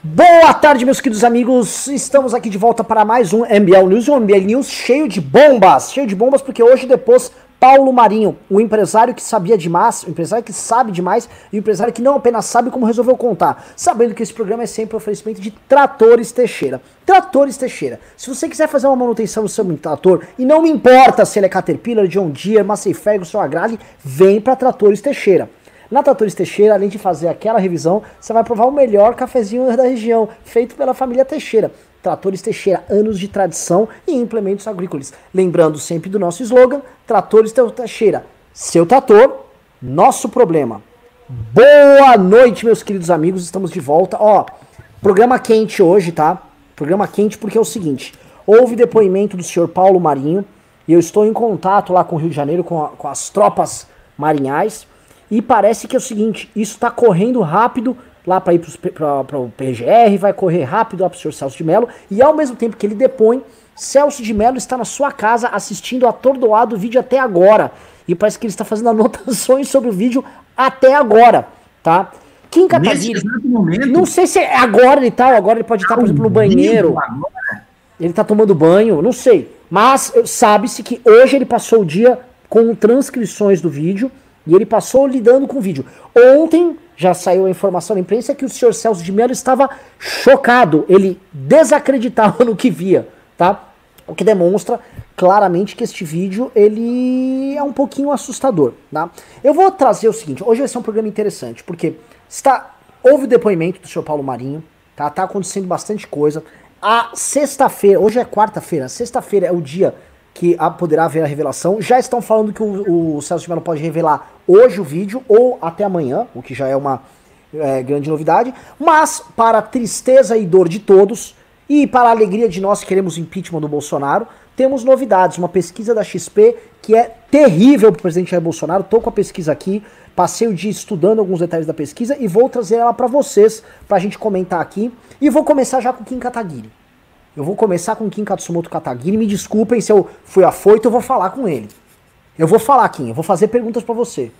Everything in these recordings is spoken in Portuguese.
Boa tarde, meus queridos amigos. Estamos aqui de volta para mais um MBL News, um MBL News cheio de bombas, cheio de bombas, porque hoje depois Paulo Marinho, o empresário que sabia demais, o empresário que sabe demais e o empresário que não apenas sabe como resolveu contar, sabendo que esse programa é sempre um oferecimento de Tratores Teixeira. Tratores Teixeira. Se você quiser fazer uma manutenção no seu trator e não me importa se ele é Caterpillar, John Deere, Massey Ferguson, Agrale, vem para Tratores Teixeira. Na Tratores Teixeira, além de fazer aquela revisão, você vai provar o melhor cafezinho da região, feito pela família Teixeira. Tratores Teixeira, anos de tradição e implementos agrícolas. Lembrando sempre do nosso slogan: Tratores Teixeira, seu trator, nosso problema. Boa noite, meus queridos amigos, estamos de volta. Ó, programa quente hoje, tá? Programa quente porque é o seguinte: houve depoimento do senhor Paulo Marinho e eu estou em contato lá com o Rio de Janeiro, com, a, com as tropas marinhais. E parece que é o seguinte, isso está correndo rápido lá para ir para o PGR, vai correr rápido lá para o senhor Celso de Mello, e ao mesmo tempo que ele depõe, Celso de Mello está na sua casa assistindo atordoado o vídeo até agora. E parece que ele está fazendo anotações sobre o vídeo até agora, tá? Kim Kataguiri, não sei se é agora ele tá, agora ele pode estar, por exemplo, no banheiro. Ele está tomando banho, não sei. Mas sabe-se que hoje ele passou o dia com transcrições do vídeo e ele passou lidando com o vídeo. Ontem já saiu a informação na imprensa que o senhor Celso de Mello estava chocado. Ele desacreditava no que via, tá? O que demonstra claramente que este vídeo ele é um pouquinho assustador, tá? Eu vou trazer o seguinte, hoje vai ser um programa interessante, porque está houve o depoimento do senhor Paulo Marinho, tá? Tá acontecendo bastante coisa. A sexta-feira, hoje é quarta-feira, sexta-feira é o dia que poderá haver a revelação. Já estão falando que o, o Celso de Mello pode revelar hoje o vídeo ou até amanhã, o que já é uma é, grande novidade. Mas, para tristeza e dor de todos, e para a alegria de nós que queremos impeachment do Bolsonaro, temos novidades. Uma pesquisa da XP que é terrível para o presidente Jair Bolsonaro. Estou com a pesquisa aqui, passei o dia estudando alguns detalhes da pesquisa e vou trazer ela para vocês, para a gente comentar aqui. E vou começar já com Kim Kataguiri. Eu vou começar com Kim Katsumoto Katagiri. Me desculpem se eu fui afoito, eu vou falar com ele. Eu vou falar, Kim, eu vou fazer perguntas para você.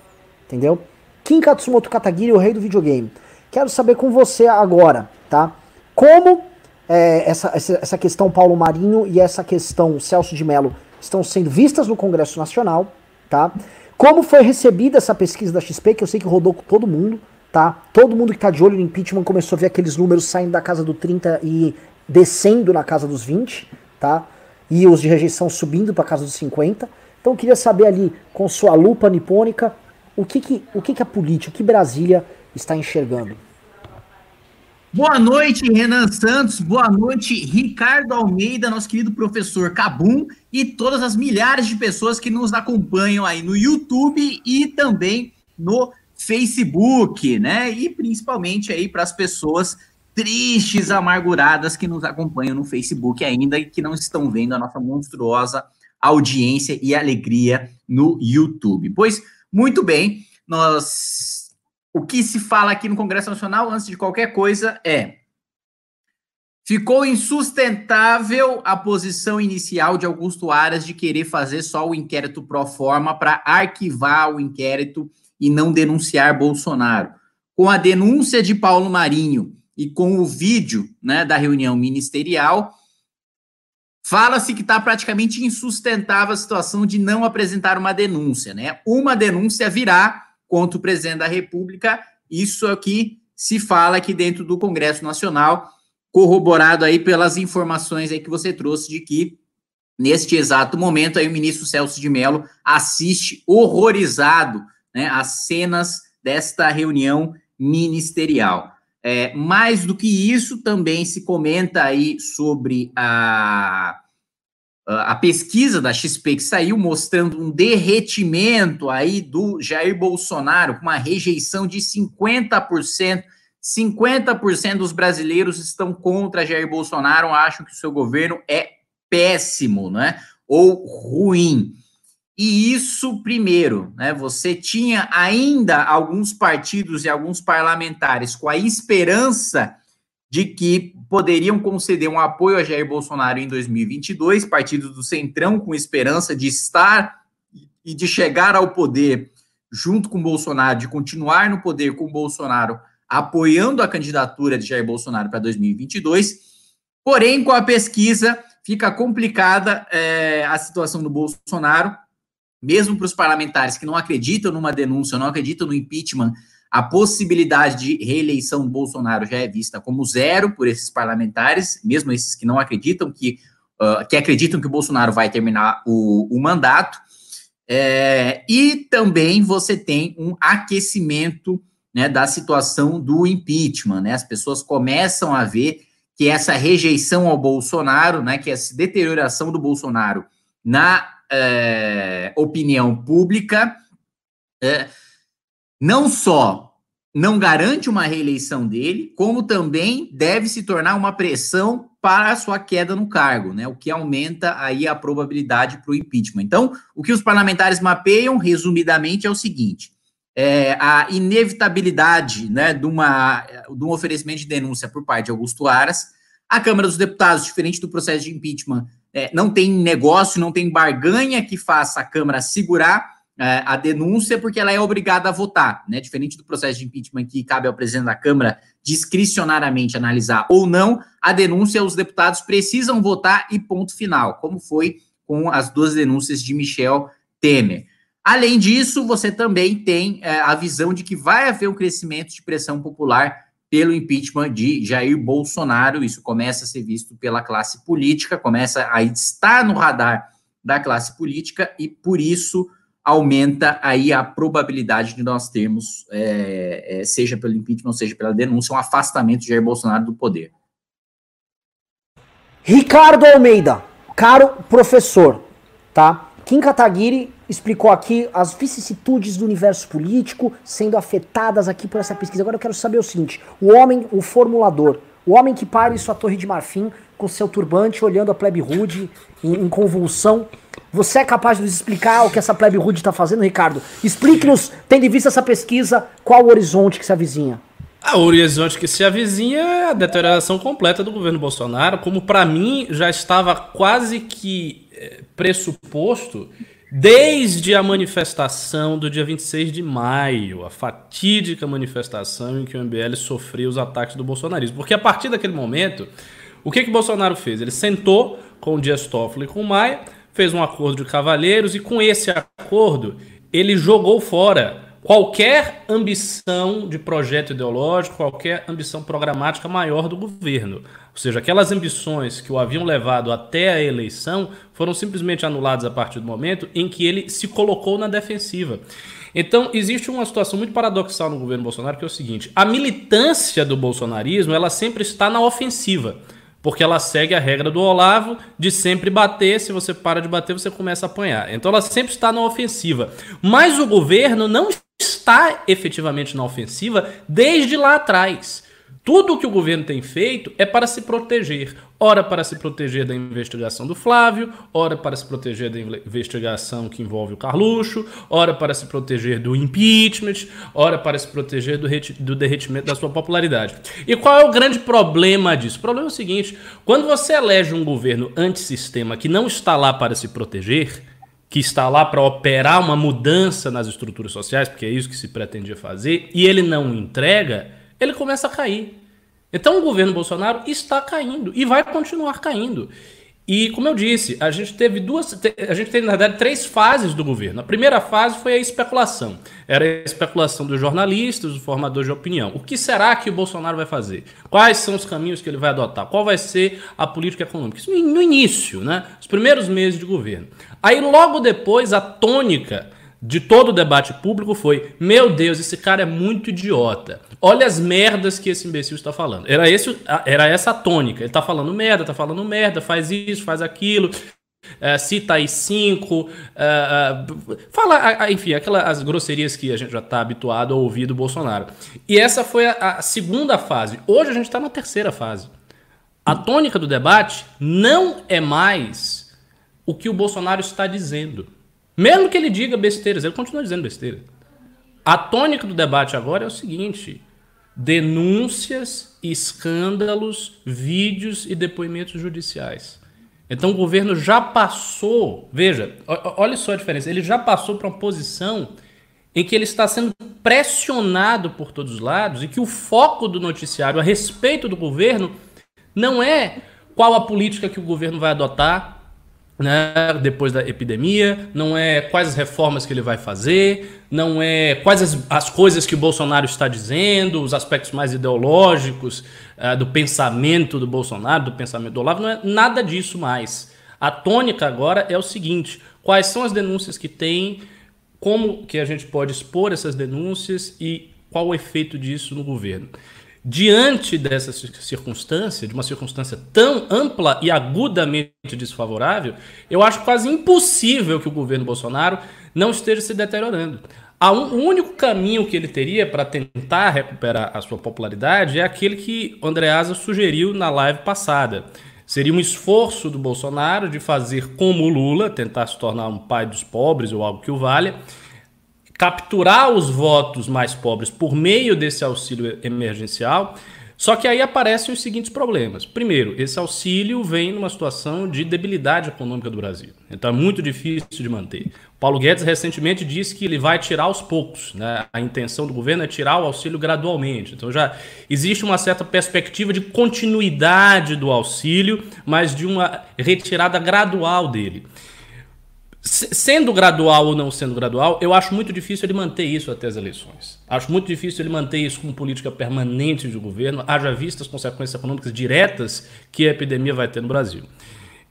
Entendeu? Kim Katsumoto Katagiri, o rei do videogame. Quero saber com você agora, tá? Como é, essa, essa questão Paulo Marinho e essa questão Celso de Mello estão sendo vistas no Congresso Nacional, tá? Como foi recebida essa pesquisa da XP, que eu sei que rodou com todo mundo, tá? Todo mundo que tá de olho no impeachment começou a ver aqueles números saindo da casa do 30 e descendo na casa dos 20, tá? E os de rejeição subindo para casa dos 50. Então eu queria saber ali, com sua lupa nipônica, o que que, o que que a política, o que Brasília está enxergando? Boa noite, Renan Santos. Boa noite, Ricardo Almeida, nosso querido professor Cabum e todas as milhares de pessoas que nos acompanham aí no YouTube e também no Facebook, né? E principalmente aí para as pessoas tristes, amarguradas que nos acompanham no Facebook ainda e que não estão vendo a nossa monstruosa audiência e alegria no YouTube. Pois, muito bem, nós o que se fala aqui no Congresso Nacional antes de qualquer coisa é Ficou insustentável a posição inicial de Augusto Aras de querer fazer só o inquérito pro forma para arquivar o inquérito e não denunciar Bolsonaro. Com a denúncia de Paulo Marinho e com o vídeo né, da reunião ministerial, fala-se que está praticamente insustentável a situação de não apresentar uma denúncia. Né? Uma denúncia virá contra o presidente da República, isso aqui se fala aqui dentro do Congresso Nacional, corroborado aí pelas informações aí que você trouxe de que neste exato momento aí o ministro Celso de Mello assiste horrorizado né, às cenas desta reunião ministerial. É, mais do que isso, também se comenta aí sobre a, a pesquisa da XP que saiu mostrando um derretimento aí do Jair Bolsonaro, com uma rejeição de 50%. 50% dos brasileiros estão contra Jair Bolsonaro, acham que o seu governo é péssimo, né? Ou ruim. E isso, primeiro, né, você tinha ainda alguns partidos e alguns parlamentares com a esperança de que poderiam conceder um apoio a Jair Bolsonaro em 2022, partidos do Centrão com esperança de estar e de chegar ao poder junto com Bolsonaro, de continuar no poder com Bolsonaro apoiando a candidatura de Jair Bolsonaro para 2022. Porém, com a pesquisa, fica complicada é, a situação do Bolsonaro, mesmo para os parlamentares que não acreditam numa denúncia, não acreditam no impeachment, a possibilidade de reeleição do Bolsonaro já é vista como zero por esses parlamentares, mesmo esses que não acreditam que, uh, que acreditam que o Bolsonaro vai terminar o, o mandato. É, e também você tem um aquecimento né, da situação do impeachment. Né? As pessoas começam a ver que essa rejeição ao Bolsonaro, né, que essa deterioração do Bolsonaro na é, opinião pública, é, não só não garante uma reeleição dele, como também deve se tornar uma pressão para a sua queda no cargo, né? O que aumenta aí a probabilidade para o impeachment. Então, o que os parlamentares mapeiam, resumidamente, é o seguinte: é, a inevitabilidade né, de, uma, de um oferecimento de denúncia por parte de Augusto Aras. A Câmara dos Deputados, diferente do processo de impeachment, é, não tem negócio, não tem barganha que faça a Câmara segurar é, a denúncia porque ela é obrigada a votar, né? Diferente do processo de impeachment que cabe ao presidente da Câmara discricionariamente analisar ou não, a denúncia os deputados precisam votar e ponto final, como foi com as duas denúncias de Michel Temer. Além disso, você também tem é, a visão de que vai haver um crescimento de pressão popular pelo impeachment de Jair Bolsonaro. Isso começa a ser visto pela classe política, começa a estar no radar da classe política e por isso aumenta aí a probabilidade de nós termos, é, é, seja pelo impeachment, seja pela denúncia, um afastamento de Jair Bolsonaro do poder. Ricardo Almeida, caro professor, tá? Kim Kataguiri explicou aqui as vicissitudes do universo político sendo afetadas aqui por essa pesquisa. Agora eu quero saber o seguinte: o homem, o formulador, o homem que para em sua torre de marfim com seu turbante, olhando a plebe rude em, em convulsão, você é capaz de nos explicar o que essa plebe rude está fazendo, Ricardo? Explique-nos, tendo em vista essa pesquisa, qual o horizonte que se avizinha? Ah, o horizonte que se avizinha é a deterioração completa do governo Bolsonaro, como para mim já estava quase que é, pressuposto desde a manifestação do dia 26 de maio, a fatídica manifestação em que o MBL sofreu os ataques do bolsonarismo. Porque a partir daquele momento, o que que Bolsonaro fez? Ele sentou com o Dias Toffoli e com o Maia, fez um acordo de cavalheiros e com esse acordo ele jogou fora qualquer ambição de projeto ideológico, qualquer ambição programática maior do governo. Ou seja, aquelas ambições que o haviam levado até a eleição foram simplesmente anuladas a partir do momento em que ele se colocou na defensiva. Então, existe uma situação muito paradoxal no governo Bolsonaro, que é o seguinte: a militância do bolsonarismo, ela sempre está na ofensiva porque ela segue a regra do Olavo de sempre bater, se você para de bater, você começa a apanhar. Então ela sempre está na ofensiva. Mas o governo não está efetivamente na ofensiva desde lá atrás. Tudo o que o governo tem feito é para se proteger. Ora para se proteger da investigação do Flávio, ora para se proteger da investigação que envolve o Carluxo, ora para se proteger do impeachment, ora para se proteger do, do derretimento da sua popularidade. E qual é o grande problema disso? O problema é o seguinte: quando você elege um governo antissistema que não está lá para se proteger, que está lá para operar uma mudança nas estruturas sociais, porque é isso que se pretendia fazer, e ele não entrega ele começa a cair. Então o governo Bolsonaro está caindo e vai continuar caindo. E como eu disse, a gente teve duas, a gente teve na verdade três fases do governo. A primeira fase foi a especulação. Era a especulação dos jornalistas, dos formadores de opinião. O que será que o Bolsonaro vai fazer? Quais são os caminhos que ele vai adotar? Qual vai ser a política econômica? Isso no início, né? Os primeiros meses de governo. Aí logo depois a tônica de todo o debate público foi: meu Deus, esse cara é muito idiota. Olha as merdas que esse imbecil está falando. Era, esse, era essa a tônica. Ele está falando merda, está falando merda, faz isso, faz aquilo. É, cita aí cinco, é, é, fala, enfim, aquelas grosserias que a gente já está habituado a ouvir do Bolsonaro. E essa foi a, a segunda fase. Hoje a gente está na terceira fase. A tônica do debate não é mais o que o Bolsonaro está dizendo. Mesmo que ele diga besteiras, ele continua dizendo besteira. A tônica do debate agora é o seguinte: denúncias, escândalos, vídeos e depoimentos judiciais. Então o governo já passou, veja, olha só a diferença, ele já passou para uma posição em que ele está sendo pressionado por todos os lados e que o foco do noticiário a respeito do governo não é qual a política que o governo vai adotar, né, depois da epidemia, não é quais as reformas que ele vai fazer, não é quais as, as coisas que o Bolsonaro está dizendo, os aspectos mais ideológicos uh, do pensamento do Bolsonaro, do pensamento do Olavo, não é nada disso mais. A tônica agora é o seguinte: quais são as denúncias que tem, como que a gente pode expor essas denúncias e qual o efeito disso no governo. Diante dessa circunstância, de uma circunstância tão ampla e agudamente desfavorável, eu acho quase impossível que o governo Bolsonaro não esteja se deteriorando. O único caminho que ele teria para tentar recuperar a sua popularidade é aquele que Andreasa sugeriu na live passada. Seria um esforço do Bolsonaro de fazer como o Lula, tentar se tornar um pai dos pobres ou algo que o valha, capturar os votos mais pobres por meio desse auxílio emergencial. Só que aí aparecem os seguintes problemas. Primeiro, esse auxílio vem numa situação de debilidade econômica do Brasil. Então é muito difícil de manter. Paulo Guedes recentemente disse que ele vai tirar aos poucos. Né? A intenção do governo é tirar o auxílio gradualmente. Então já existe uma certa perspectiva de continuidade do auxílio, mas de uma retirada gradual dele sendo gradual ou não sendo gradual, eu acho muito difícil ele manter isso até as eleições. Acho muito difícil ele manter isso como política permanente de governo, haja vista as consequências econômicas diretas que a epidemia vai ter no Brasil.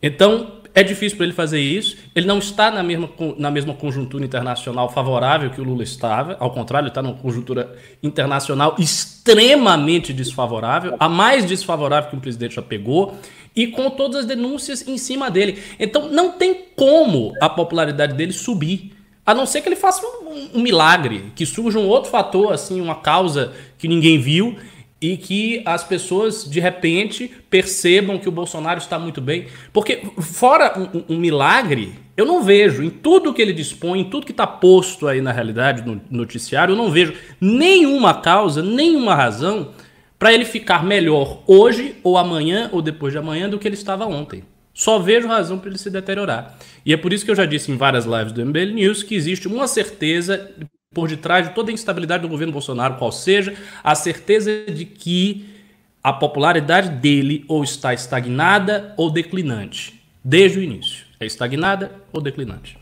Então, é difícil para ele fazer isso. Ele não está na mesma, na mesma conjuntura internacional favorável que o Lula estava. Ao contrário, está numa conjuntura internacional extremamente desfavorável, a mais desfavorável que o presidente já pegou e com todas as denúncias em cima dele. Então não tem como a popularidade dele subir. A não ser que ele faça um, um, milagre, que surja um outro fator, assim, uma causa que ninguém viu e que as pessoas de repente percebam que o Bolsonaro está muito bem. Porque, fora um, um milagre, eu não vejo em tudo que ele dispõe, em tudo que está posto aí na realidade, no noticiário, eu não vejo nenhuma causa, nenhuma razão para ele ficar melhor hoje ou amanhã ou depois de amanhã do que ele estava ontem. Só vejo razão para ele se deteriorar. E é por isso que eu já disse em várias lives do MBL News que existe uma certeza por detrás de toda a instabilidade do governo Bolsonaro, qual seja, a certeza de que a popularidade dele ou está estagnada ou declinante, desde o início. É estagnada ou declinante.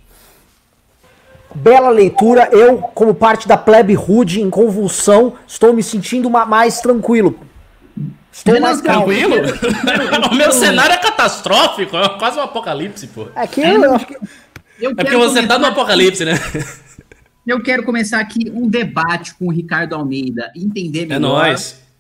Bela leitura. Eu, como parte da plebe rude em convulsão, estou me sentindo mais tranquilo. Estou mais tranquilo? o meu cenário é catastrófico, é quase um apocalipse, pô. É que eu, eu acho que. Eu é porque você tá no apocalipse, né? Eu quero começar aqui um debate com o Ricardo Almeida, entender é melhor é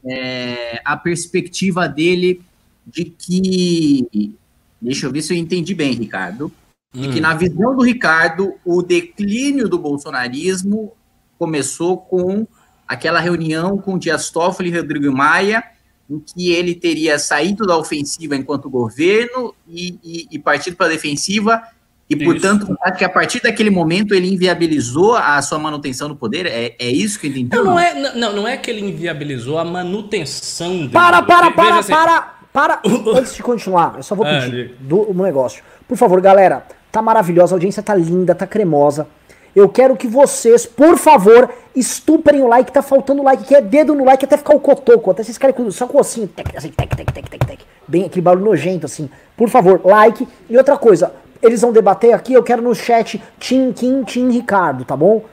é, a perspectiva dele de que. Deixa eu ver se eu entendi bem, Ricardo de que, hum. na visão do Ricardo, o declínio do bolsonarismo começou com aquela reunião com Dias Toffoli e Rodrigo Maia, em que ele teria saído da ofensiva enquanto governo e, e, e partido para a defensiva, e, portanto, que a partir daquele momento ele inviabilizou a sua manutenção do poder? É, é isso que eu entendi? Não, não, é, não, não é que ele inviabilizou a manutenção dele. Para, para, para, assim, para, para. Antes de continuar, eu só vou ah, pedir do, um negócio. Por favor, galera, Tá maravilhosa, a audiência tá linda, tá cremosa. Eu quero que vocês, por favor, estuprem o like, tá faltando like, que é dedo no like até ficar o cotoco, até vocês querem só com o ossinho, tec, assim, tec, tec, tec, tec, tec, bem aquele barulho nojento assim. Por favor, like. E outra coisa, eles vão debater aqui, eu quero no chat Tim Kim Tim Ricardo, tá bom?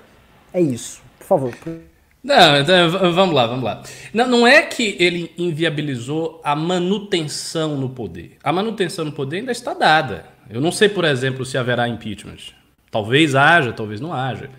É isso. Por favor. Não, então, vamos lá, vamos lá. Não, não é que ele inviabilizou a manutenção no poder. A manutenção no poder ainda está dada. Eu não sei, por exemplo, se haverá impeachment. Talvez haja, talvez não haja.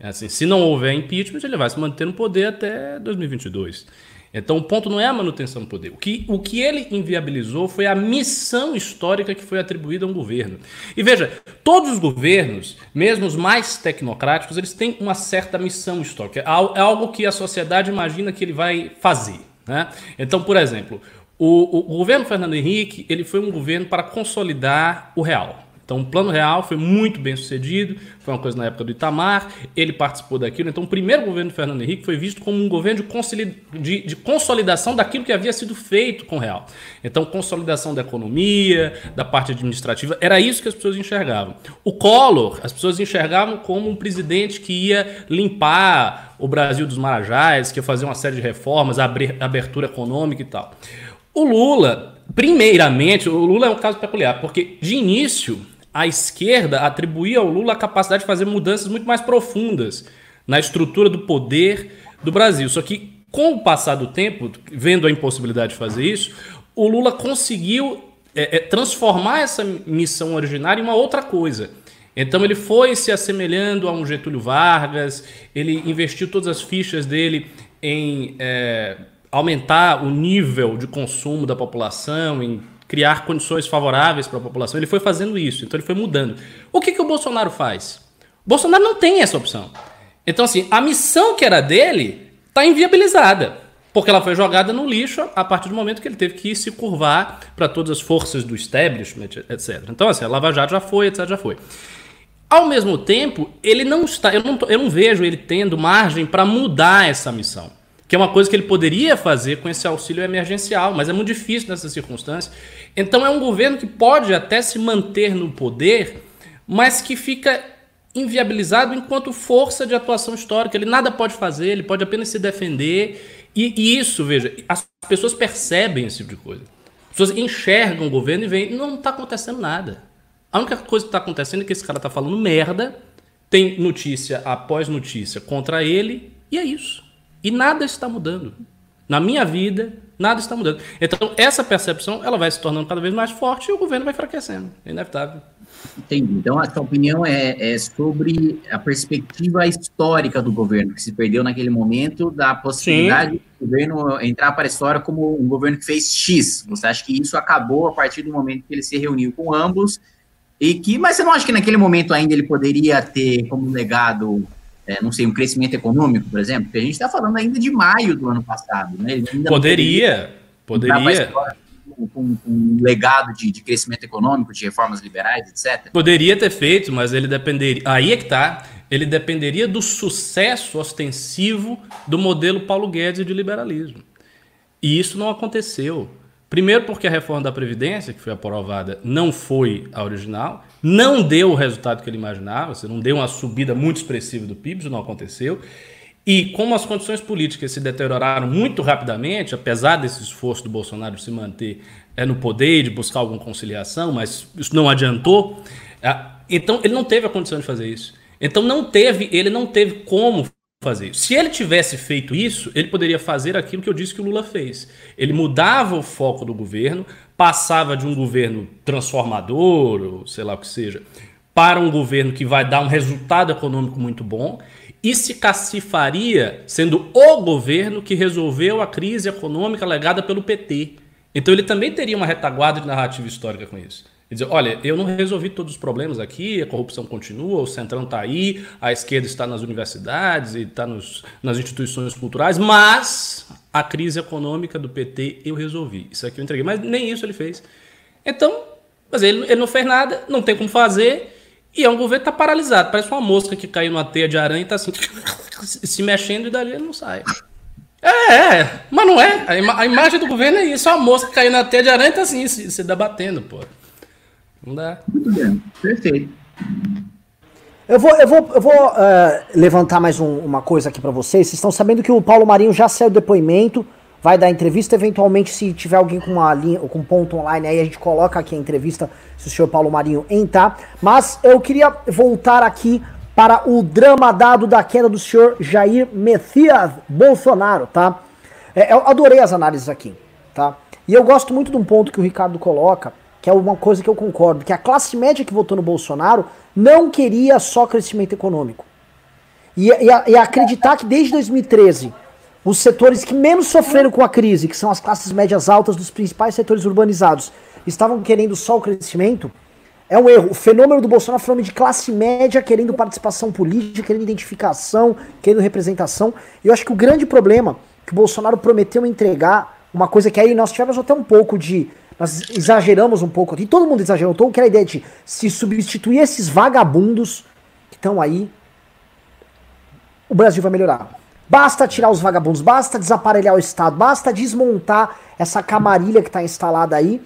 É assim, se não houver impeachment, ele vai se manter no poder até 2022. Então o ponto não é a manutenção do poder. O que, o que ele inviabilizou foi a missão histórica que foi atribuída a um governo. E veja, todos os governos, mesmo os mais tecnocráticos, eles têm uma certa missão histórica. É, é algo que a sociedade imagina que ele vai fazer. Né? Então, por exemplo, o, o, governo Fernando Henrique ele foi um governo para consolidar o real. Então, o Plano Real foi muito bem sucedido, foi uma coisa na época do Itamar, ele participou daquilo. Então, o primeiro governo do Fernando Henrique foi visto como um governo de, consolidação daquilo que havia sido feito com o Real. Então, consolidação da economia, da parte administrativa, era isso que as pessoas enxergavam. O Collor, as pessoas enxergavam como um presidente que ia limpar o Brasil dos Marajás, que ia fazer uma série de reformas, abrir abertura econômica e tal. O Lula, primeiramente, o Lula é um caso peculiar, porque de início a esquerda atribuía ao Lula a capacidade de fazer mudanças muito mais profundas na estrutura do poder do Brasil. Só que com o passar do tempo, vendo a impossibilidade de fazer isso, o Lula conseguiu é, é, transformar essa missão originária em uma outra coisa. Então ele foi se assemelhando a um Getúlio Vargas, ele investiu todas as fichas dele em é, aumentar o nível de consumo da população, em criar condições favoráveis para a população. Ele foi fazendo isso, então ele foi mudando. O que, que o Bolsonaro faz? O Bolsonaro não tem essa opção. Então, assim, a missão que era dele está inviabilizada. Porque ela foi jogada no lixo a partir do momento que ele teve que se curvar para todas as forças do establishment, etc. Então, assim, a Lava Jato já foi, etc. Já foi. Ao mesmo tempo, ele não está. Eu não, eu não vejo ele tendo margem para mudar essa missão. Que é uma coisa que ele poderia fazer com esse auxílio emergencial, mas é muito difícil nessa circunstância. Então, é um governo que pode até se manter no poder, mas que fica inviabilizado enquanto força de atuação histórica. Ele nada pode fazer, ele pode apenas se defender. E, e isso, veja, as pessoas percebem esse tipo de coisa. As pessoas enxergam o governo e veem, não está acontecendo nada. A única coisa que está acontecendo é que esse cara está falando merda, tem notícia após notícia contra ele, e é isso. E nada está mudando. Na minha vida, nada está mudando. Então, essa percepção ela vai se tornando cada vez mais forte e o governo vai enfraquecendo. É inevitável. Entendi. Então, a sua opinião é, é, sobre a perspectiva histórica do governo, que se perdeu naquele momento, da possibilidade Sim. do governo entrar para a história como um governo que fez X. Você acha que isso acabou a partir do momento que ele se reuniu com ambos? E que, mas você não acha que naquele momento ainda ele poderia ter como legado, é, não sei, um crescimento econômico, por exemplo? Porque a gente está falando ainda de maio do ano passado, né? poderia, poderia. poderia com, um legado de, de, crescimento econômico, de reformas liberais, etc? Poderia ter feito, mas ele dependeria. Aí é que tá. Ele dependeria do sucesso ostensivo do modelo Paulo Guedes de liberalismo. E isso não aconteceu. Primeiro, porque a reforma da Previdência, que foi aprovada, não foi a original, não deu o resultado que ele imaginava, você não deu uma subida muito expressiva do PIB, isso não aconteceu. E como as condições políticas se deterioraram muito rapidamente, apesar desse esforço do Bolsonaro de se manter é, no poder de buscar alguma conciliação, mas isso não adiantou, é, então ele não teve a condição de fazer isso. Então não teve, ele não teve como fazer isso. Se ele tivesse feito isso, ele poderia fazer aquilo que eu disse que o Lula fez. Ele mudava o foco do governo, passava de um governo transformador, ou sei lá o que seja, para um governo que vai dar um resultado econômico muito bom e se cacifaria sendo o governo que resolveu a crise econômica legada pelo PT. Então ele também teria uma retaguarda de narrativa histórica com isso. Dizer, olha, eu não resolvi todos os problemas aqui, a corrupção continua, o Centrão está aí, a esquerda está nas universidades e está nas instituições culturais, mas a crise econômica do PT eu resolvi. Isso aqui eu entreguei. Mas nem isso ele fez. Então, mas ele, ele não fez nada, não tem como fazer. E é um governo que está paralisado. Parece uma mosca que caiu numa teia de aranha e está assim, se mexendo e dali ele não sai. É, é, mas não é. A, ima a, imagem do governo é isso. Uma mosca que caiu na teia de aranha e está assim, se, se debatendo, pô. Não dá. Muito bem, perfeito. Eu vou, eu vou, eu vou uh, levantar mais um, uma coisa aqui para vocês. Vocês estão sabendo que o Paulo Marinho já saiu depoimento vai dar entrevista. Eventualmente, se tiver alguém com uma linha, com ponto online aí, a gente coloca aqui a entrevista se o senhor Paulo Marinho entrar. Mas eu queria voltar aqui para o drama dado da queda do senhor Jair Messias Bolsonaro, tá? É, eu adorei as análises aqui, tá? E eu gosto muito de um ponto que o Ricardo coloca, que é uma coisa que eu concordo, que a classe média que votou no Bolsonaro não queria só crescimento econômico. E, e, e acreditar que desde 2013 os setores que menos sofreram com a crise, que são as classes médias altas dos principais setores urbanizados, estavam querendo só o crescimento, é um erro. O fenômeno do Bolsonaro foi de classe média querendo participação política, querendo identificação, querendo representação. E eu acho que o grande problema que o Bolsonaro prometeu entregar, uma coisa que aí nós tivemos até um pouco de. Nós exageramos um pouco aqui, todo mundo exagerou, todo que era a ideia de se substituir esses vagabundos que estão aí, o Brasil vai melhorar. Basta tirar os vagabundos, basta desaparelhar o Estado, basta desmontar essa camarilha que está instalada aí.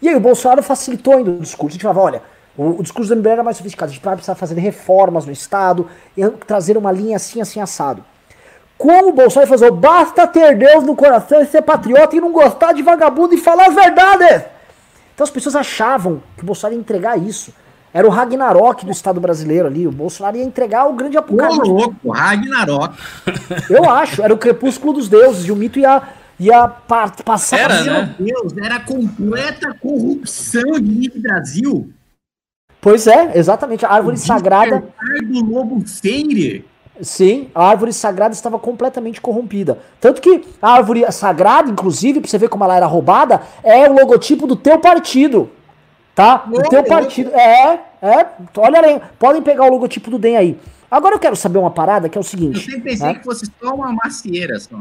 E aí o Bolsonaro facilitou ainda o discurso. A gente falava, olha, o, o discurso do MBL era mais sofisticado, a gente vai precisar fazer reformas no Estado, trazer uma linha assim, assim, assado. Como o Bolsonaro fazer, basta ter Deus no coração e ser patriota e não gostar de vagabundo e falar as verdades. Então as pessoas achavam que o Bolsonaro ia entregar isso. Era o Ragnarok do Estado brasileiro ali. O Bolsonaro ia entregar o grande apocalipse. Ô, louco, Ragnarok. Eu acho, era o crepúsculo dos deuses. E o mito ia, ia pa passar... Era, né? Meu Deus, era completa corrupção de Brasil. Pois é, exatamente. A árvore o sagrada... do lobo feire Sim, a árvore sagrada estava completamente corrompida. Tanto que a árvore sagrada, inclusive, pra você ver como ela era roubada, é o logotipo do teu partido. Tá? O teu partido. É, é. Olha aí, podem pegar o logotipo do DEM aí. Agora eu quero saber uma parada que é o seguinte. Eu sempre pensei né? que fosse só uma macieira só.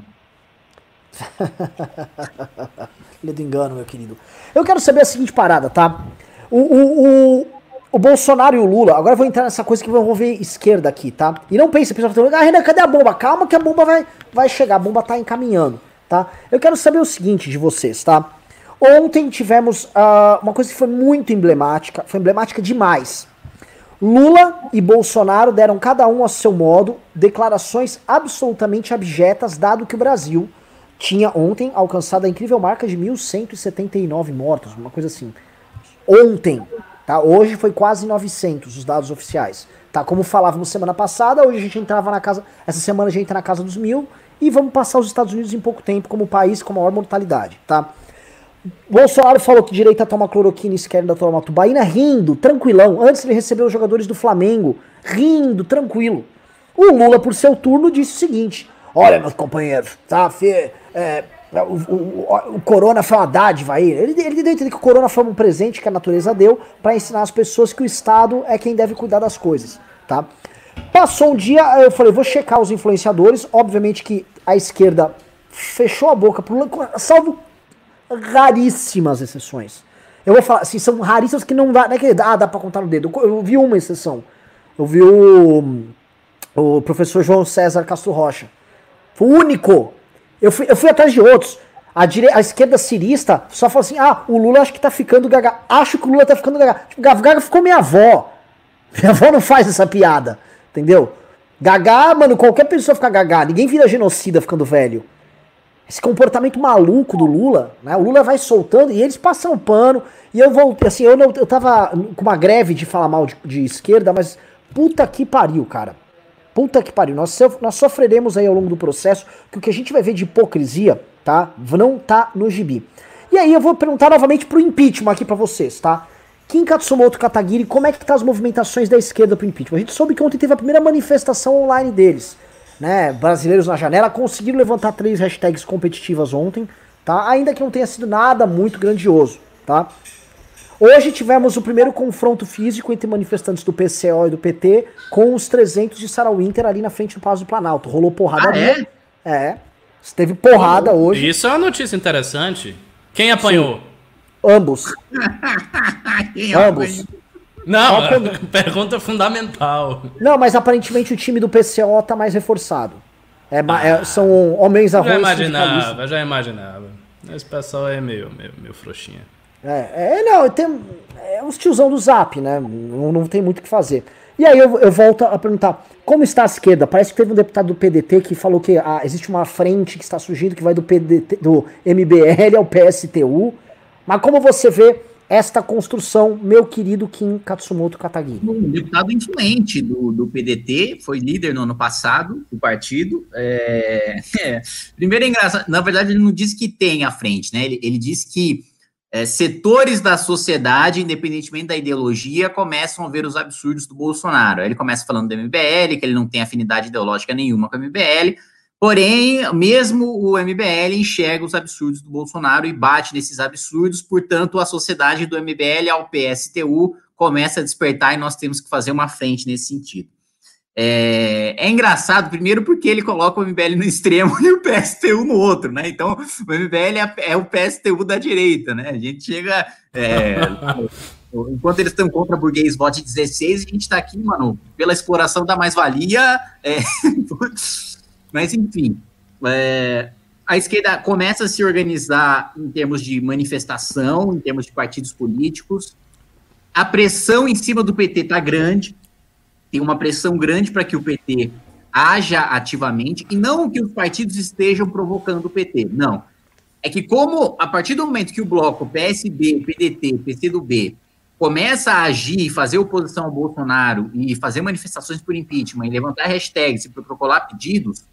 Ledo engano, meu querido. Eu quero saber a seguinte parada, tá? O, o, o, o Bolsonaro e o Lula, agora eu vou entrar nessa coisa que vai envolver esquerda aqui, tá? E não pense, pessoal, falando, ah, Renan, cadê a bomba? Calma que a bomba vai, vai chegar, a bomba tá encaminhando, tá? Eu quero saber o seguinte de vocês, tá? Ontem tivemos uh, uma coisa que foi muito emblemática, foi emblemática demais. Lula e Bolsonaro deram cada um a seu modo declarações absolutamente abjetas, dado que o Brasil tinha ontem alcançado a incrível marca de 1.179 mortos, uma coisa assim. Ontem, Tá? Hoje foi quase 900 os dados oficiais. Tá? Como falávamos semana passada, hoje a gente entrava na casa, essa semana a gente entra na casa dos mil e vamos passar os Estados Unidos em pouco tempo como país com maior mortalidade. Tá? Bolsonaro falou que direita toma cloroquina e esquerda toma tubaína, rindo, tranquilão. Antes ele recebeu os jogadores do Flamengo, rindo, tranquilo. O Lula, por seu turno, disse o seguinte: Olha, meus companheiros, tá? Fê, é, o, o, o, corona foi uma dádiva aí. Ele, ele deu entender que o corona foi um presente que a natureza deu para ensinar as pessoas que o Estado é quem deve cuidar das coisas, tá? Passou um dia, eu falei, vou checar os influenciadores. Obviamente que a esquerda fechou a boca pro salvo raríssimas exceções. Eu vou falar, assim, são raríssimas que não dá, não é que dá, dá pra contar no dedo. Eu vi uma exceção. Eu vi o, o professor João César Castro Rocha. Foi o único eu fui, eu fui atrás de outros. A, dire... a esquerda cirista só falou assim: ah, o Lula acho que tá ficando gaga. Acho que o Lula tá ficando gaga. Tipo, gaga ficou minha avó. Minha avó não faz essa piada. Entendeu? Gaga, mano, qualquer pessoa fica gaga. Ninguém vira genocida ficando velho. Esse comportamento maluco do Lula, né? O Lula vai soltando e eles passam pano. E eu voltei, assim, eu, não, eu tava com uma greve de falar mal de, de esquerda, mas puta que pariu, cara. Puta que pariu. Nós, nós sofreremos aí ao longo do processo que o que a gente vai ver de hipocrisia, tá? Não tá no gibi. E aí eu vou perguntar novamente pro impeachment aqui para vocês, tá? Kim Katsumoto Katagiri, como é que tá as movimentações da esquerda pro impeachment? A gente soube que ontem teve a primeira manifestação online deles, né? Brasileiros na janela conseguiram levantar três hashtags competitivas ontem, tá? Ainda que não tenha sido nada muito grandioso, tá? Hoje tivemos o primeiro confronto físico entre manifestantes do PCO e do PT com os 300 de Sarah Winter ali na frente do Palácio do Planalto. Rolou porrada ah, é? É. Teve porrada hoje. Isso é uma notícia interessante. Quem apanhou? Sim. Ambos. Ambos. Não, pergunta fundamental. Não, mas aparentemente o time do PCO tá mais reforçado. É, ah, é, são homens arroz. Já imaginava, já imaginava. Esse pessoal é meio, meio, meio frouxinha. É, é não, tem, é uns tiozão do zap, né? Não, não tem muito o que fazer. E aí eu, eu volto a perguntar, como está a esquerda? Parece que teve um deputado do PDT que falou que ah, existe uma frente que está surgindo que vai do, PDT, do MBL ao PSTU. Mas como você vê esta construção, meu querido Kim Katsumoto Katagiri? Um deputado influente do, do PDT, foi líder no ano passado do partido. É, é, primeiro é engraçado, na verdade ele não disse que tem a frente, né? Ele, ele disse que é, setores da sociedade, independentemente da ideologia, começam a ver os absurdos do Bolsonaro. Ele começa falando do MBL, que ele não tem afinidade ideológica nenhuma com o MBL, porém, mesmo o MBL enxerga os absurdos do Bolsonaro e bate nesses absurdos, portanto, a sociedade do MBL ao PSTU começa a despertar e nós temos que fazer uma frente nesse sentido. É, é, engraçado, primeiro, porque ele coloca o MBL no extremo e o PSTU no outro, né? Então, o MBL é, é o PSTU da direita, né? A gente chega. É, enquanto eles estão contra burguês vote 16, a gente está aqui, mano, pela exploração da mais-valia. É, mas, enfim. É, a esquerda começa a se organizar em termos de manifestação, em termos de partidos políticos. A pressão em cima do PT está grande tem uma pressão grande para que o PT haja ativamente, e não que os partidos estejam provocando o PT, não. É que como, a partir do momento que o bloco PSB, PDT, PCdoB começa a agir fazer oposição ao Bolsonaro e fazer manifestações por impeachment, e levantar hashtags e protocolar pedidos,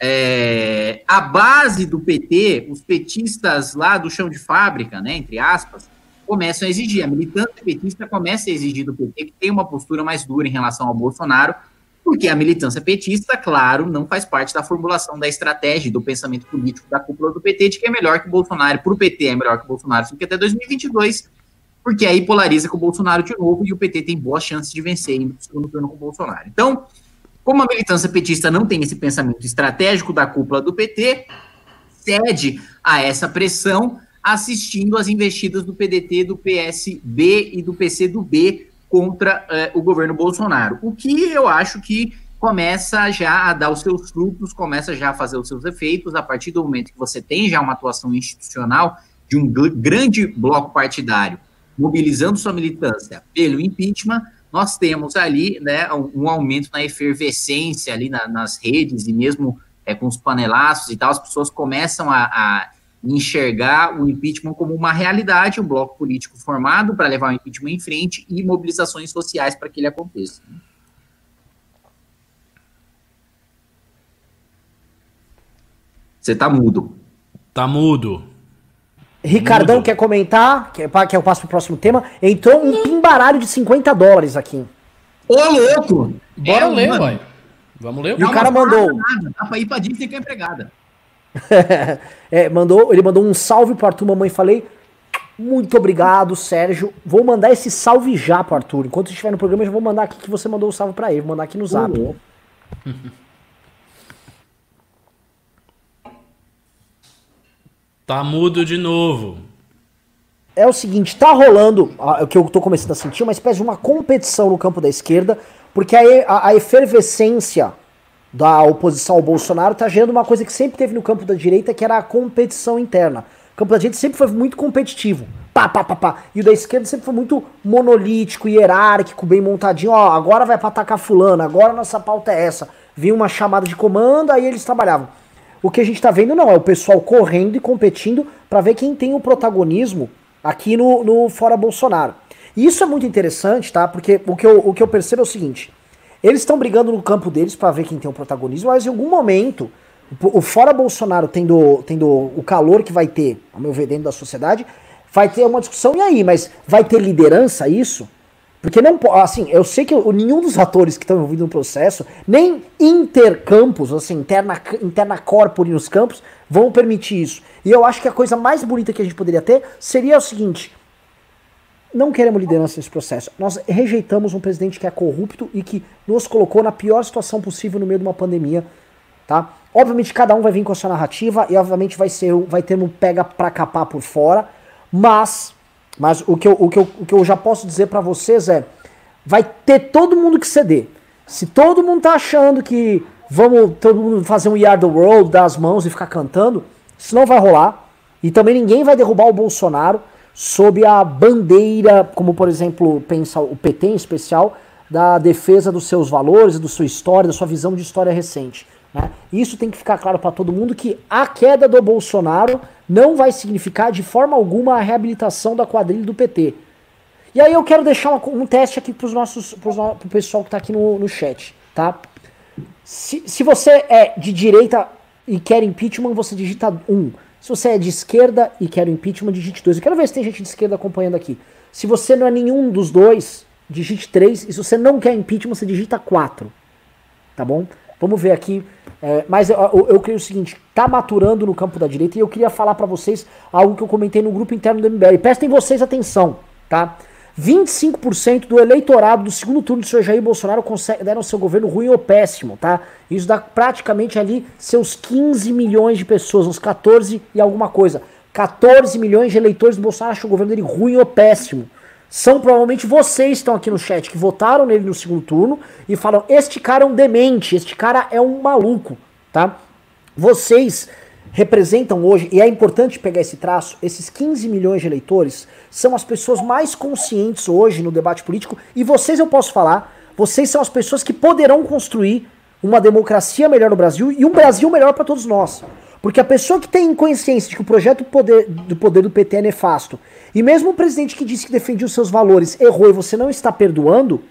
é, a base do PT, os petistas lá do chão de fábrica, né, entre aspas, começam a exigir, a militância petista começa a exigir do PT que tenha uma postura mais dura em relação ao Bolsonaro, porque a militância petista, claro, não faz parte da formulação da estratégia do pensamento político da cúpula do PT de que é melhor que Bolsonaro, para o PT é melhor que Bolsonaro, que até 2022, porque aí polariza com o Bolsonaro de novo e o PT tem boas chances de vencer indo para o segundo turno com o Bolsonaro. Então, como a militância petista não tem esse pensamento estratégico da cúpula do PT, cede a essa pressão assistindo às investidas do PDT, do PSB e do PCdoB contra eh, o governo Bolsonaro. O que eu acho que começa já a dar os seus frutos, começa já a fazer os seus efeitos, a partir do momento que você tem já uma atuação institucional de um grande bloco partidário mobilizando sua militância pelo impeachment, nós temos ali né, um, aumento na efervescência ali na, nas redes e mesmo é, com os panelaços e tal, as pessoas começam a, a enxergar o impeachment como uma realidade, um bloco político formado para levar o impeachment em frente e mobilizações sociais para que ele aconteça. Você tá mudo. Tá mudo. Ricardão mudo. quer comentar, quer eu passo pro próximo tema. Entrou um pimbaralho de 50 dólares aqui. Ô, louco! Bora é, ler, mano. Vamos ler. E o cara mandou. Dá pra ir pra Disney que é empregada. é, mandou, ele mandou um salve pro Arthur, mamãe. Falei, muito obrigado, Sérgio. Vou mandar esse salve já pro Arthur. Enquanto estiver no programa, eu já vou mandar aqui que você mandou o salve para ele. Vou mandar aqui no zap. tá mudo de novo. É o seguinte, tá rolando, o que eu tô começando a sentir, uma espécie de uma competição no campo da esquerda, porque a, a, a efervescência da oposição ao Bolsonaro está gerando uma coisa que sempre teve no campo da direita, que era a competição interna. O campo da direita sempre foi muito competitivo. Pá, pá, pá, pá. E o da esquerda sempre foi muito monolítico, hierárquico, bem montadinho. Ó, agora vai pra atacar fulano, agora nossa pauta é essa. Vinha uma chamada de comando, aí eles trabalhavam. O que a gente tá vendo não, é o pessoal correndo e competindo para ver quem tem o protagonismo aqui no, no Fora Bolsonaro. E isso é muito interessante, tá? Porque o que eu, o que eu percebo é o seguinte. Eles estão brigando no campo deles para ver quem tem o protagonismo, mas em algum momento, o fora Bolsonaro tendo, tendo o calor que vai ter, ao meu ver, dentro da sociedade, vai ter uma discussão, e aí, mas vai ter liderança isso? Porque não assim, eu sei que nenhum dos atores que estão envolvidos no processo, nem intercampos, assim, interna, interna corpore nos campos, vão permitir isso. E eu acho que a coisa mais bonita que a gente poderia ter seria o seguinte: não queremos liderança nesse processo. Nós rejeitamos um presidente que é corrupto e que nos colocou na pior situação possível no meio de uma pandemia, tá? Obviamente cada um vai vir com a sua narrativa e obviamente vai ser vai ter um pega pra capar por fora, mas mas o que eu, o que eu, o que eu já posso dizer para vocês é vai ter todo mundo que ceder. Se todo mundo tá achando que vamos todo mundo fazer um Yard the World, dar as mãos e ficar cantando, isso não vai rolar. E também ninguém vai derrubar o Bolsonaro sob a bandeira, como por exemplo pensa o PT em especial, da defesa dos seus valores, da sua história, da sua visão de história recente. Né? Isso tem que ficar claro para todo mundo que a queda do Bolsonaro não vai significar de forma alguma a reabilitação da quadrilha do PT. E aí eu quero deixar um teste aqui para nossos, pro pessoal que está aqui no, no chat, tá? Se, se você é de direita e quer impeachment, você digita 1. Um. Se você é de esquerda e quer o impeachment, digite 2. Eu quero ver se tem gente de esquerda acompanhando aqui. Se você não é nenhum dos dois, digite 3. E se você não quer impeachment, você digita 4. Tá bom? Vamos ver aqui. É, mas eu, eu, creio o seguinte: tá maturando no campo da direita e eu queria falar para vocês algo que eu comentei no grupo interno do MBL. Prestem vocês atenção, tá? 25% do eleitorado do segundo turno do senhor Jair Bolsonaro deram seu governo ruim ou péssimo, tá? Isso dá praticamente ali seus 15 milhões de pessoas, uns 14 e alguma coisa. 14 milhões de eleitores do Bolsonaro acham o governo dele ruim ou péssimo. São provavelmente vocês que estão aqui no chat que votaram nele no segundo turno e falam: este cara é um demente, este cara é um maluco, tá? Vocês representam hoje, e é importante pegar esse traço, esses 15 milhões de eleitores são as pessoas mais conscientes hoje no debate político, e vocês eu posso falar, vocês são as pessoas que poderão construir uma democracia melhor no Brasil e um Brasil melhor para todos nós. Porque a pessoa que tem consciência de que o projeto do poder, do poder do PT é nefasto, e mesmo o presidente que disse que defendia os seus valores errou e você não está perdoando,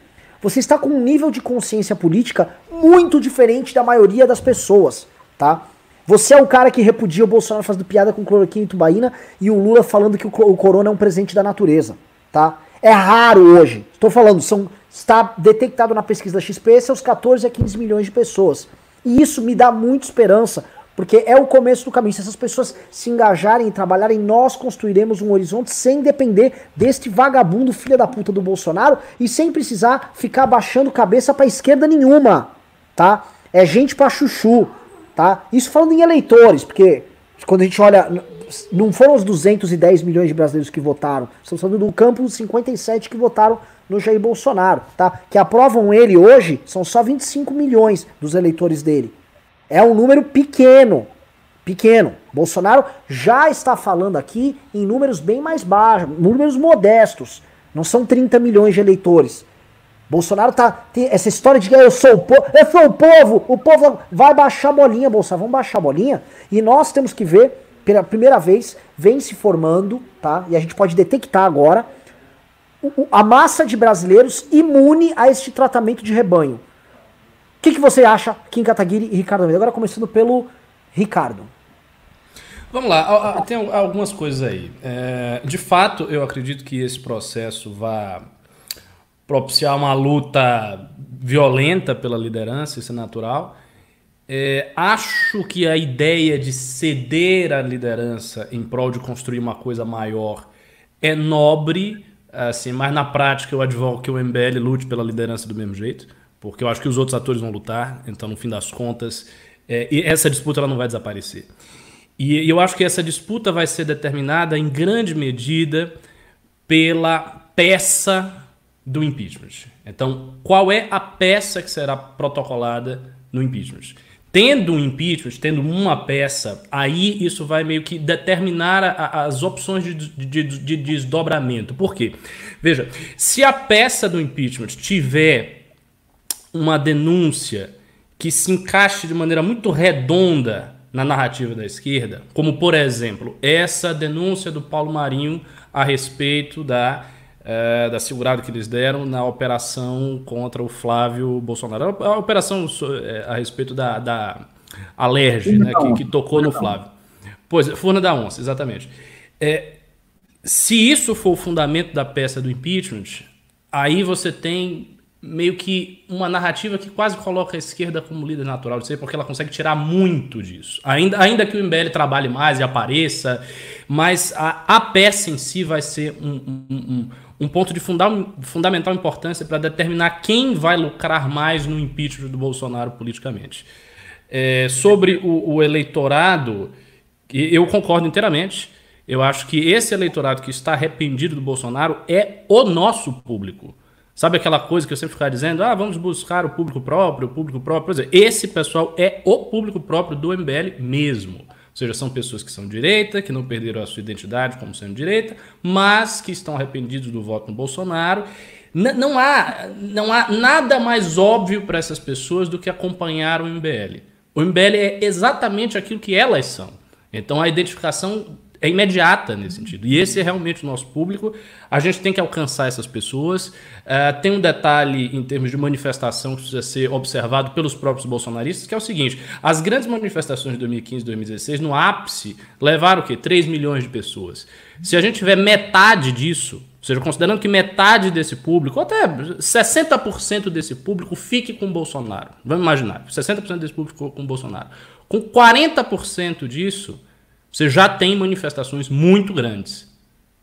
você está com um nível de consciência política muito diferente da maioria das pessoas, tá? Você é o cara que repudia o Bolsonaro fazendo piada com cloroquina e tubaína e o Lula falando que o, o corona é um presente da natureza, tá? É raro hoje. Estou falando, são, está detectado na pesquisa da XP, seus 14 a 15 milhões de pessoas. E isso me dá muita esperança porque é o começo do caminho. Se essas pessoas se engajarem e trabalharem, nós construiremos um horizonte sem depender deste vagabundo filha da puta do Bolsonaro e sem precisar ficar baixando cabeça pra esquerda nenhuma, tá? É gente pra chuchu, tá? Isso falando em eleitores, porque quando a gente olha, não foram os 210 milhões de brasileiros que votaram, estamos falando do campo dos 57 que votaram no Jair Bolsonaro, tá? Que aprovam ele hoje, são só 25 milhões dos eleitores dele. É um número pequeno. Pequeno. Bolsonaro já está falando aqui em números bem mais baixos, números modestos. Não são 30 milhões de eleitores. Bolsonaro tá. Tem essa história de que eu sou o povo. Eu sou o povo! O povo vai baixar a bolinha, Bolsonaro. Vamos baixar a bolinha. E nós temos que ver, pela primeira vez, vem se formando, tá? E a gente pode detectar agora a massa de brasileiros imune a este tratamento de rebanho. O que, que você acha, Kim Kataguiri e Ricardo Almeida? Agora começando pelo Ricardo. Vamos lá, tem algumas coisas aí. É, de fato, eu acredito que esse processo vai propiciar uma luta violenta pela liderança, isso é natural. É, acho que a ideia de ceder a liderança em prol de construir uma coisa maior é nobre, assim, mas na prática eu advogo que o MBL lute pela liderança do mesmo jeito porque eu acho que os outros atores vão lutar, então no fim das contas, é, essa disputa ela não vai desaparecer. E, e eu acho que essa disputa vai ser determinada em grande medida pela peça do impeachment. Então, qual é a peça que será protocolada no impeachment? Tendo um impeachment, tendo uma peça, aí isso vai meio que determinar a, as opções de, de, de, desdobramento. Por quê? Veja, se a peça do impeachment tiver uma denúncia que se encaixe de maneira muito redonda na narrativa da esquerda, como por exemplo essa denúncia do Paulo Marinho a respeito da é, da segurada que eles deram na operação contra o Flávio Bolsonaro, a operação é, a respeito da, da Alerge, né, que, que, tocou no Flávio. Pois, Furna da Onça, exatamente. É, se isso for o fundamento da peça do impeachment, aí você tem meio que uma narrativa que quase coloca a esquerda como líder natural de ser, porque ela consegue tirar muito disso. Ainda, ainda que o MBL trabalhe mais e apareça, mas a, a peça em si vai ser um, um, um, um ponto de funda fundamental importância para determinar quem vai lucrar mais no impeachment do Bolsonaro politicamente. É, sobre o, o eleitorado, eu concordo inteiramente. Eu acho que esse eleitorado que está arrependido do Bolsonaro é o nosso público. Sabe aquela coisa que eu sempre ficava dizendo? Ah, vamos buscar o público próprio, o público próprio. Por exemplo, esse pessoal é o público próprio do MBL mesmo. Ou seja, são pessoas que são direita, que não perderam a sua identidade como sendo direita, mas que estão arrependidos do voto no Bolsonaro. N não há, não há nada mais óbvio para essas pessoas do que acompanhar o MBL. O MBL é exatamente aquilo que elas são. Então a identificação é imediata nesse sentido. E esse é realmente o nosso público. A gente tem que alcançar essas pessoas. Uh, tem um detalhe em termos de manifestação que precisa ser observado pelos próprios bolsonaristas, que é o seguinte: as grandes manifestações de 2015 e 2016, no ápice, levaram o quê? 3 milhões de pessoas. Se a gente tiver metade disso, ou seja, considerando que metade desse público, ou até 60% desse público, fique com Bolsonaro. Vamos imaginar, 60% desse público com Bolsonaro. Com 40% disso você já tem manifestações muito grandes.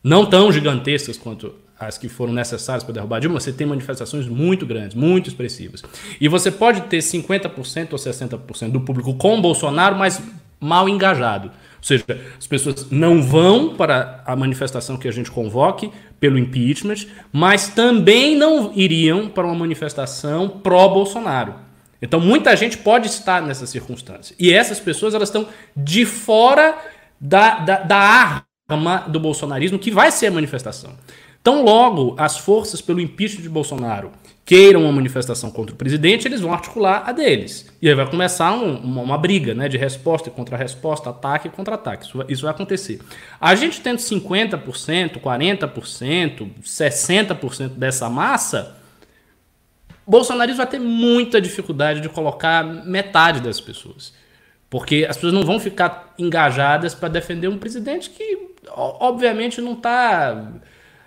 Não tão gigantescas quanto as que foram necessárias para derrubar Dilma, você tem manifestações muito grandes, muito expressivas. E você pode ter 50% ou 60% do público com Bolsonaro, mas mal engajado. Ou seja, as pessoas não vão para a manifestação que a gente convoque pelo impeachment, mas também não iriam para uma manifestação pró-Bolsonaro. Então muita gente pode estar nessa circunstância. E essas pessoas elas estão de fora da, da, da arma do bolsonarismo que vai ser a manifestação. Então, logo as forças pelo impeachment de Bolsonaro queiram uma manifestação contra o presidente, eles vão articular a deles. E aí vai começar um, uma, uma, briga né, de resposta contra resposta, ataque contra ataque. Isso, isso vai acontecer. A gente tendo 50%, 40%, 60% dessa massa, Bolsonaro vai ter muita dificuldade de colocar metade das pessoas. Porque as pessoas não vão ficar engajadas para defender um presidente que, obviamente, não está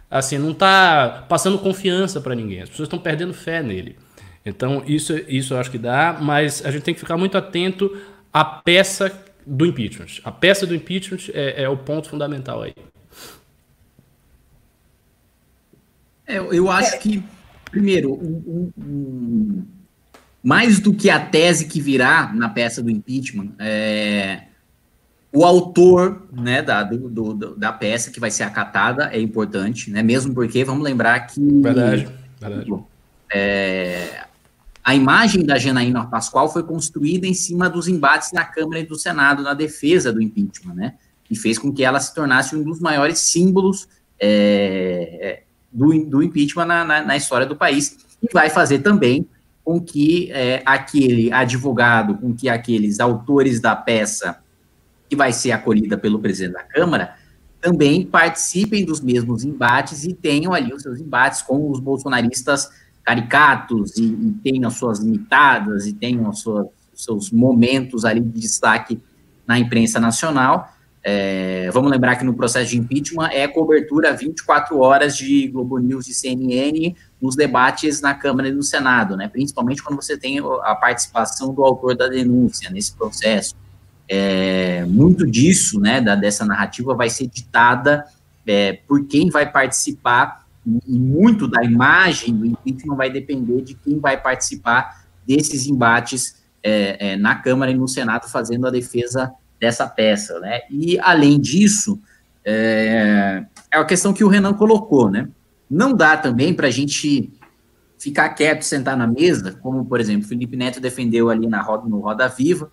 assim, não está passando confiança para ninguém. As pessoas estão perdendo fé nele. Então, isso, isso eu acho que dá, mas a gente tem que ficar muito atento à peça do impeachment. A peça do impeachment é, é o ponto fundamental aí. É, eu acho que, primeiro, um, um, mais do que a tese que virá na peça do impeachment, é, o autor né, da, do, do, da peça que vai ser acatada é importante, né? Mesmo porque vamos lembrar que. Verdade, verdade. É, a imagem da Janaína Pascoal foi construída em cima dos embates na Câmara e do Senado na defesa do impeachment, né? E fez com que ela se tornasse um dos maiores símbolos é, é do, do impeachment na, na, na, história do país. E vai fazer também com que é, aquele advogado, com que aqueles autores da peça que vai ser acolhida pelo presidente da Câmara, também participem dos mesmos embates e tenham ali os seus embates com os bolsonaristas caricatos e, e tenham as suas limitadas e tenham os seus momentos ali de destaque na imprensa nacional. É, vamos lembrar que no processo de impeachment é cobertura 24 horas de Globo News e CNN nos debates na Câmara e no Senado, né? Principalmente quando você tem a participação do autor da denúncia nesse processo é, muito disso, né, da, dessa narrativa vai ser ditada é, por quem vai participar e muito da imagem do impeachment vai depender de quem vai participar desses embates é, é, na Câmara e no Senado fazendo a defesa dessa peça, né? E além disso, é, é a questão que o Renan colocou, né? Não dá também para a gente ficar quieto, sentar na mesa, como por exemplo, Felipe Neto defendeu ali na roda no Roda Viva,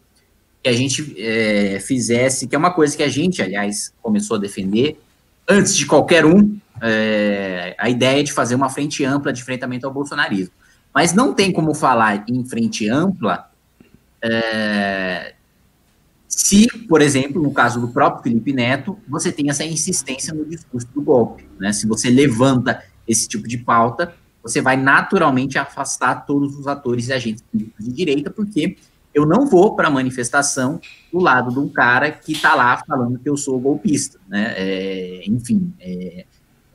que a gente é, fizesse, que é uma coisa que a gente, aliás, começou a defender, antes de qualquer um, é, a ideia de fazer uma frente ampla de enfrentamento ao bolsonarismo. Mas não tem como falar em frente ampla é, se, por exemplo, no caso do próprio Felipe Neto, você tem essa insistência no discurso do golpe. Né? Se você levanta esse tipo de pauta, você vai naturalmente afastar todos os atores e agentes políticos de direita, porque eu não vou para a manifestação do lado de um cara que está lá falando que eu sou golpista, né? É, enfim, é,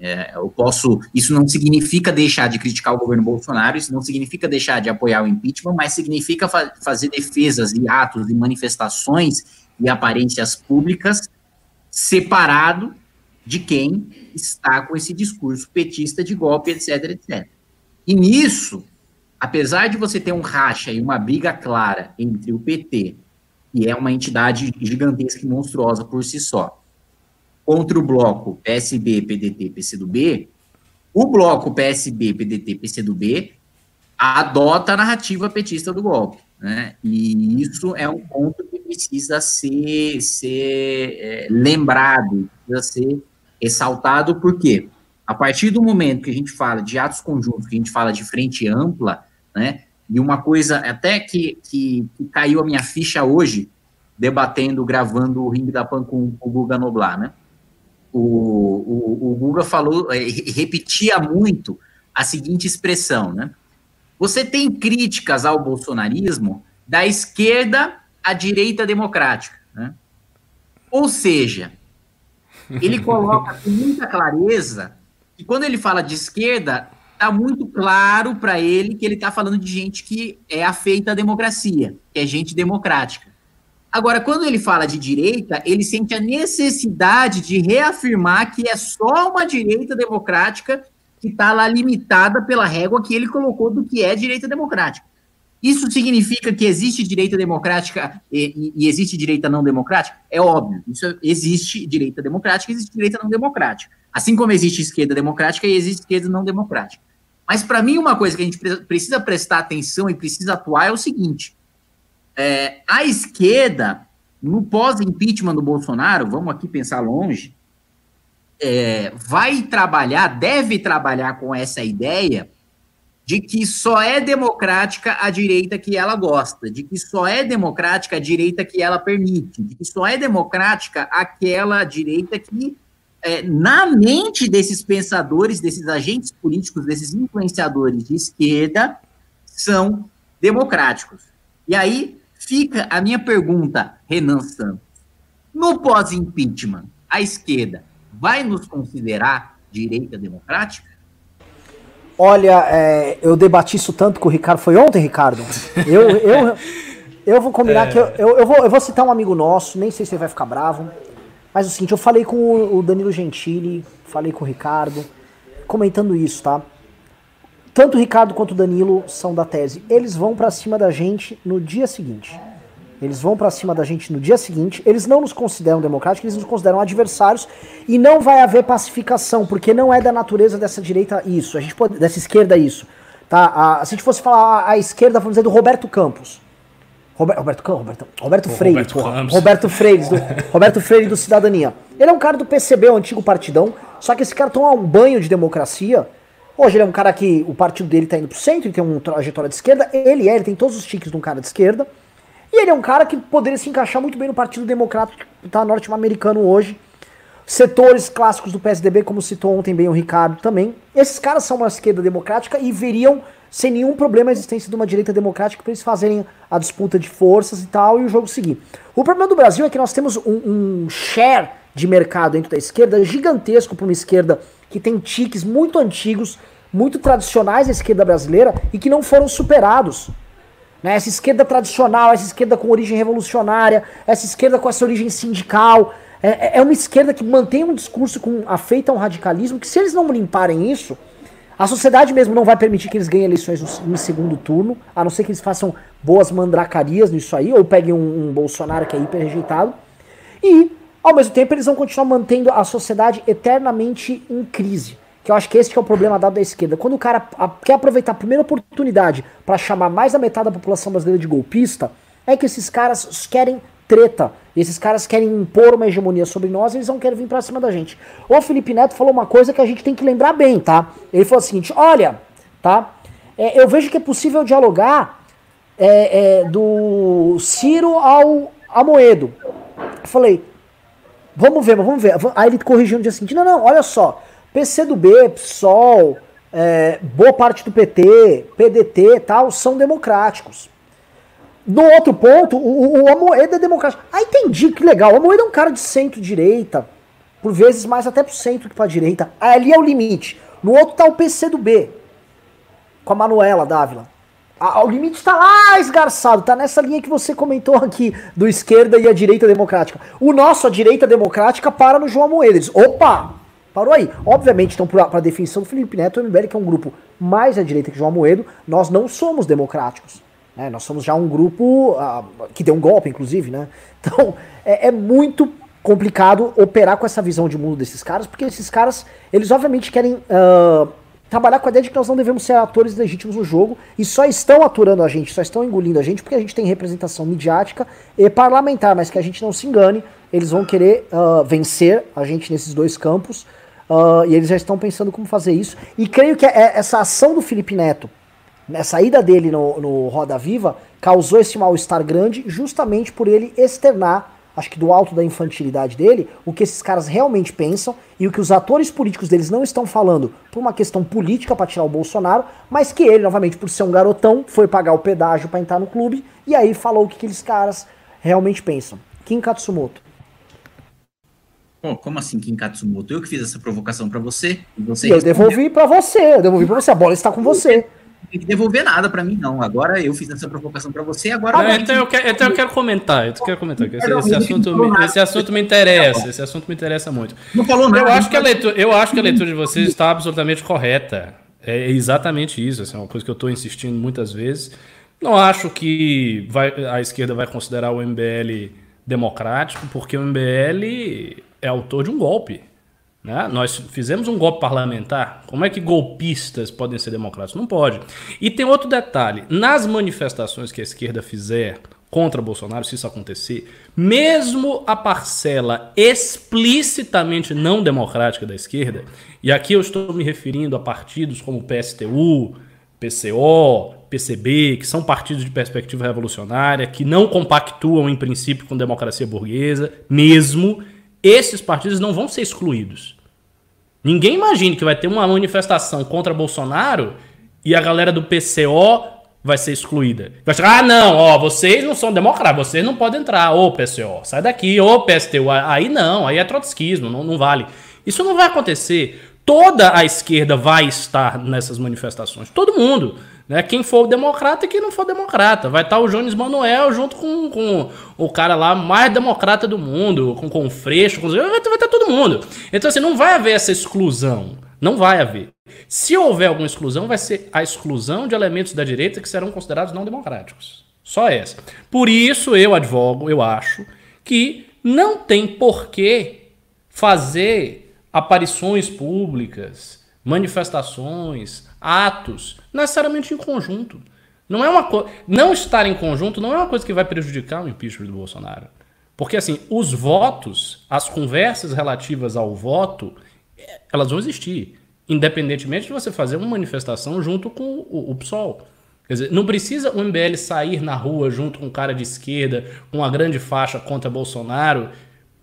é, eu posso. Isso não significa deixar de criticar o governo Bolsonaro, isso não significa deixar de apoiar o impeachment, mas significa fa fazer defesas e atos e manifestações e aparências públicas separado de quem está com esse discurso petista de golpe, etc, etc. E nisso, apesar de você ter um racha e uma briga clara entre o PT, que é uma entidade gigantesca e monstruosa por si só, contra o bloco PSB, PDT, PCdoB, o bloco PSB, PDT, PCdoB adota a narrativa petista do golpe. Né? E isso é um ponto que precisa ser, ser é, lembrado, precisa ser ressaltado, porque a partir do momento que a gente fala de atos conjuntos, que a gente fala de frente ampla, né? E uma coisa até que, que, que caiu a minha ficha hoje, debatendo, gravando o Ring da Pan com, com o Guga Noblar, né? O, o, o falou, é, repetia muito a seguinte expressão, né? Você tem críticas ao bolsonarismo da esquerda à direita democrática, né? Ou seja, ele coloca com muita clareza que quando ele fala de esquerda, está muito claro para ele que ele está falando de gente que é afeita à democracia, que é gente democrática. Agora, quando ele fala de direita, ele sente a necessidade de reafirmar que é só uma direita democrática que está lá limitada pela régua que ele colocou do que é direita democrática. Isso significa que existe direita democrática e, e, existe direita não democrática? É óbvio. Isso existe direita democrática e existe direita não democrática. Assim como existe esquerda democrática e existe esquerda não democrática. Mas, para mim, uma coisa que a gente precisa prestar atenção e precisa atuar é o seguinte: é, a esquerda, no pós-impeachment do Bolsonaro, vamos aqui pensar longe, é, vai trabalhar, deve trabalhar com essa ideia de que só é democrática a direita que ela gosta, de que só é democrática a direita que ela permite, de que só é democrática aquela direita que, é, na mente desses pensadores, desses agentes políticos, desses influenciadores de esquerda, são democráticos. E aí fica a minha pergunta, Renan Santos. No pós-impeachment, a esquerda vai nos considerar direita democrática? Olha, é, eu debati isso tanto com o Ricardo. Foi ontem, Ricardo? Eu, eu, eu vou combinar é... que eu, eu, eu, vou, eu vou citar um amigo nosso, nem sei se ele vai ficar bravo. Mas é o seguinte, eu falei com o Danilo Gentili, falei com o Ricardo, comentando isso, tá? Tanto o Ricardo quanto o Danilo são da tese. Eles vão para cima da gente no dia seguinte. Eles vão para cima da gente no dia seguinte. Eles não nos consideram democráticos, eles nos consideram adversários e não vai haver pacificação, porque não é da natureza dessa direita isso. A gente pode, dessa esquerda isso. Tá? A, se a gente fosse falar a, esquerda, vamos dizer do Roberto Campos. Roberto, Roberto, Roberto, Roberto Freire, Roberto, porra, Roberto Freire, do, Roberto Freire do Cidadania. Ele é um cara do PCB, o antigo partidão, só que esse cara toma um banho de democracia. Hoje ele é um cara que o partido dele tá indo pro centro, ele tem uma trajetória de esquerda, ele é, ele tem todos os tiques de um cara de esquerda. E ele é um cara que poderia se encaixar muito bem no Partido Democrático tá norte-americano hoje. Setores clássicos do PSDB, como citou ontem bem o Ricardo também. Esses caras são uma esquerda democrática e veriam sem nenhum problema a existência de uma direita democrática para eles fazerem a disputa de forças e tal e o jogo seguir. O problema do Brasil é que nós temos um, um share de mercado dentro da esquerda gigantesco para uma esquerda que tem tiques muito antigos, muito tradicionais da esquerda brasileira e que não foram superados. Né? Essa esquerda tradicional, essa esquerda com origem revolucionária, essa esquerda com essa origem sindical. É, é, é uma esquerda que mantém um discurso com afeita a um radicalismo que, se eles não limparem isso, a sociedade mesmo não vai permitir que eles ganhem eleições no, segundo turno, a não ser que eles façam boas mandracarias nisso aí, ou peguem um, um Bolsonaro que é hiper rejeitado. E, ao mesmo tempo, eles vão continuar mantendo a sociedade eternamente em crise. Que eu acho que esse que é o problema dado da esquerda. Quando o cara quer aproveitar a primeira oportunidade para chamar mais da metade da população brasileira de golpista, é que esses caras querem treta. Esses caras querem impor uma hegemonia sobre nós e eles não querem vir pra cima da gente. O Felipe Neto falou uma coisa que a gente tem que lembrar bem, tá? Ele falou o seguinte: olha, tá? É, eu vejo que é possível dialogar é, é, do Ciro ao Amoedo. Eu falei, vamos ver, vamos ver. Aí ele corrigiu no dia seguinte: não, não, olha só. PCdoB, PSOL, é, boa parte do PT, PDT tal, são democráticos. No outro ponto, o, o é democrático. Ah, entendi, que legal. O Amoedo é um cara de centro-direita, por vezes mais até pro centro que pra direita. Ali é o limite. No outro tá o PCdoB, com a Manuela Dávila. Ah, o limite está lá esgarçado, tá nessa linha que você comentou aqui, do esquerda e a direita democrática. O nosso, a direita democrática, para no João Amoedo. Eles, opa, Parou aí. Obviamente, então, para a definição do Felipe Neto, o MBL, que é um grupo mais à direita que João Moedo, nós não somos democráticos. Né? Nós somos já um grupo uh, que deu um golpe, inclusive, né? Então, é, é, muito complicado operar com essa visão de mundo desses caras, porque esses caras, eles obviamente querem uh, trabalhar com a ideia de que nós não devemos ser atores legítimos no jogo e só estão aturando a gente, só estão engolindo a gente porque a gente tem representação midiática e parlamentar, mas que a gente não se engane, eles vão querer uh, vencer a gente nesses dois campos Uh, e eles já estão pensando como fazer isso. E creio que é, essa ação do Felipe Neto, essa ida dele no, no Roda Viva, causou esse mal-estar grande justamente por ele externar, acho que do alto da infantilidade dele, o que esses caras realmente pensam e o que os atores políticos deles não estão falando por uma questão política para tirar o Bolsonaro, mas que ele, novamente, por ser um garotão, foi pagar o pedágio para entrar no clube e aí falou o que aqueles caras realmente pensam. Kim Katsumoto. Pô, como assim, Kim Katsumoto? Eu que fiz essa provocação para você. Você eu devolvi para você, eu devolvi para você. A bola está com você. Não tem que devolver nada para mim, não. Agora eu fiz essa provocação para você, agora. Ah, então, eu quero, então eu quero comentar. Eu quero comentar. Esse, esse, assunto, esse assunto me interessa. Esse assunto me interessa muito. Não falou nada. Eu acho, que a leitura, eu acho que a leitura de vocês está absolutamente correta. É exatamente isso. Essa é uma coisa que eu estou insistindo muitas vezes. Não acho que vai, a esquerda vai considerar o MBL democrático, porque o MBL é autor de um golpe. Né? Nós fizemos um golpe parlamentar. Como é que golpistas podem ser democráticos? Não pode. E tem outro detalhe: nas manifestações que a esquerda fizer contra Bolsonaro, se isso acontecer, mesmo a parcela explicitamente não democrática da esquerda, e aqui eu estou me referindo a partidos como PSTU, PCO, PCB, que são partidos de perspectiva revolucionária, que não compactuam em princípio com democracia burguesa, mesmo, esses partidos não vão ser excluídos. Ninguém imagine que vai ter uma manifestação contra Bolsonaro e a galera do PCO vai ser excluída. Vai chegar, ah, não, ó, vocês não são democratas, vocês não podem entrar, ô PCO, sai daqui, ô PSTU. Aí não, aí é trotskismo, não, não vale. Isso não vai acontecer. Toda a esquerda vai estar nessas manifestações. Todo mundo. Né? Quem for democrata e quem não for democrata. Vai estar o Jones Manuel junto com, com o cara lá mais democrata do mundo, com, com o Freixo, com... Vai, estar todo mundo. Então, assim, não vai haver essa exclusão. Não vai haver. Se houver alguma exclusão, vai ser a exclusão de elementos da direita que serão considerados não democráticos. Só essa. Por isso eu advogo, eu acho, que não tem porquê fazer aparições públicas, manifestações, atos, necessariamente em conjunto. Não é uma co... não estar em conjunto não é uma coisa que vai prejudicar o impeachment do Bolsonaro. Porque assim, os votos, as conversas relativas ao voto, elas vão existir, independentemente de você fazer uma manifestação junto com o, o PSOL. Quer dizer, não precisa o MBL sair na rua junto com um cara de esquerda, com uma grande faixa contra Bolsonaro,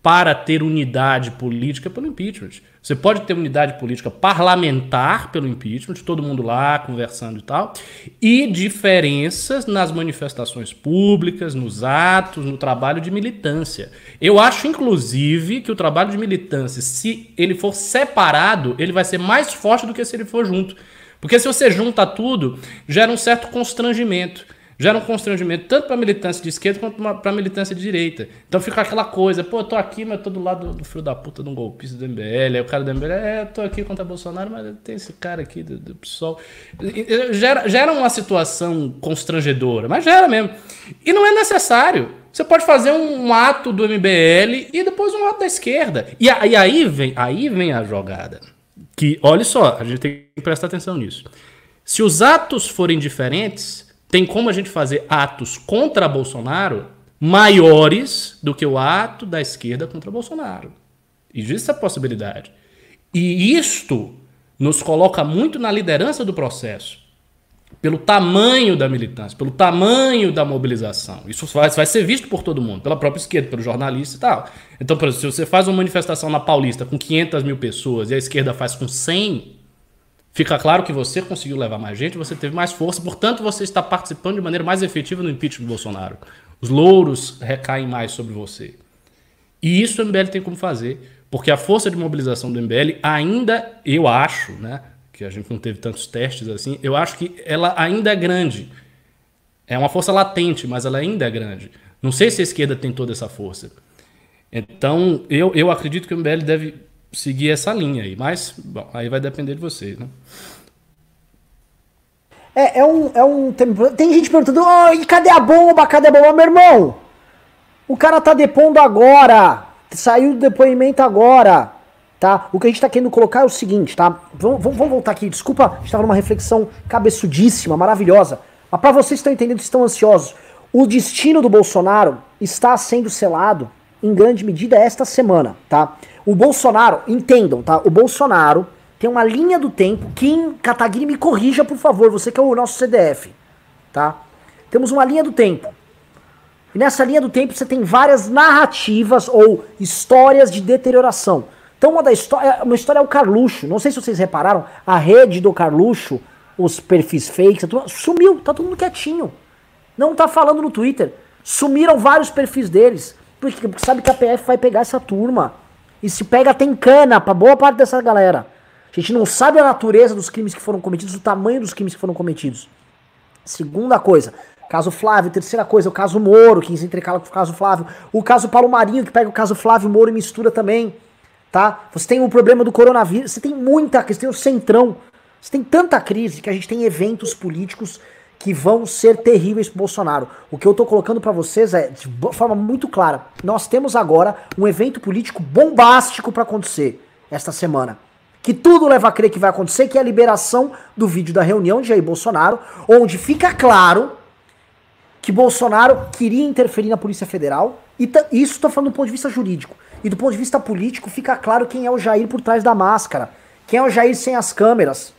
para ter unidade política pelo impeachment. Você pode ter unidade política parlamentar pelo impeachment, todo mundo lá conversando e tal, e diferenças nas manifestações públicas, nos atos, no trabalho de militância. Eu acho, inclusive, que o trabalho de militância, se ele for separado, ele vai ser mais forte do que se ele for junto. Porque se você junta tudo, gera um certo constrangimento gera um constrangimento tanto para militância de esquerda quanto para militância de direita. Então fica aquela coisa, pô, eu tô aqui, mas tô do lado do, filho da puta de um golpista do MBL. Aí o cara do MBL, é, eu tô aqui contra Bolsonaro, mas tem esse cara aqui do, do PSOL. Gera, gera uma situação constrangedora, mas gera mesmo. E não é necessário. Você pode fazer um, um ato do MBL e depois um ato da esquerda. E, e aí, vem, aí vem a jogada. Que, olha só, a gente tem que prestar atenção nisso. Se os atos forem diferentes, tem como a gente fazer atos contra Bolsonaro maiores do que o ato da esquerda contra Bolsonaro. Existe essa possibilidade. E isto nos coloca muito na liderança do processo. Pelo tamanho da militância, pelo tamanho da mobilização. Isso vai, vai ser visto por todo mundo, pela própria esquerda, pelo jornalista e tal. Então, por exemplo, se você faz uma manifestação na Paulista com 500 mil pessoas e a esquerda faz com 100, Fica claro que você conseguiu levar mais gente, você teve mais força, portanto você está participando de maneira mais efetiva no impeachment do Bolsonaro. Os louros recaem mais sobre você. E isso o MBL tem como fazer, porque a força de mobilização do MBL ainda, eu acho, né, que a gente não teve tantos testes assim, eu acho que ela ainda é grande. É uma força latente, mas ela ainda é grande. Não sei se a esquerda tem toda essa força. Então, eu, eu acredito que o MBL deve seguir essa linha aí. Mas, bom, aí vai depender de vocês, né? É, é um, é um. Tem, tem gente perguntando, oh, e cadê a bomba? Cadê a bomba? Meu irmão, o cara tá depondo agora. Saiu do depoimento agora. Tá? O que a gente tá querendo colocar é o seguinte, tá? Vamos, vamos, voltar aqui. Desculpa, a gente tava numa reflexão cabeçudíssima, maravilhosa. Mas pra vocês que estão entendendo, estão ansiosos. O destino do Bolsonaro está sendo selado, em grande medida, esta semana, tá? O Bolsonaro, entendam, tá? O Bolsonaro tem uma linha do tempo. Kim Kataguiri me corrija, por favor, você que é o nosso CDF, tá? Temos uma linha do tempo. E nessa linha do tempo você tem várias narrativas ou histórias de deterioração. Então uma da história, uma história é o Carluxo. Não sei se vocês repararam, a rede do Carluxo, os perfis fakes, sumiu, tá todo mundo quietinho. Não tá falando no Twitter. Sumiram vários perfis deles. Porque sabe que a PF vai pegar essa turma. E se pega, tem cana pra boa parte dessa galera. A gente não sabe a natureza dos crimes que foram cometidos, o tamanho dos crimes que foram cometidos. Segunda coisa, caso Flávio. Terceira coisa, o caso Moro, que se intercala com o caso Flávio. O caso Paulo Marinho, que pega o caso Flávio Moro e mistura também. Tá? Você tem o problema do coronavírus, você tem muita questão, tem o centrão. Você tem tanta crise que a gente tem eventos políticos que vão ser terríveis pro Bolsonaro. O que eu tô colocando para vocês é de forma muito clara. Nós temos agora um evento político bombástico para acontecer esta semana. Que tudo leva a crer que vai acontecer, que é a liberação do vídeo da reunião de Jair Bolsonaro, onde fica claro que Bolsonaro queria interferir na Polícia Federal, e isso estou falando do ponto de vista jurídico. E do ponto de vista político, fica claro quem é o Jair por trás da máscara. Quem é o Jair sem as câmeras.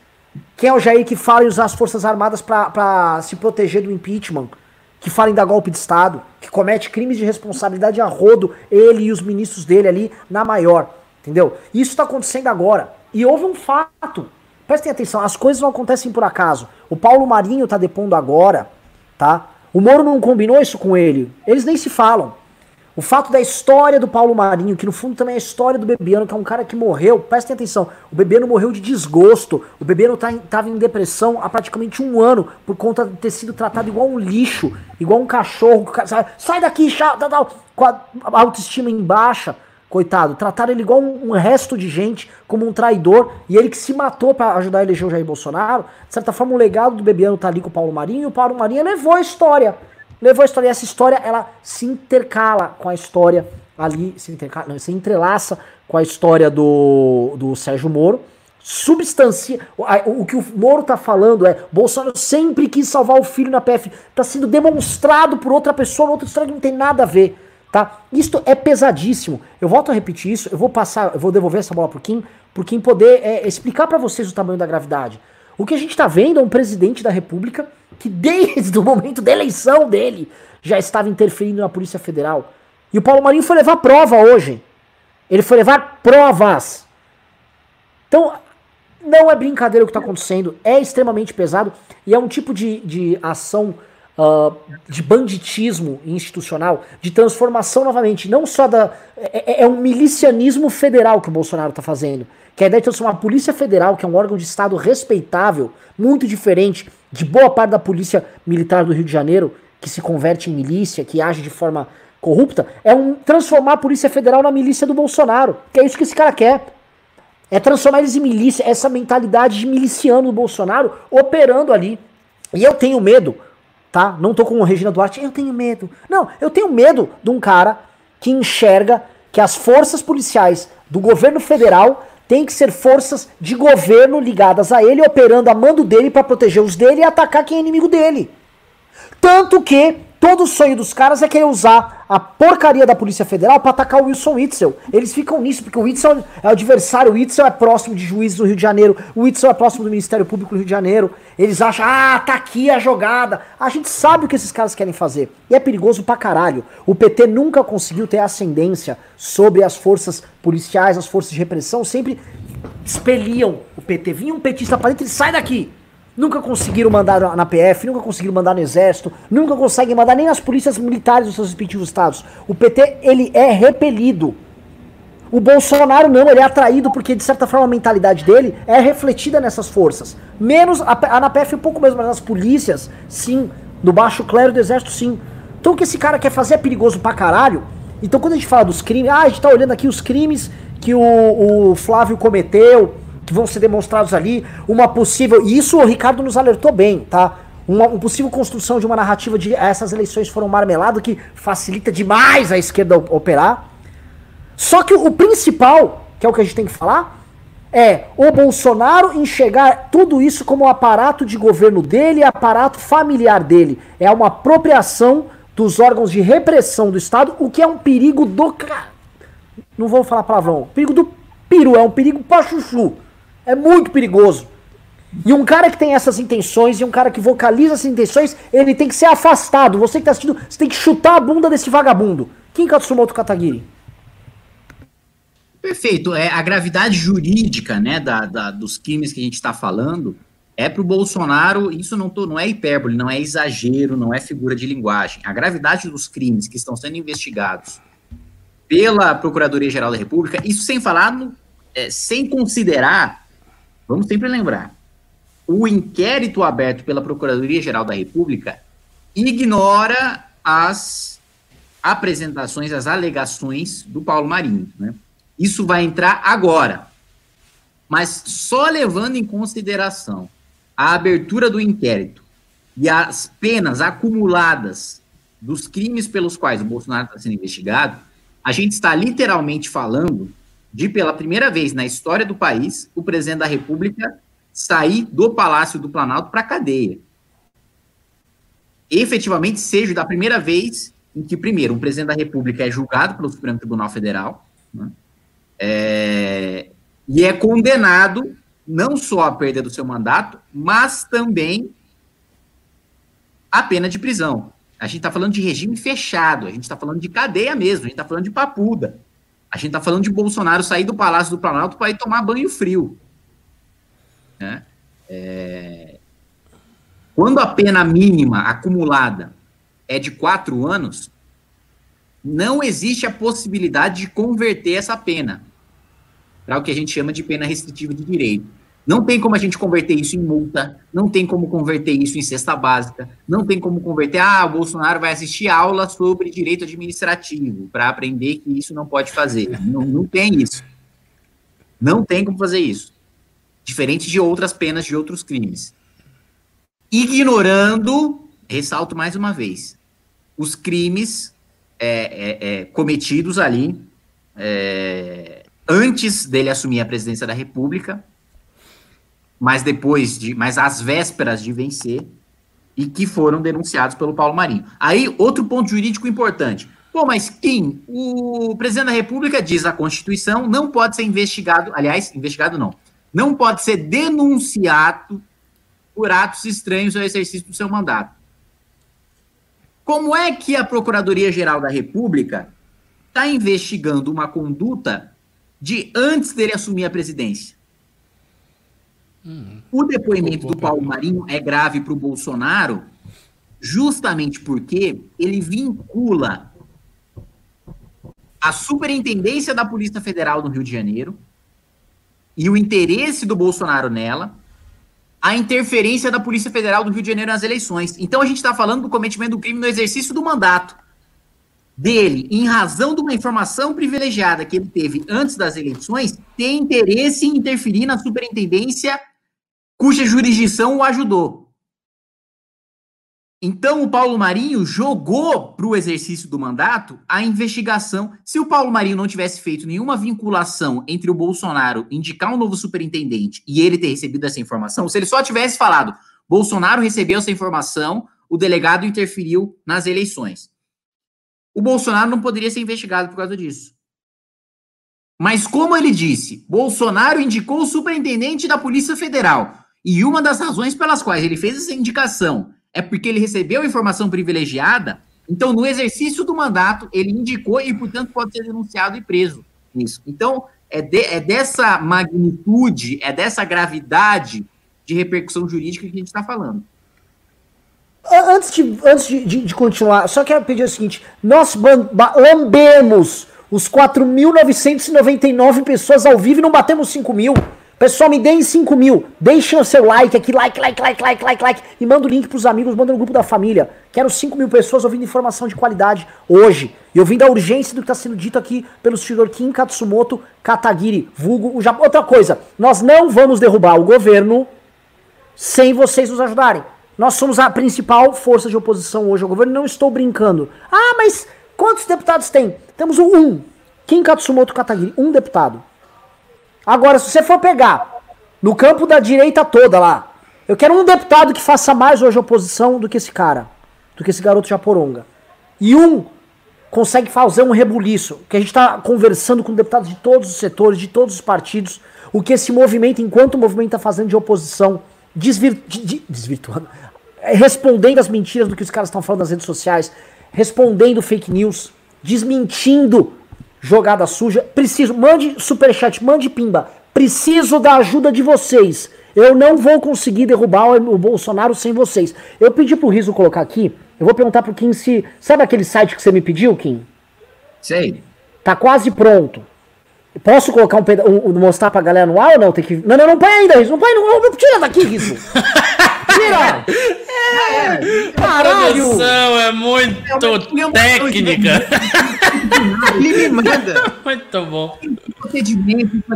Quem é o Jair que fala em usar as Forças Armadas para se proteger do impeachment. Que fala em dar golpe de Estado. Que comete crimes de responsabilidade a rodo, ele e os ministros dele ali, na maior. Entendeu? Isso está acontecendo agora. E houve um fato. Prestem atenção, as coisas não acontecem por acaso. O Paulo Marinho está depondo agora, tá? O Moro não combinou isso com ele. Eles nem se falam. O fato da história do Paulo Marinho, que no fundo também é a história do Bebiano, que é um cara que morreu, prestem atenção, o Bebiano morreu de desgosto, o Bebiano tá estava em depressão há praticamente um ano, por conta de ter sido tratado igual um lixo, igual um cachorro, sai daqui, com a autoestima em baixa, coitado, trataram ele igual um, um resto de gente, como um traidor, e ele que se matou para ajudar a eleger o Jair Bolsonaro, de certa forma o legado do Bebiano tá ali com o Paulo Marinho, e o Paulo Marinho levou a história, levou a história. E essa história, ela se intercala com a história ali, se, não, se entrelaça com a história do, do Sérgio Moro. Substancia. O, o que o Moro tá falando é: Bolsonaro sempre quis salvar o filho na PF. Tá sendo demonstrado por outra pessoa, outra história que não tem nada a ver. Tá? Isto é pesadíssimo. Eu volto a repetir isso, eu vou passar, eu vou devolver essa bola pro Kim, pro Kim poder é, explicar para vocês o tamanho da gravidade. O que a gente tá vendo é um presidente da república que desde o momento da eleição dele já estava interferindo na Polícia Federal. E o Paulo Marinho foi levar prova hoje. Ele foi levar provas. Então, não é brincadeira o que está acontecendo, é extremamente pesado e é um tipo de, de ação uh, de banditismo institucional, de transformação novamente, não só da. É, é, é um milicianismo federal que o Bolsonaro está fazendo. Que a ideia de transformar a Polícia Federal, que é um órgão de Estado respeitável, muito diferente de boa parte da Polícia Militar do Rio de Janeiro, que se converte em milícia, que age de forma corrupta, é um transformar a Polícia Federal na milícia do Bolsonaro. Que é isso que esse cara quer. É transformar eles em milícia, essa mentalidade de miliciano do Bolsonaro operando ali. E eu tenho medo, tá? Não tô com o Regina Duarte, eu tenho medo. Não, eu tenho medo de um cara que enxerga que as forças policiais do governo federal tem que ser forças de governo ligadas a ele, operando a mando dele para proteger os dele e atacar quem é inimigo dele. Tanto que todo o sonho dos caras é querer usar a porcaria da Polícia Federal para atacar o Wilson Witzel. Eles ficam nisso, porque o Witzel é o adversário, o Witzel é próximo de juízes do Rio de Janeiro, o Witzel é próximo do Ministério Público do Rio de Janeiro. Eles acham, ah, tá aqui a jogada. A gente sabe o que esses caras querem fazer. E é perigoso pra caralho. O PT nunca conseguiu ter ascendência sobre as forças policiais, as forças de repressão, sempre expeliam o PT. Vinha um petista pra dentro e sai daqui. Nunca conseguiram mandar na PF, nunca conseguiram mandar no exército, nunca conseguem mandar nem nas polícias militares dos seus respectivos estados. O PT, ele é repelido. O Bolsonaro não, ele é atraído porque, de certa forma, a mentalidade dele é refletida nessas forças. Menos a, a PF um pouco mesmo, mas as polícias, sim. Do baixo clero do exército, sim. Então o que esse cara quer fazer é perigoso pra caralho. Então quando a gente fala dos crimes, ah, a gente tá olhando aqui os crimes que o, o Flávio cometeu, que vão ser demonstrados ali, uma possível. E isso o Ricardo nos alertou bem, tá? Uma, uma possível construção de uma narrativa de essas eleições foram marmelado que facilita demais a esquerda operar. Só que o principal, que é o que a gente tem que falar, é o Bolsonaro enxergar tudo isso como aparato de governo dele, aparato familiar dele. É uma apropriação dos órgãos de repressão do Estado, o que é um perigo do. Não vou falar palavrão. Perigo do piru, é um perigo pra chuchu. É muito perigoso. E um cara que tem essas intenções e um cara que vocaliza essas intenções, ele tem que ser afastado. Você que tá assistindo, você tem que chutar a bunda desse vagabundo. Quem Katsumoto Katagiri? Perfeito. É, a gravidade jurídica né, da, da dos crimes que a gente está falando é para o Bolsonaro, isso não, tô, não é hipérbole, não é exagero, não é figura de linguagem. A gravidade dos crimes que estão sendo investigados pela Procuradoria-Geral da República, isso sem falar, no, é, sem considerar Vamos sempre lembrar: o inquérito aberto pela Procuradoria-Geral da República ignora as apresentações, as alegações do Paulo Marinho. Né? Isso vai entrar agora. Mas só levando em consideração a abertura do inquérito e as penas acumuladas dos crimes pelos quais o Bolsonaro está sendo investigado, a gente está literalmente falando de, pela primeira vez na história do país, o presidente da República sair do Palácio do Planalto para a cadeia. efetivamente seja da primeira vez em que, primeiro, um presidente da República é julgado pelo Supremo Tribunal Federal né, é, e é condenado não só à perda do seu mandato, mas também à pena de prisão. A gente está falando de regime fechado, a gente está falando de cadeia mesmo, a gente está falando de papuda. A gente está falando de Bolsonaro sair do Palácio do Planalto para ir tomar banho frio. Né? É... Quando a pena mínima acumulada é de quatro anos, não existe a possibilidade de converter essa pena para o que a gente chama de pena restritiva de direito. Não tem como a gente converter isso em multa, não tem como converter isso em cesta básica, não tem como converter, ah, o Bolsonaro vai assistir aula sobre direito administrativo para aprender que isso não pode fazer. Não, não tem isso. Não tem como fazer isso. Diferente de outras penas de outros crimes. Ignorando, ressalto mais uma vez, os crimes é, é, é, cometidos ali é, antes dele assumir a presidência da República, mas depois de, mas às vésperas de vencer, e que foram denunciados pelo Paulo Marinho. Aí, outro ponto jurídico importante. Pô, mas Kim, o presidente da República diz a Constituição não pode ser investigado, aliás, investigado não, não pode ser denunciado por atos estranhos ao exercício do seu mandato. Como é que a Procuradoria-Geral da República está investigando uma conduta de antes dele assumir a presidência? Hum. O depoimento do Paulo Marinho é grave para o Bolsonaro, justamente porque ele vincula a superintendência da Polícia Federal no Rio de Janeiro e o interesse do Bolsonaro nela, a interferência da Polícia Federal do Rio de Janeiro nas eleições. Então a gente está falando do cometimento do crime no exercício do mandato dele, em razão de uma informação privilegiada que ele teve antes das eleições, tem interesse em interferir na superintendência cuja jurisdição o ajudou. Então, o Paulo Marinho jogou para o exercício do mandato a investigação. Se o Paulo Marinho não tivesse feito nenhuma vinculação entre o Bolsonaro indicar um novo superintendente e ele ter recebido essa informação, se ele só tivesse falado, Bolsonaro recebeu essa informação, o delegado interferiu nas eleições. O Bolsonaro não poderia ser investigado por causa disso. Mas, como ele disse, Bolsonaro indicou o superintendente da Polícia Federal. E uma das razões pelas quais ele fez essa indicação é porque ele recebeu informação privilegiada. Então, no exercício do mandato, ele indicou e, portanto, pode ser denunciado e preso. Isso. Então, é, de, é dessa magnitude, é dessa gravidade de repercussão jurídica que a gente está falando. Antes, de, antes de, de, de, continuar, só quero pedir o seguinte: nós lambemos os 4.999 pessoas ao vivo e não batemos 5 mil. Pessoal, me deem 5 mil. Deixem o seu like aqui, like, like, like, like, like, like. E manda o link pros amigos, manda no grupo da família. Quero 5 mil pessoas ouvindo informação de qualidade hoje. E ouvindo a urgência do que está sendo dito aqui pelo senhor Kim Katsumoto Katagiri, vulgo o Japão. Outra coisa, nós não vamos derrubar o governo sem vocês nos ajudarem. Nós somos a principal força de oposição hoje ao governo, não estou brincando. Ah, mas quantos deputados tem? Temos um. Kim Katsumoto Katagiri, um deputado. Agora, se você for pegar no campo da direita toda lá, eu quero um deputado que faça mais hoje oposição do que esse cara, do que esse garoto japoronga. E um consegue fazer um rebuliço, que a gente está conversando com deputados de todos os setores, de todos os partidos, o que esse movimento, enquanto o movimento está fazendo de oposição, de, desvirtuando, é, respondendo as mentiras do que os caras estão falando nas redes sociais, respondendo fake news, desmentindo jogada suja. Preciso, mande superchat, mande pimba. Preciso da ajuda de vocês. Eu não vou conseguir derrubar o Bolsonaro sem vocês. Eu pedi pro Riso colocar aqui. Eu vou perguntar pro Kim se. Sabe aquele site que você me pediu, Kim? Sei. Tá quase pronto. Posso colocar um pedaço. Um, mostrar pra galera no ar ou não? Tem que. Não, não, não põe ainda, Riso. Não põe, não. não tira daqui, Riso. Tira! É, Caralho! A é muito técnica. Ele me manda. Muito bom.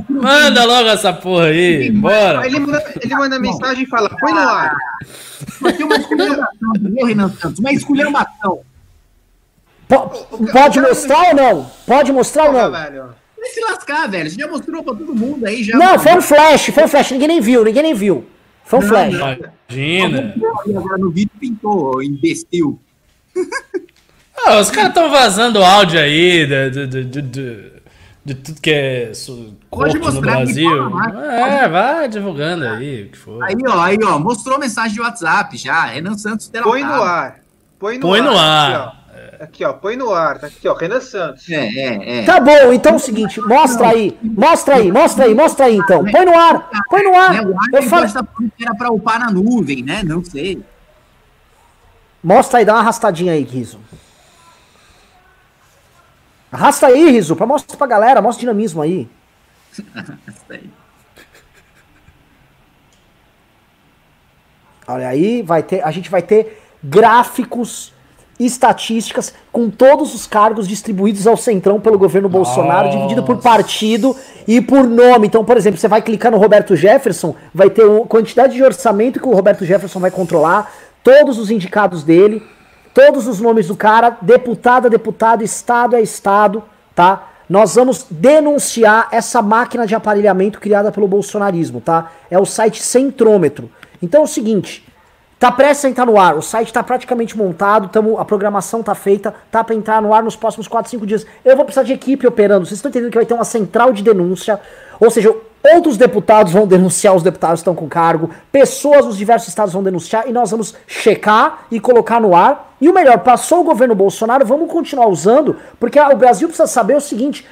Manda logo essa porra aí. Bora. Ele manda, ele manda mensagem e fala: põe no ar. Mas tem uma esculhambação, entendeu, Renan Santos? Uma esculhambação. Pode mostrar ou não? Pode mostrar ou não? Vai se lascar, velho. Você já mostrou pra todo mundo aí. Já não, foi um flash, foi um flash. Ninguém nem viu, ninguém nem viu. Foi um flash. Imagina. Agora no vídeo pintou, imbecil. Ah, os caras estão vazando áudio aí de, de, de, de, de, de tudo que é corpo no Brasil. É, vai divulgando aí o que for. Aí, ó, aí, ó, mostrou mensagem de WhatsApp já. Renan Santos delatado. Põe no ar. Põe no Põe ar. Aqui, ó. Põe no ar. Tá aqui, ó. Renan Santos. É, é, é. Tá bom, então é o seguinte, mostra aí, mostra aí, mostra aí, mostra aí então. Põe no ar, põe no ar. Né, o ar Eu falo, era pra upar na nuvem, né? Não sei. mostra aí, dá uma arrastadinha aí, Riso. Arrasta aí, Riso, pra mostrar pra galera, mostra o dinamismo aí. Olha aí, vai ter, a gente vai ter gráficos, estatísticas com todos os cargos distribuídos ao centrão pelo governo Bolsonaro, dividido por partido e por nome. Então, por exemplo, você vai clicar no Roberto Jefferson, vai ter a quantidade de orçamento que o Roberto Jefferson vai controlar, todos os indicados dele, todos os nomes do cara, deputado a deputado, estado a estado, tá? Nós vamos denunciar essa máquina de aparelhamento criada pelo bolsonarismo, tá? É o site Centrômetro. Então é o seguinte, tá prestes a entrar no ar, o site tá praticamente montado, tamo, a programação tá feita, tá pra entrar no ar nos próximos 4, 5 dias. Eu vou precisar de equipe operando, vocês estão entendendo que vai ter uma central de denúncia, ou seja, outros deputados vão denunciar os deputados que estão com cargo, pessoas nos diversos estados vão denunciar e nós vamos checar e colocar no ar. E o melhor, passou o governo Bolsonaro, vamos continuar usando, porque ah, o Brasil precisa saber o seguinte: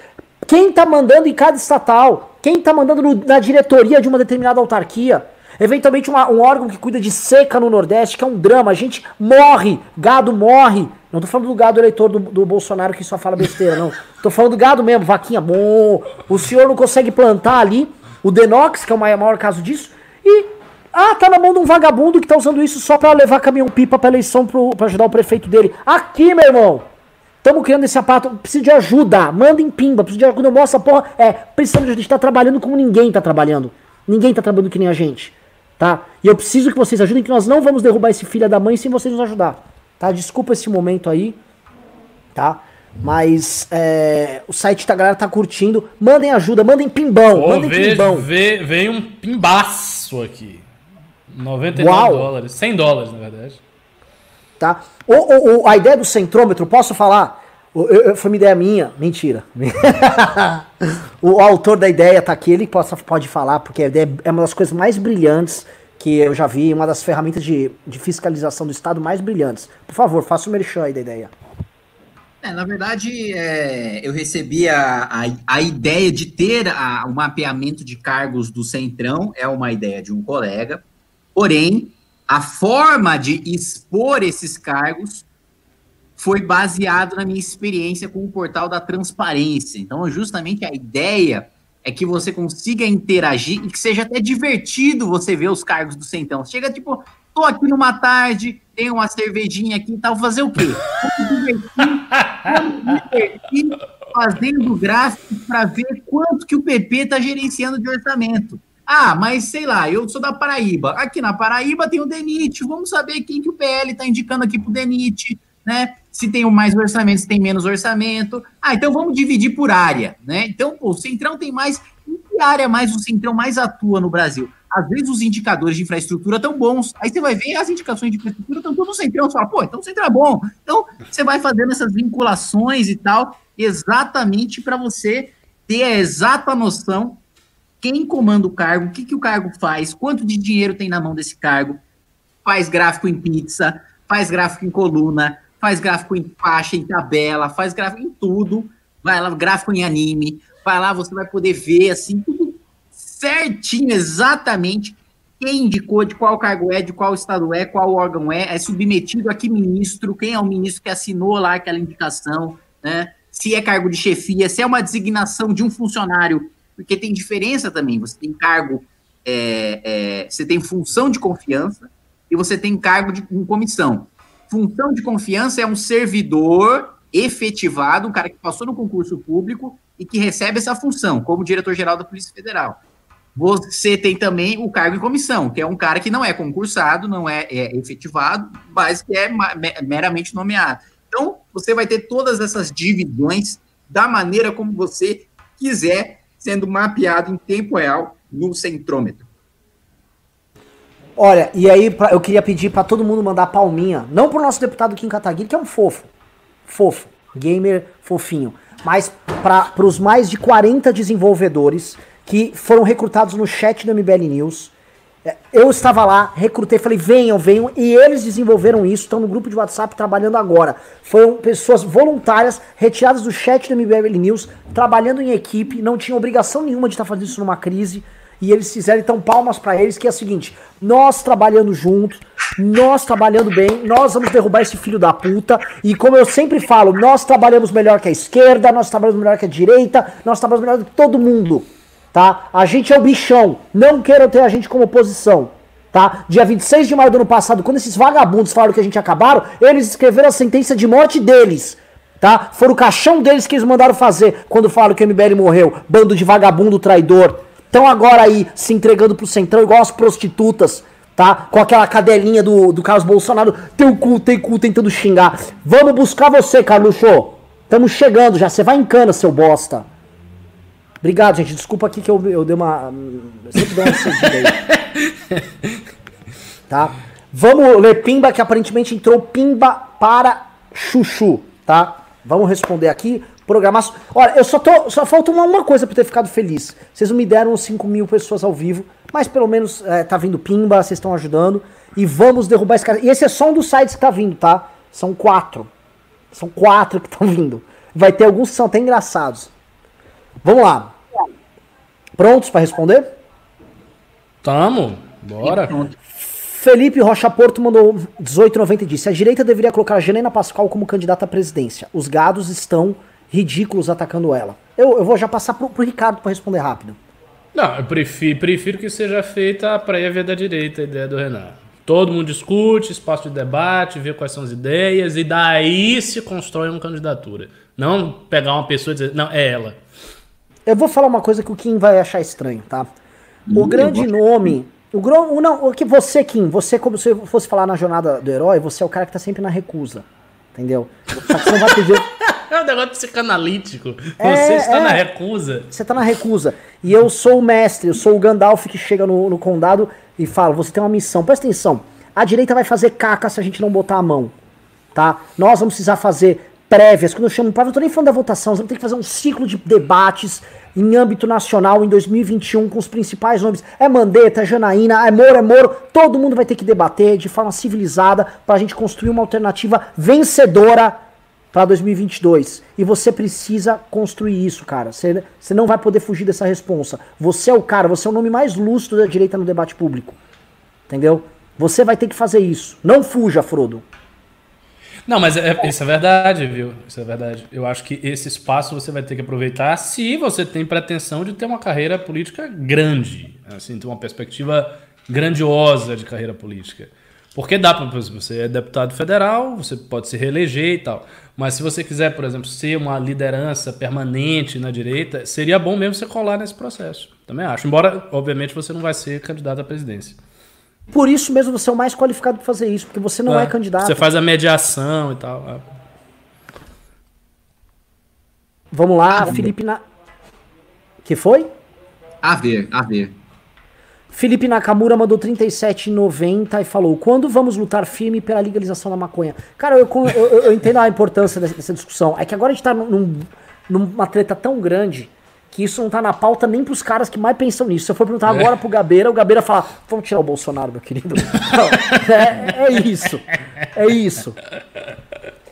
quem tá mandando em cada estatal, quem tá mandando no- na diretoria de uma determinada autarquia. Eventualmente uma- um órgão que cuida de seca no Nordeste, que é um drama, a gente morre, gado morre. Não tô falando do gado eleitor do, do Bolsonaro que só fala besteira, não. Tô falando do gado mesmo, vaquinha, bom. O senhor não consegue plantar ali o Denox, que é o maior, caso disso, e. Ah, tá na mão de um vagabundo que tá usando isso só pra levar caminhão-pipa pra eleição pro, pra ajudar o prefeito dele. Aqui, meu irmão! Estamos criando esse aparato, preciso de ajuda, manda em pimba, preciso de ajuda, mostra, porra, é, precisamos de ajuda, a gente tá trabalhando como ninguém tá trabalhando. Ninguém tá trabalhando que nem a gente, tá? E eu preciso que vocês ajudem, que nós não vamos derrubar esse filho da mãe sem vocês nos ajudar, tá? Desculpa esse momento aí, tá? Mas é, o site da galera tá curtindo, mandem ajuda, mandem pimbão, Pô, mandem vejo, pimbão. vê, veio um pimbaço aqui. 99 Uau. dólares. 100 dólares, na verdade. tá? O, o- o- a ideia do centrômetro, posso falar? Eu- eu- foi uma ideia minha, mentira. o autor da ideia tá aqui, ele possa, pode falar, porque a ideia é uma das coisas mais brilhantes que eu já vi, uma das ferramentas de, de fiscalização do Estado mais brilhantes. Por favor, faça o merchan aí da ideia. É, na verdade, é, eu recebi a, a, a ideia de ter a- o mapeamento de cargos do Centrão, é uma ideia de um colega, porém, a forma de expor esses cargos foi baseado na minha experiência com o portal da transparência. Então, justamente a ideia é que você consiga interagir e que seja até divertido você ver os cargos do Centrão. Chega tipo, tô aqui numa tarde, tem uma cervejinha aqui e tal, fazer o quê? Divertir, divertir fazendo gráficos para ver quanto que o PP está gerenciando de orçamento. Ah, mas sei lá, eu sou da Paraíba. Aqui na Paraíba tem o DENIT. Vamos saber quem que o PL está indicando aqui para o DENIT, né? Se tem mais orçamento, se tem menos orçamento. Ah, então vamos dividir por área, né? Então, pô, o Centrão tem mais. Em que área mais o Centrão mais atua no Brasil? Às vezes os indicadores de infraestrutura estão bons. Aí você vai ver as indicações de infraestrutura estão todos no Centrão. Você fala, pô, então o Centrão é bom. Então você vai fazendo essas vinculações e tal, exatamente para você ter a exata noção quem comanda o cargo, o que, que o cargo faz, quanto de dinheiro tem na mão desse cargo, faz gráfico em pizza, faz gráfico em coluna, faz gráfico em faixa, em tabela, faz gráfico em tudo, vai lá, gráfico em anime, vai lá, você vai poder ver, assim, tudo certinho, exatamente, quem indicou, de qual cargo é, de qual estado é, qual órgão é, é submetido a que ministro, quem é o ministro que assinou lá aquela indicação, né? Se é cargo de chefia, se é uma designação de um funcionário, porque tem diferença também. Você tem cargo, é, é, você tem função de confiança e você tem cargo de em comissão. Função de confiança é um servidor efetivado, um cara que passou no concurso público e que recebe essa função, como diretor-geral da Polícia Federal. Você tem também o cargo em comissão, que é um cara que não é concursado, não é, é efetivado, mas que é meramente nomeado. Então, você vai ter todas essas divisões da maneira como você quiser, sendo mapeado em tempo real no centrômetro. Olha, e aí pra- eu queria pedir pra todo mundo mandar palminha, não pro nosso deputado Kim Kataguiri, que é um fofo, fofo, gamer fofinho, mas para os mais de 40 desenvolvedores que foram recrutados no chat do MBL News. É, Eu estava lá, recrutei, falei, venham, venham, e eles desenvolveram isso, estão no grupo de WhatsApp trabalhando agora. Foram pessoas voluntárias, retiradas do chat do MBL News, trabalhando em equipe, não tinham obrigação nenhuma de estar fazendo isso numa crise, e eles fizeram, então, palmas pra eles, que é o seguinte, nós trabalhando juntos, nós trabalhando bem, nós vamos derrubar esse filho da puta, e como eu sempre falo, nós trabalhamos melhor que a esquerda, nós trabalhamos melhor que a direita, nós trabalhamos melhor que todo mundo tá? A gente é o bichão, não queiram ter a gente como oposição, tá? Dia 26 de maio do ano passado, quando esses vagabundos falaram que a gente acabaram, eles escreveram a sentença de morte deles, tá? Foi o caixão deles que eles mandaram fazer quando falaram que o MBL morreu, bando de vagabundo traidor. Estão agora aí se entregando pro centrão igual as prostitutas, tá? Com aquela cadelinha do, do Carlos Bolsonaro, teu cu, tem cu, tentando xingar. Vamos buscar você, Carluxo. Tamo chegando já, você vai em cana, seu bosta. Obrigado, gente. Desculpa aqui que eu, eu dei uma. Eu sempre dou uma cedida aí. Tá? Vamos ler Pimba, que aparentemente entrou Pimba para Chuchu, tá? Vamos responder aqui. Programar. Olha, eu só tô. Só falta uma, uma coisa pra eu ter ficado feliz. Vocês não me deram 5 mil pessoas ao vivo, mas pelo menos é, tá vindo Pimba, vocês estão ajudando. E vamos derrubar esse cara. E esse é só um dos sites que tá vindo, tá? São quatro. São quatro que estão vindo. Vai ter alguns que são até engraçados. Vamos lá. Prontos para responder? Tamo, bora. Felipe Rocha Porto mandou 18,90 e disse: A direita deveria colocar a Janena Pascoal como candidata à presidência. Os gados estão ridículos atacando ela. Eu, eu vou já passar pro, pro Ricardo para responder rápido. Não, eu prefiro, prefiro que seja feita a prévia da direita, a ideia do Renan. Todo mundo discute, espaço de debate, vê quais são as ideias, e daí se constrói uma candidatura. Não pegar uma pessoa e dizer, não, é ela. Eu vou falar uma coisa que o Kim vai achar estranho, tá? O grande nome. O, gro- o, não, o que você, Kim, você, como se eu fosse falar na jornada do herói, você é o cara que tá sempre na recusa. Entendeu? Só que você não vai pedir. É um negócio psicanalítico. É, Você está é. na recusa. Você tá na recusa. E eu sou o mestre, eu sou o Gandalf que chega no, no condado e fala: você tem uma missão. Presta atenção. A direita vai fazer caca se a gente não botar a mão. Tá? Nós vamos precisar fazer prévias. Quando eu chamo prévia, eu tô nem falando da votação. Nós vamos ter que fazer um ciclo de debates em âmbito nacional em 2021 com os principais nomes. É Mandetta, é Janaína, é Moro, é Moro. Todo mundo vai ter que debater de forma civilizada pra gente construir uma alternativa vencedora para 2022. E você precisa construir isso, cara. Você, não vai poder fugir dessa responsa. Você é o cara, você é o nome mais lúcido da direita no debate público. Entendeu? Você vai ter que fazer isso. Não fuja, Frodo. Não, mas é- isso é verdade, viu? Isso é verdade. Eu acho que esse espaço você vai ter que aproveitar se você tem pretensão de ter uma carreira política grande. Assim, ter uma perspectiva grandiosa de carreira política. Porque dá para você é deputado federal, você pode se reeleger e tal. Mas se você quiser, por exemplo, ser uma liderança permanente na direita, seria bom mesmo você colar nesse processo. Também acho. Embora, obviamente, você não vai ser candidato à presidência. Por isso mesmo você é o mais qualificado para fazer isso, porque você não é, candidato. Você faz a mediação e tal. é. Vamos lá, Felipe na Que foi? A ver, a ver. Felipe Nakamura mandou 37,90 e falou: Quando vamos lutar firme pela legalização da maconha? Cara, eu, eu, eu- entendo a importância dessa, dessa discussão. É que agora a gente tá num- numa treta tão grande que isso não tá na pauta nem pros caras que mais pensam nisso. Se eu for perguntar agora pro Gabeira, o Gabeira fala: Vamos tirar o Bolsonaro, meu querido. Não, é, é isso. É isso.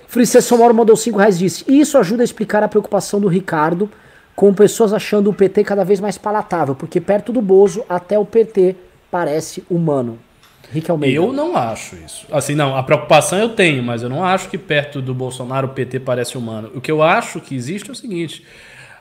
Fricê Somoro mandou 5 reais e disse: Isso ajuda a explicar a preocupação do Ricardo com pessoas achando o PT cada vez mais palatável, porque perto do Bozo até o PT parece humano. Rick Almeida. Eu não acho isso. Assim, não, a preocupação eu tenho, mas eu não acho que perto do Bolsonaro o PT parece humano. O que eu acho que existe é o seguinte: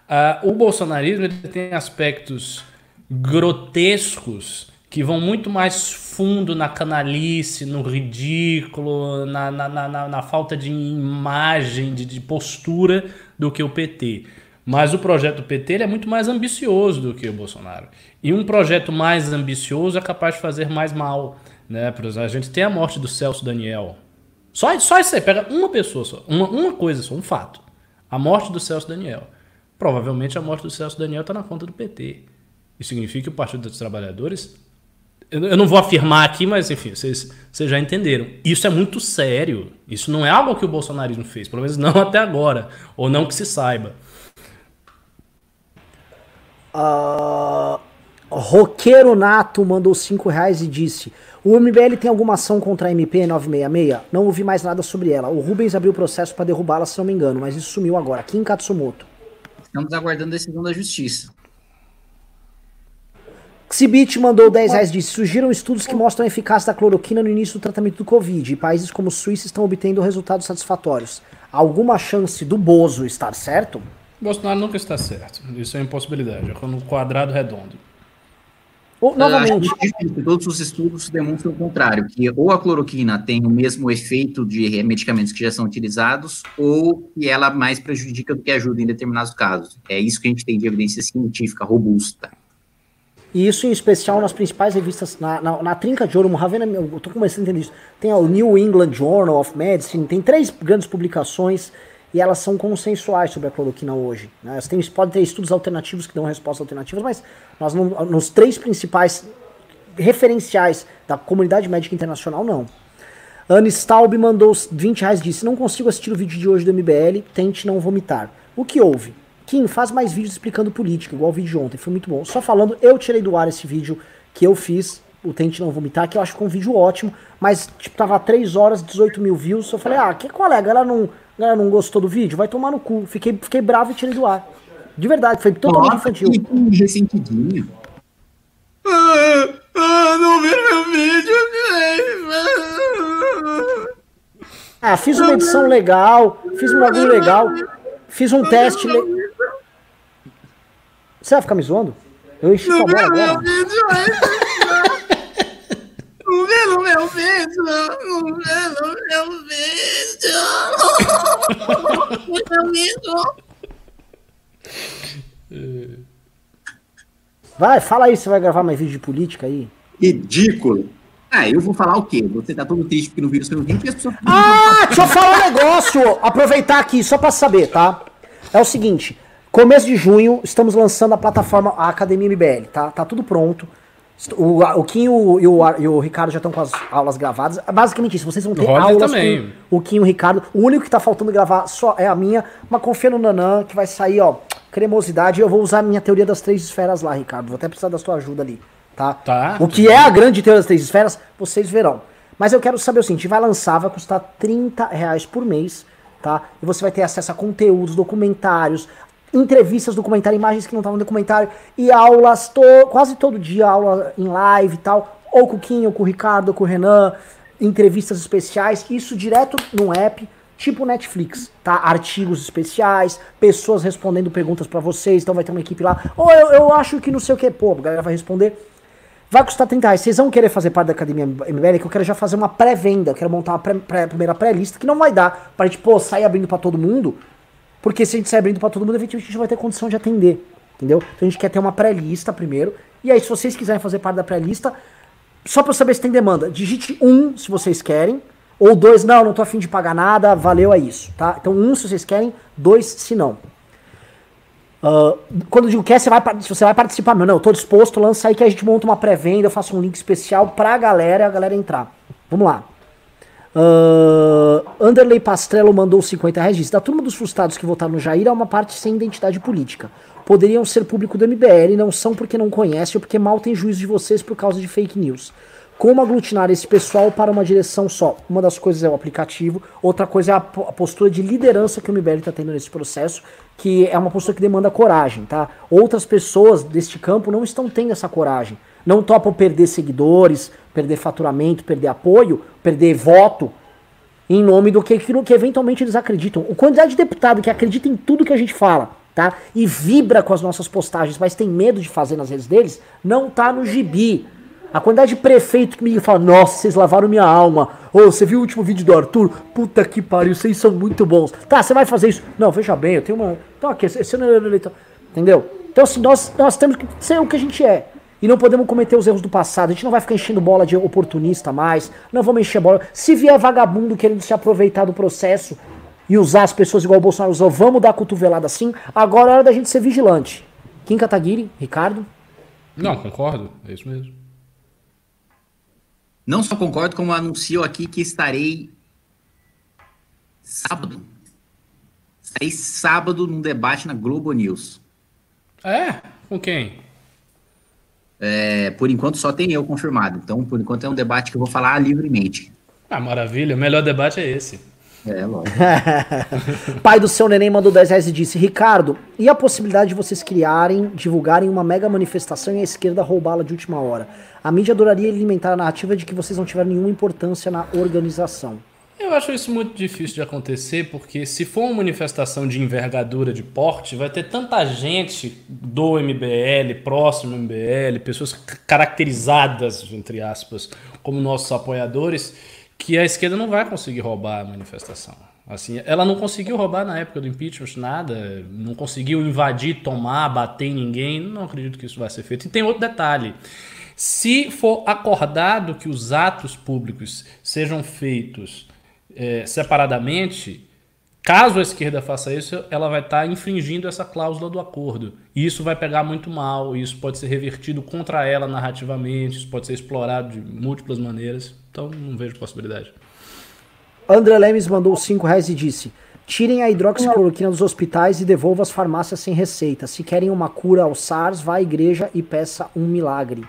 ah, o bolsonarismo ele tem aspectos grotescos que vão muito mais fundo na canalice, no ridículo, na, na, na, na- na falta de imagem, de, de postura do que o PT. Mas o projeto do PT é muito mais ambicioso do que o Bolsonaro. E um projeto mais ambicioso é capaz de fazer mais mal. Né? Por exemplo, a gente tem a morte do Celso Daniel. Só, só isso aí, pega uma pessoa só, uma, uma coisa só, um fato. A morte do Celso Daniel. Provavelmente a morte do Celso Daniel está na conta do PT. Isso significa que o Partido dos Trabalhadores eu não vou afirmar aqui, mas enfim, vocês já entenderam. Isso é muito sério. Isso não é algo que o bolsonarismo fez, pelo menos não até agora, ou não que se saiba. Uh, Roqueiro Nato mandou 5 reais e disse: O MBL tem alguma ação contra a MP 966? Não ouvi mais nada sobre ela. O Rubens abriu o processo para derrubá-la, se não me engano, mas isso sumiu agora. Kim Katsumoto. Estamos aguardando a decisão da justiça. Xibit mandou 10 reais disse: Surgiram estudos que mostram a eficácia da cloroquina no início do tratamento do Covid. E países como Suíça estão obtendo resultados satisfatórios. Alguma chance do Bozo estar certo? Bolsonaro nunca está certo. Isso é impossibilidade. É no quadrado redondo. Ou, novamente. Todos os estudos demonstram o contrário, que ou a cloroquina tem o mesmo efeito de medicamentos que já são utilizados, ou que ela mais prejudica do que ajuda em determinados casos. É isso que a gente tem de evidência científica robusta. E isso em especial nas principais revistas, na, na, na trinca de ouro, Ravena, eu tô começando a entender isso. Tem o New England Journal of Medicine, tem três grandes publicações e elas são consensuais sobre a cloroquina hoje. Né? Tem, pode ter estudos alternativos que dão respostas alternativas, mas nós não, nos três principais referenciais da comunidade médica internacional, não. Anne Staub mandou 20 reais disse: Não consigo assistir o vídeo de hoje do MBL, tente não vomitar. O que houve? Kim, faz mais vídeos explicando política, igual o vídeo de ontem, foi muito bom. Só falando, eu tirei do ar esse vídeo que eu fiz, o Tente Não Vomitar, que eu acho que é um vídeo ótimo, mas, tipo, tava 3 horas, 18 mil views, eu falei, ah, que colega, ela não, galera não gostou do vídeo, vai tomar no cu. Fiquei, fiquei bravo e tirei do ar. De verdade, foi totalmente Nossa, infantil. Que ressentidinho. Ah, ah, não viram meu vídeo, Ah, fiz uma edição legal, fiz um bagulho legal, fiz um teste. Le... Você vai ficar me zoando? Eu enchi sua bola agora. Não vê no meu vídeo, não vê no meu vídeo. Meu vídeo. Vai, fala aí, você vai gravar mais vídeo de política aí? Ridículo. Ah, eu vou falar o quê? Você tá todo triste porque não viram seu vídeo e as pessoas... Ah, deixa eu falar um negócio! Aproveitar aqui, só pra saber, tá? É o seguinte, começo de junho, estamos lançando a plataforma a Academia MBL, tá? Tá tudo pronto. O, o Kim e o, e o, e o Ricardo já estão com as aulas gravadas. Basicamente isso, vocês vão ter aulas também. com o Kim e o Ricardo. O único que tá faltando gravar só é a minha, mas confia no Nanã, que vai sair, ó, cremosidade. Eu vou usar a minha teoria das três esferas lá, Ricardo. Vou até precisar da sua ajuda ali, tá? Tá. O que é a grande teoria das três esferas, vocês verão. Mas eu quero saber o seguinte, vai lançar, vai custar 30 reais por mês, tá? E você vai ter acesso a conteúdos, documentários, entrevistas, documentário, imagens que não estavam no documentário, e aulas to quase todo dia, aula em live e tal, ou com o Kim, ou com o Ricardo, ou com o Renan, entrevistas especiais, isso direto no app, tipo Netflix, tá? Artigos especiais, pessoas respondendo perguntas para vocês, então vai ter uma equipe lá, ou eu, eu acho que não sei o que, pô, a galera vai responder. Vai custar 30 reais. Vocês vão querer fazer parte da Academia MBL, que eu quero já fazer uma pré-venda, eu quero montar uma pré, pré, primeira pré-lista, que não vai dar pra gente, pô, sair abrindo para todo mundo, porque se a gente sair abrindo para todo mundo, eventualmente a gente vai ter condição de atender. Entendeu? Então a gente quer ter uma pré-lista primeiro. E aí, se vocês quiserem fazer parte da pré-lista, só para saber se tem demanda, digite um se vocês querem. Ou dois, não, não tô afim de pagar nada, valeu, é isso, tá? Então, um se vocês querem, dois se não. Uh, quando eu digo quer, você vai, você vai participar, meu, não, eu tô disposto, lança aí que a gente monta uma pré-venda, eu faço um link especial pra galera, a galera entrar. Vamos lá. Uh, Anderley Pastrello mandou 50 reais. Da turma dos frustrados que votaram no Jair há uma parte sem identidade política. Poderiam ser público do MBL, não são porque não conhecem ou porque mal tem juízo de vocês por causa de fake news. Como aglutinar esse pessoal para uma direção só? Uma das coisas é o aplicativo, outra coisa é a, postura de liderança que o MBL está tendo nesse processo, que é uma postura que demanda coragem, tá? Outras pessoas deste campo não estão tendo essa coragem. Não topam perder seguidores, perder faturamento, perder apoio, perder voto, em nome do que, que eventualmente eles acreditam. O quantidade de deputado que acredita em tudo que a gente fala, tá? E vibra com as nossas postagens, mas tem medo de fazer nas redes deles, não tá no gibi. A quantidade de prefeito que me fala, nossa, vocês lavaram minha alma. Ô, oh, você viu o último vídeo do Arthur? Puta que pariu, vocês são muito bons. Tá, você vai fazer isso? Não, veja bem, eu tenho uma. Então aqui, esse não é eleitor. Entendeu? Então assim, nós, nós temos que ser o que a gente é. E não podemos cometer os erros do passado. A gente não vai ficar enchendo bola de oportunista mais. Não vamos encher bola. Se vier vagabundo querendo se aproveitar do processo e usar as pessoas igual o Bolsonaro usou, vamos dar cotovelada assim. Agora é hora da gente ser vigilante. Kim Kataguiri, Ricardo? Não, concordo. É isso mesmo. Não só concordo, como anuncio aqui que estarei sábado. Estarei sábado num debate na Globo News. É? Com quem? É, por enquanto só tem eu confirmado. Então, por enquanto é um debate que eu vou falar livremente. Ah, maravilha. O melhor debate é esse. É, lógico. Pai do seu neném mandou 10 reais e disse: Ricardo, e a possibilidade de vocês criarem, divulgarem uma mega manifestação e a esquerda roubá-la de última hora? A mídia adoraria alimentar a narrativa de que vocês não tiveram nenhuma importância na organização. Eu acho isso muito difícil de acontecer, porque se for uma manifestação de envergadura, de porte, vai ter tanta gente do MBL, próximo MBL, pessoas caracterizadas, entre aspas, como nossos apoiadores, que a esquerda não vai conseguir roubar a manifestação. Assim, ela não conseguiu roubar na época do impeachment nada, não conseguiu invadir, tomar, bater em ninguém. Não acredito que isso vai ser feito. E tem outro detalhe: se for acordado que os atos públicos sejam feitos é, separadamente, caso a esquerda faça isso, ela vai estar tá infringindo essa cláusula do acordo. E isso vai pegar muito mal, isso pode ser revertido contra ela narrativamente, isso pode ser explorado de múltiplas maneiras. Então não vejo possibilidade. André Lemes mandou 5 reais e disse: Tirem a hidroxicloroquina dos hospitais e devolvam as farmácias sem receita. Se querem uma cura ao SARS, vá à igreja e peça um milagre.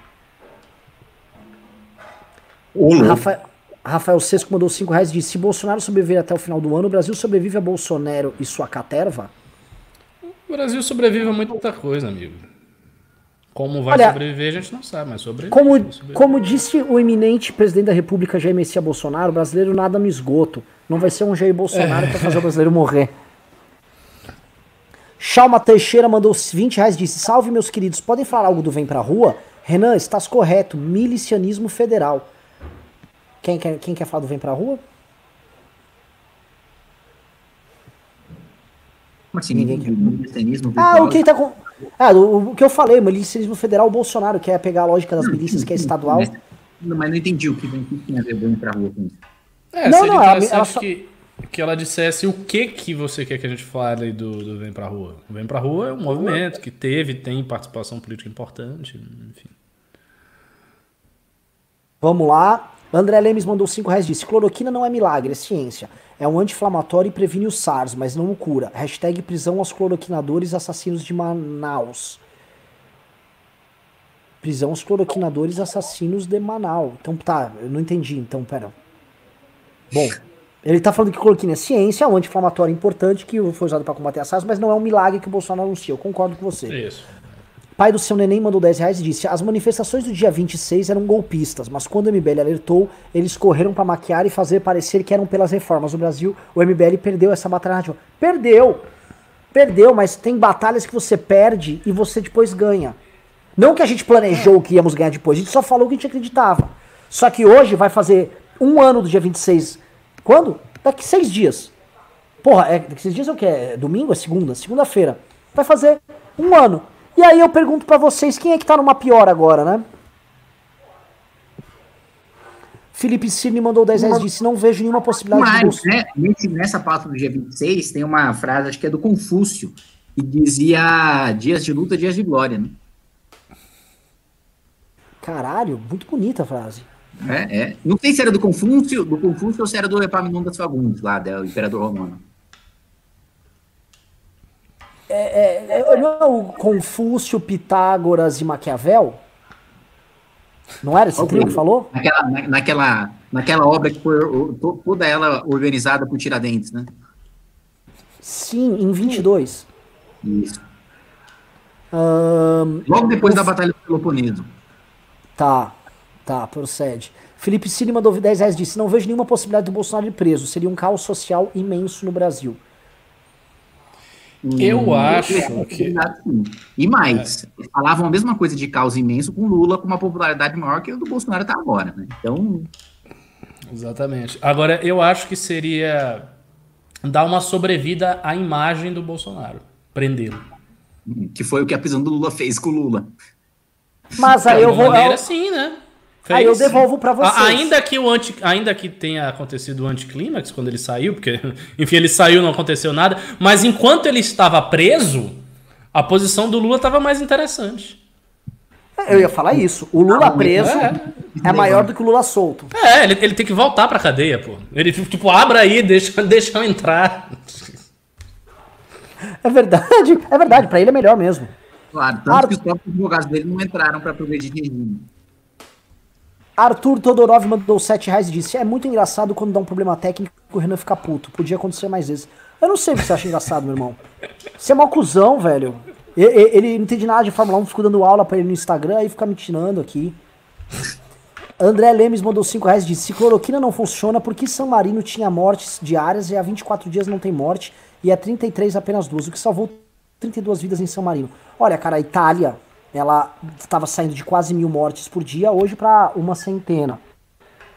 Rafael, Rafael Sesco mandou 5 reais e disse: Se Bolsonaro sobreviver até o final do ano, o Brasil sobrevive a Bolsonaro e sua caterva? O Brasil sobrevive a muita coisa, amigo. Como vai Olha, sobreviver, a gente não sabe, mas sobrevive. Como, sobrevive. como disse o eminente presidente da República, Jair Messias Bolsonaro, o brasileiro nada no esgoto. Não vai ser um Jair Bolsonaro é. para fazer o brasileiro morrer. Chalma Teixeira mandou 20 reais e disse: Salve, meus queridos, podem falar algo do Vem Pra Rua? Renan, estás correto. Milicianismo federal. Quem quer, quem quer falar do Vem Pra Rua? Como assim? Ninguém quer. Milicianismo? Ah, o que tá com. Ah, o, o, que eu falei, o milicianismo federal, o Bolsonaro quer pegar a lógica das milícias, que é estadual. Não, mas não entendi o que tem a ver bem pra rua com isso. É, não, não, ela, ela só... que, que ela dissesse o que que você quer que a gente fale do, do Vem Pra Rua. O Vem Pra Rua é um movimento que teve, tem participação política importante, enfim. Vamos lá. André Lemes mandou 5 reais disse: Cloroquina não é milagre, é ciência. É um anti-inflamatório e previne o SARS, mas não o cura. Hashtag prisão aos cloroquinadores assassinos de Manaus. Prisão aos cloroquinadores assassinos de Manaus. Então tá, eu não entendi. Então, pera. Bom, ele tá falando que cloroquina é ciência, é um anti-inflamatório importante que foi usado para combater a SARS, mas não é um milagre que o Bolsonaro anuncia. Eu concordo com você. Isso. Pai do seu neném mandou 10 reais e disse: As manifestações do dia 26 eram golpistas, mas quando o MBL alertou, eles correram para maquiar e fazer parecer que eram pelas reformas. No Brasil, o MBL perdeu essa batalha Perdeu! Perdeu, mas tem batalhas que você perde e você depois ganha. Não que a gente planejou que íamos ganhar depois, a gente só falou que a gente acreditava. Só que hoje vai fazer um ano do dia 26. Quando? Daqui seis dias. Porra, é, daqui seis dias é o que? É domingo? É segunda? Segunda-feira. Vai fazer um ano. E aí eu pergunto para vocês, quem é que tá numa pior agora, né? Felipe Cirne mandou 10 reais e disse: Não vejo nenhuma possibilidade de. Né, nessa pauta do dia 26, tem uma frase, acho que é do Confúcio, que dizia: Dias de luta, dias de glória, né? Caralho, muito bonita a frase. É, é. Não sei se era do Confúcio, do Confúcio ou se era do Epaminondas Fagundes, lá, do Imperador Romano. É, é, é, não é o Confúcio, Pitágoras e Maquiavel? Não era esse trio que falou? Naquela, naquela, naquela obra que foi toda ela organizada por Tiradentes, né? Sim, em 22. Isso. Um, Logo depois da Batalha do Peloponeso. Tá, tá, procede. Felipe Cine mandou 10 reais disse: Não vejo nenhuma possibilidade do Bolsonaro ir preso. Seria um caos social imenso no Brasil. Eu hum, acho que. E mais, é. falavam a mesma coisa de caos imenso com Lula com uma popularidade maior que a do Bolsonaro está agora, né? Então. Exatamente. Agora, eu acho que seria dar uma sobrevida à imagem do Bolsonaro, prendê-lo. Que foi o que a prisão do Lula fez com o Lula. Mas aí eu vou. Maneira, sim, né? Fez. Aí eu devolvo para vocês. Ainda que, o anti, ainda que tenha acontecido o anticlímax quando ele saiu, porque, enfim, ele saiu não aconteceu nada, mas enquanto ele estava preso, a posição do Lula estava mais interessante. Eu ia falar isso. O Lula Ah, preso é. é maior do que o Lula solto. É, ele, ele tem que voltar pra cadeia, pô. Ele, tipo, abra aí, deixa, deixa eu entrar. É verdade, é verdade. Pra ele é melhor mesmo. Claro, tanto Ar- que os próprios advogados dele não entraram para progredir de regime. Arthur Todorov mandou 7 reais e disse: É muito engraçado quando dá um problema técnico o Renan fica puto. Podia acontecer mais vezes. Eu não sei o que você acha engraçado, meu irmão. Você é mó cuzão, velho. E- e- Ele não entende nada de Fórmula 1, ficou dando aula pra ele no Instagram, aí fica me tirando aqui. André Lemes mandou 5 reais e disse: Se cloroquina não funciona, por que São Marino tinha mortes diárias e há 24 dias não tem morte e há 33 apenas duas? O que salvou 32 vidas em São Marino? Olha, cara, a Itália, ela estava saindo de quase mil mortes por dia, hoje pra uma centena.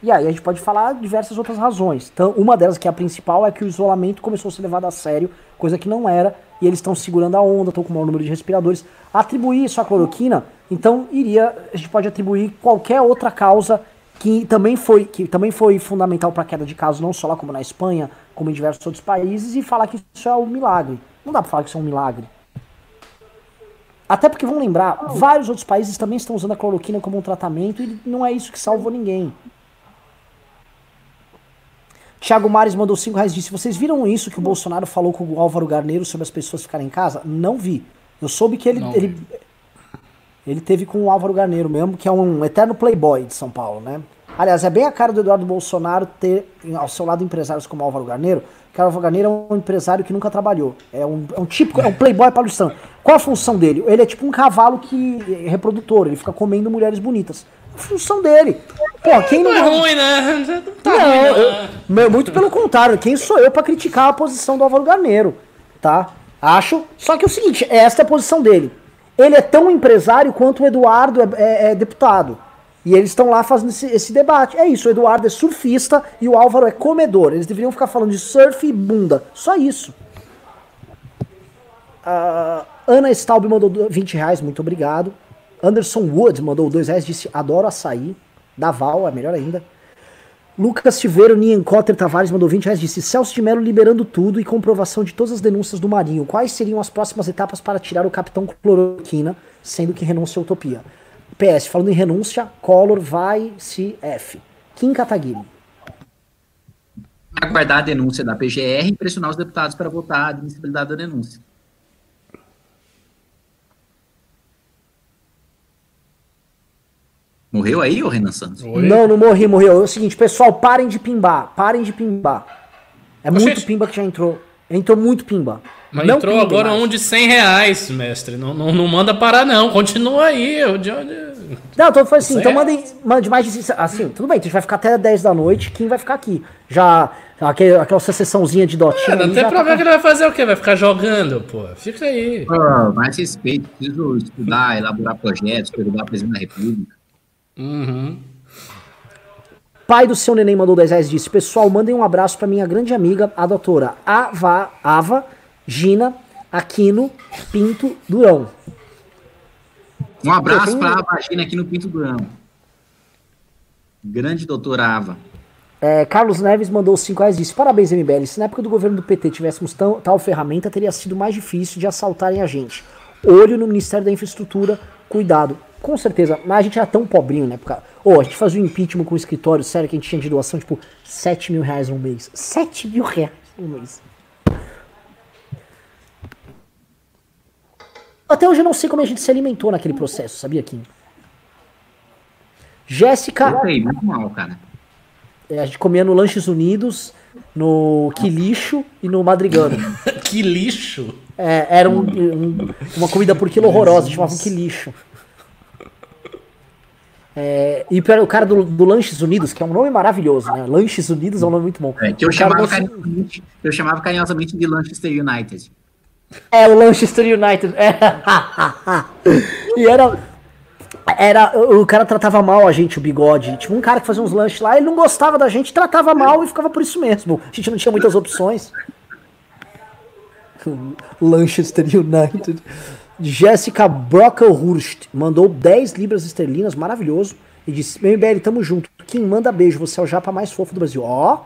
E aí a gente pode falar diversas outras razões. Então, uma delas, que é a principal, é que o isolamento começou a ser levado a sério, coisa que não era, e eles estão segurando a onda, estão com o maior número de respiradores. Atribuir isso à cloroquina, então iria, a gente pode atribuir qualquer outra causa que também foi, que também foi fundamental para a queda de casos, não só lá como na Espanha, como em diversos outros países, e falar que isso é um milagre. Não dá para falar que isso é um milagre. Até porque, vamos lembrar, vários outros países também estão usando a cloroquina como um tratamento e não é isso que salvou ninguém. Thiago Mares mandou 5 reais e disse: Vocês viram isso que o Bolsonaro falou com o Álvaro Garneiro sobre as pessoas ficarem em casa? Não vi. Eu soube que ele, Não ele, ele teve com o Álvaro Garneiro mesmo, que é um eterno playboy de São Paulo, né? Aliás, é bem a cara do Eduardo Bolsonaro ter ao seu lado empresários como o Álvaro Garneiro, que o Álvaro Garneiro é um empresário que nunca trabalhou. É um, é um típico, é um playboy paulistano. Qual a função dele? Ele é tipo um cavalo que é reprodutor, ele fica comendo mulheres bonitas. A função dele. Pô, quem não. Não é ruim, né? Tá Não, ruim, eu- né? muito pelo contrário. Quem sou eu pra criticar a posição do Álvaro Garneiro, tá? Acho. Só que é o seguinte, esta é a posição dele. Ele é tão empresário quanto o Eduardo é, é- é deputado. E eles estão lá fazendo esse, esse debate. É isso, o Eduardo é surfista e o Álvaro é comedor. Eles deveriam ficar falando de surf e bunda. Só isso. Ah, Ana Staub mandou do- 20 reais, muito obrigado. Anderson Wood mandou 2 reais, disse adoro açaí. Daval, é melhor ainda. Lucas Silveiro Niencotter Tavares mandou 20 reais, disse Celso de Mello liberando tudo e comprovação de todas as denúncias do Marinho. Quais seriam as próximas etapas para tirar o capitão Cloroquina, sendo que renúncia à utopia? PS, falando em renúncia, Collor vai se F. Kim Kataguiri. Aguardar a denúncia da PGR e pressionar os deputados para votar a admissibilidade da denúncia. Morreu aí, ô Renan Santos? Oi? Não, não morri, morreu. É o seguinte, pessoal, parem de pimbar. Parem de pimbar. É muito pimba que já entrou. Entrou muito pimba. Mas Não entrou agora mais. um de 100 reais, mestre. Não, não, não manda parar, não. Continua aí. eu- de onde- Não, então foi assim, então mandem, mande mais de assim, tudo bem, então a gente vai ficar até 10 da noite, quem vai ficar aqui? Já, aquele, aquela sessãozinha de dotinha É, não tem já pra tá- ver que ele vai fazer o quê? Vai ficar jogando, pô. Fica aí. Ah, mais respeito, preciso estudar, elaborar projetos, perguntar ao presidente da República. Uhum. Pai do seu neném mandou 10 reais e disse, pessoal, mandem um abraço pra minha grande amiga, a doutora Ava, Ava Gina Aquino Pinto Durão. Um abraço tenho- para a vagina aqui no Pinto Durão. Grande doutora Ava. É, Carlos Neves mandou 5 reais e disse: Parabéns, MBL. Se na época do governo do PT tivéssemos tão- tal ferramenta, teria sido mais difícil de assaltarem a gente. Olho no Ministério da Infraestrutura, cuidado. Com certeza, mas a gente era tão pobrinho na época. Ô, a gente fazia um impeachment com o escritório, sério, que a gente tinha de doação, tipo, 7 mil reais no mês. 7 mil reais no mês. Até hoje eu não sei como a gente se alimentou naquele processo, sabia, Kim? Jéssica. Eu sei, muito mal, cara. É, a gente comia no Lanches Unidos, no Quilixo e no Madrigano. que lixo. É, era um- um- uma comida por quilo horrorosa, chamava Quilixo. É, e o cara do, do Lanches Unidos, que é um nome maravilhoso, né? Lanches Unidos é um nome muito bom. É, que eu chamava, se- carinhosamente, eu chamava carinhosamente de Manchester United. É, o Manchester United. É. e era. Era. O cara tratava mal a gente, o bigode. Tinha um cara que fazia uns lanches lá, ele não gostava da gente, tratava mal e ficava por isso mesmo. A gente não tinha muitas opções. Manchester United. Jéssica Brocklehurst mandou 10 libras esterlinas, maravilhoso. E disse: Meu MBL, tamo junto. Quem manda beijo, você é o japa mais fofo do Brasil. Ó.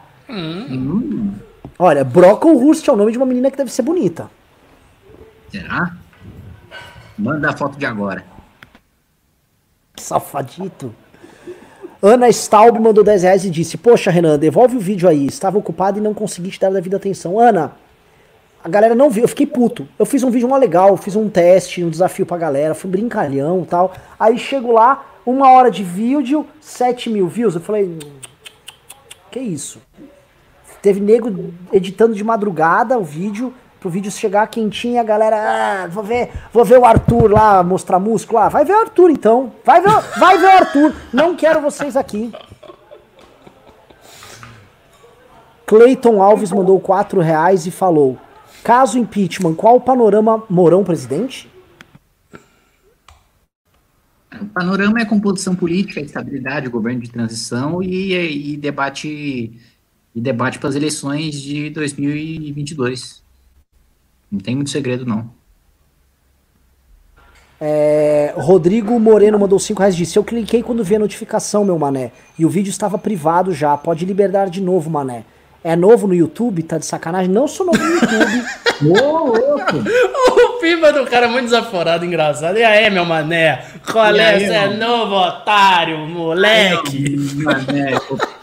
Olha, Brocklehurst é o nome de uma menina que deve ser bonita. Será? Manda a foto de agora. Safadito. Ana Staub mandou 10 reais e disse: Poxa, Renan, devolve o vídeo aí. Estava ocupado e não consegui te dar a devida atenção. Ana, a galera não viu, eu fiquei puto. Eu fiz um vídeo mó legal, fiz um teste, um desafio pra galera, fui brincalhão e tal. Aí chego lá, uma hora de vídeo, 7 mil views. Eu falei: Que isso? Teve nego editando de madrugada o vídeo, pro vídeo chegar quentinho a galera, ah, vou ver, vou ver o Arthur lá mostrar músculo lá. Vai ver o Arthur então. Vai ver, vai ver o Arthur. Não quero vocês aqui. Cleiton Alves mandou 4 reais e falou: Caso impeachment, qual o panorama Mourão presidente? O panorama é composição política, estabilidade, governo de transição e, e debate e debate para as eleições de 2022. Não tem muito segredo, não. É, Rodrigo Moreno mandou 5 reais e disse: Eu cliquei quando vi a notificação, meu mané. E o vídeo estava privado já. Pode liberar de novo, mané. É novo no YouTube? Tá de sacanagem? Não sou novo no YouTube. Ô, louco! O Pimba do cara é muito desaforado, engraçado. E aí, meu mané? Qual E é? aí, Você é novo otário, moleque? Mané,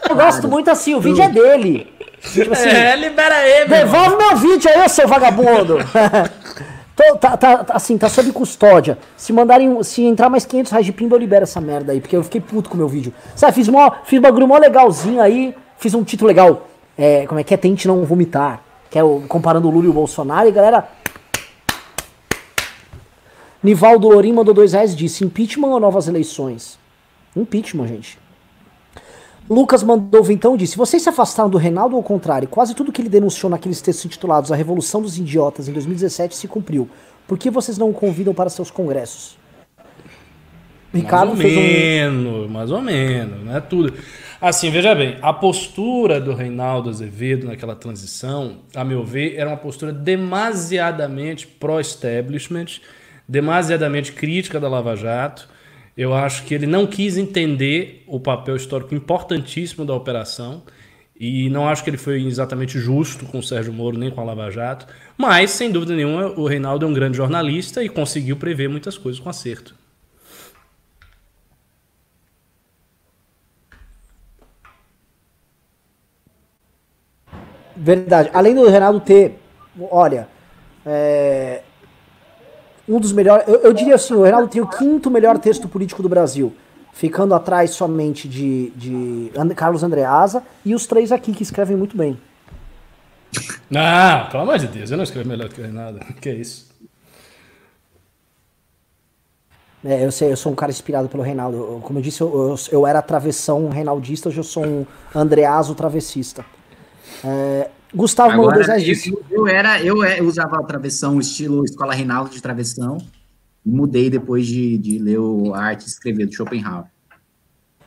Eu gosto muito assim, o vídeo é dele. Tipo assim, É, libera irmão. devolve meu vídeo aí, seu vagabundo. Tô- tá, tá- tá- assim, tá sob custódia. Se mandarem, se entrar mais 500 reais de pimba, eu libero essa merda aí, porque eu fiquei puto com o meu vídeo. Sabe, fiz, mó, fiz bagulho mó legalzinho aí, fiz um título legal. É, como é que é? Tente não vomitar. Que é o, comparando o Lula e o Bolsonaro, e galera. Nivaldo Lorim mandou dois reais e disse: impeachment ou novas eleições? Impeachment, gente. Lucas mandou então disse: Vocês se afastaram do Reinaldo ou ao contrário? Quase tudo que ele denunciou naqueles textos intitulados A Revolução dos Idiotas em 2017 se cumpriu. Por que vocês não o convidam para seus congressos? Ricardo mais ou fez um. menos, mais ou menos, não é tudo. Assim, veja bem, a postura do Reinaldo Azevedo naquela transição, a meu ver, era uma postura demasiadamente pró-establishment, demasiadamente crítica da Lava Jato. Eu acho que ele não quis entender o papel histórico importantíssimo da operação e não acho que ele foi exatamente justo com o Sérgio Moro nem com a Lava Jato, mas sem dúvida nenhuma o Reinaldo é um grande jornalista e conseguiu prever muitas coisas com acerto. Verdade. Além do Reinaldo ter, olha, é, um dos melhores. Eu, eu diria assim: o Reinaldo tem o quinto melhor texto político do Brasil. Ficando atrás somente de, de And- Carlos Andreasa e os três aqui que escrevem muito bem. Não, pelo amor de Deus, eu não escrevo melhor que o Reinaldo. Que isso? É, eu sei, eu sou um cara inspirado pelo Reinaldo. Eu- como eu disse, eu, eu, eu era travessão reinaldista, hoje eu sou um Andreaso travessista. É, Gustavo mandou dois Agora, disse. eu, eu era, eu, é- eu usava a travessão estilo Escola Reinaldo de travessão e mudei depois de, de ler o a arte e escrever do Schopenhauer.